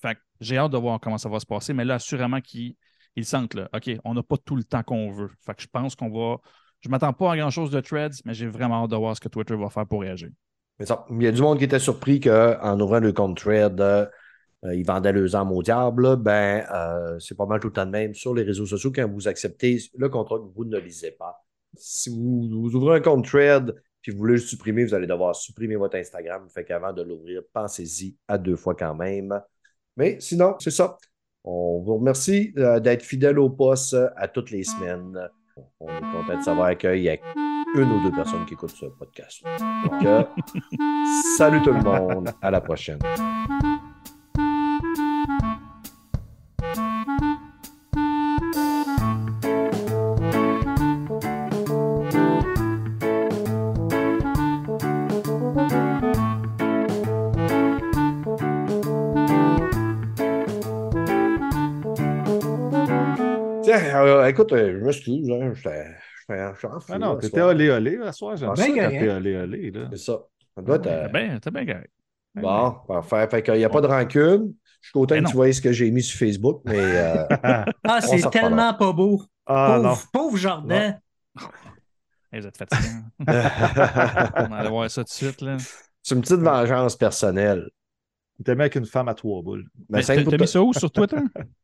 Fait j'ai hâte de voir comment ça va se passer, mais là, assurément qu'ils ils sentent là, OK, on n'a pas tout le temps qu'on veut. Fait que je pense qu'on va. Je m'attends pas à grand-chose de threads, mais j'ai vraiment hâte de voir ce que Twitter va faire pour réagir. Mais il y a du monde qui était surpris qu'en ouvrant le compte Thread, euh, ils vendaient leurs âmes au diable. là. Ben, euh, c'est pas mal tout le temps de même sur les réseaux sociaux quand vous acceptez le contrat que vous ne lisez pas. Si vous, vous ouvrez un compte Thread puis vous voulez le supprimer, vous allez devoir supprimer votre Instagram. Fait qu'avant de l'ouvrir, pensez-y à deux fois quand même. Mais sinon, c'est ça. On vous remercie euh, d'être fidèle au poste euh, à toutes les semaines. On est content de savoir qu'il y a une ou deux personnes qui écoutent ce podcast. Donc, salut tout le monde. À la prochaine. Écoute, euh, je m'excuse. Hein, j'étais en fou, Ah non, t'étais olé olé à soir. J'aime Ah, ça ben, t'es olé olé. Là. C'est ça. Ça doit être, euh, bien, c'était bien correct. Bon, parfait. Fait qu'il n'y a pas de rancune. Je suis content que tu voyes ce que j'ai mis sur Facebook, mais euh, Ah, On c'est tellement pas beau. Ah non. pauvre, pauvre Jordan. Hey, vous êtes fatiguants. on va aller voir ça tout de suite. Là. c'est une petite vengeance personnelle. T'es avec une femme à trois boules. Ben, T'as mis ça où sur Twitter?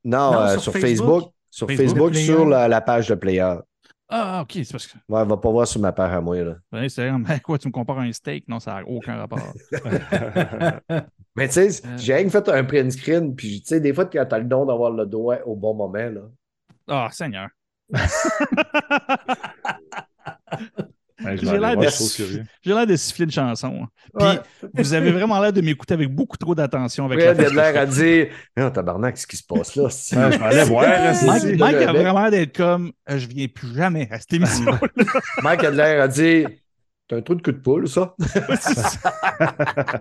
Non, Non, euh, sur sur, Facebook. Facebook. Sur Facebook. Sur la, la page de Player. Ah, ok, c'est parce que. Ouais, va pas voir sur ma page à moi. Là. Ouais, c'est ben, quoi, tu me compares à un steak? Non, ça n'a aucun rapport. Mais tu sais, Euh. j'ai rien fait un print screen, puis tu sais, des fois, quand t'as le don d'avoir le doigt au bon moment, là. Ah, Seigneur. Ouais, J'ai vais l'air de- siffler une chanson. hein. Puis, Ouais. vous avez vraiment l'air de m'écouter avec beaucoup trop d'attention. Avec il la a de l'air à dire Non, tabarnak, ce qui se passe là. Ouais, je m'allais voir. hein, Mike, a vraiment l'air d'être comme euh, je viens plus jamais à cette émission. Mike a de l'air à dire T'as un trou de cul de poule, ça.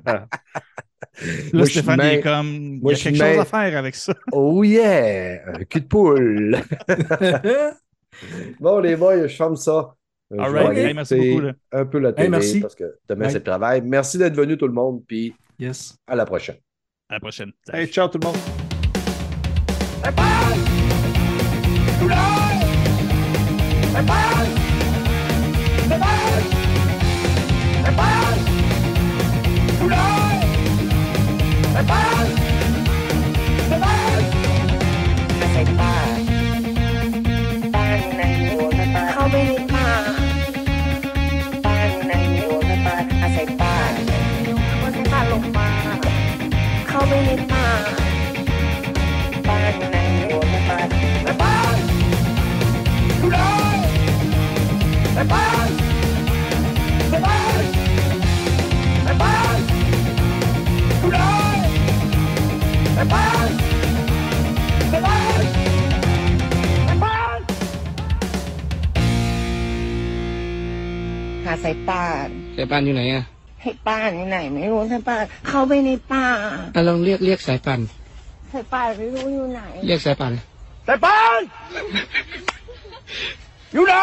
Là, Moi, Stéphane il est comme il y moi, a quelque chose à faire avec ça. Oh yeah! Un cul de poule. bon, les boys, je ferme ça. Euh, All merci beaucoup. Un peu la télé hey, merci. parce que demain, c'est le travail. Merci d'être venu, tout le monde. Puis à la prochaine. À la prochaine. Hey, ciao, tout le monde. หาสายป่านสายป่านอยู่ไหนอะให้ป้านอยู่ไหน ไม่รู้สายป่านเข้าไปในป่าอะลองเรียกเรียกสายป่านสายป่านไม่รู้อยู่ไหน เรียกสายป่านสายป่านอยู่ไหน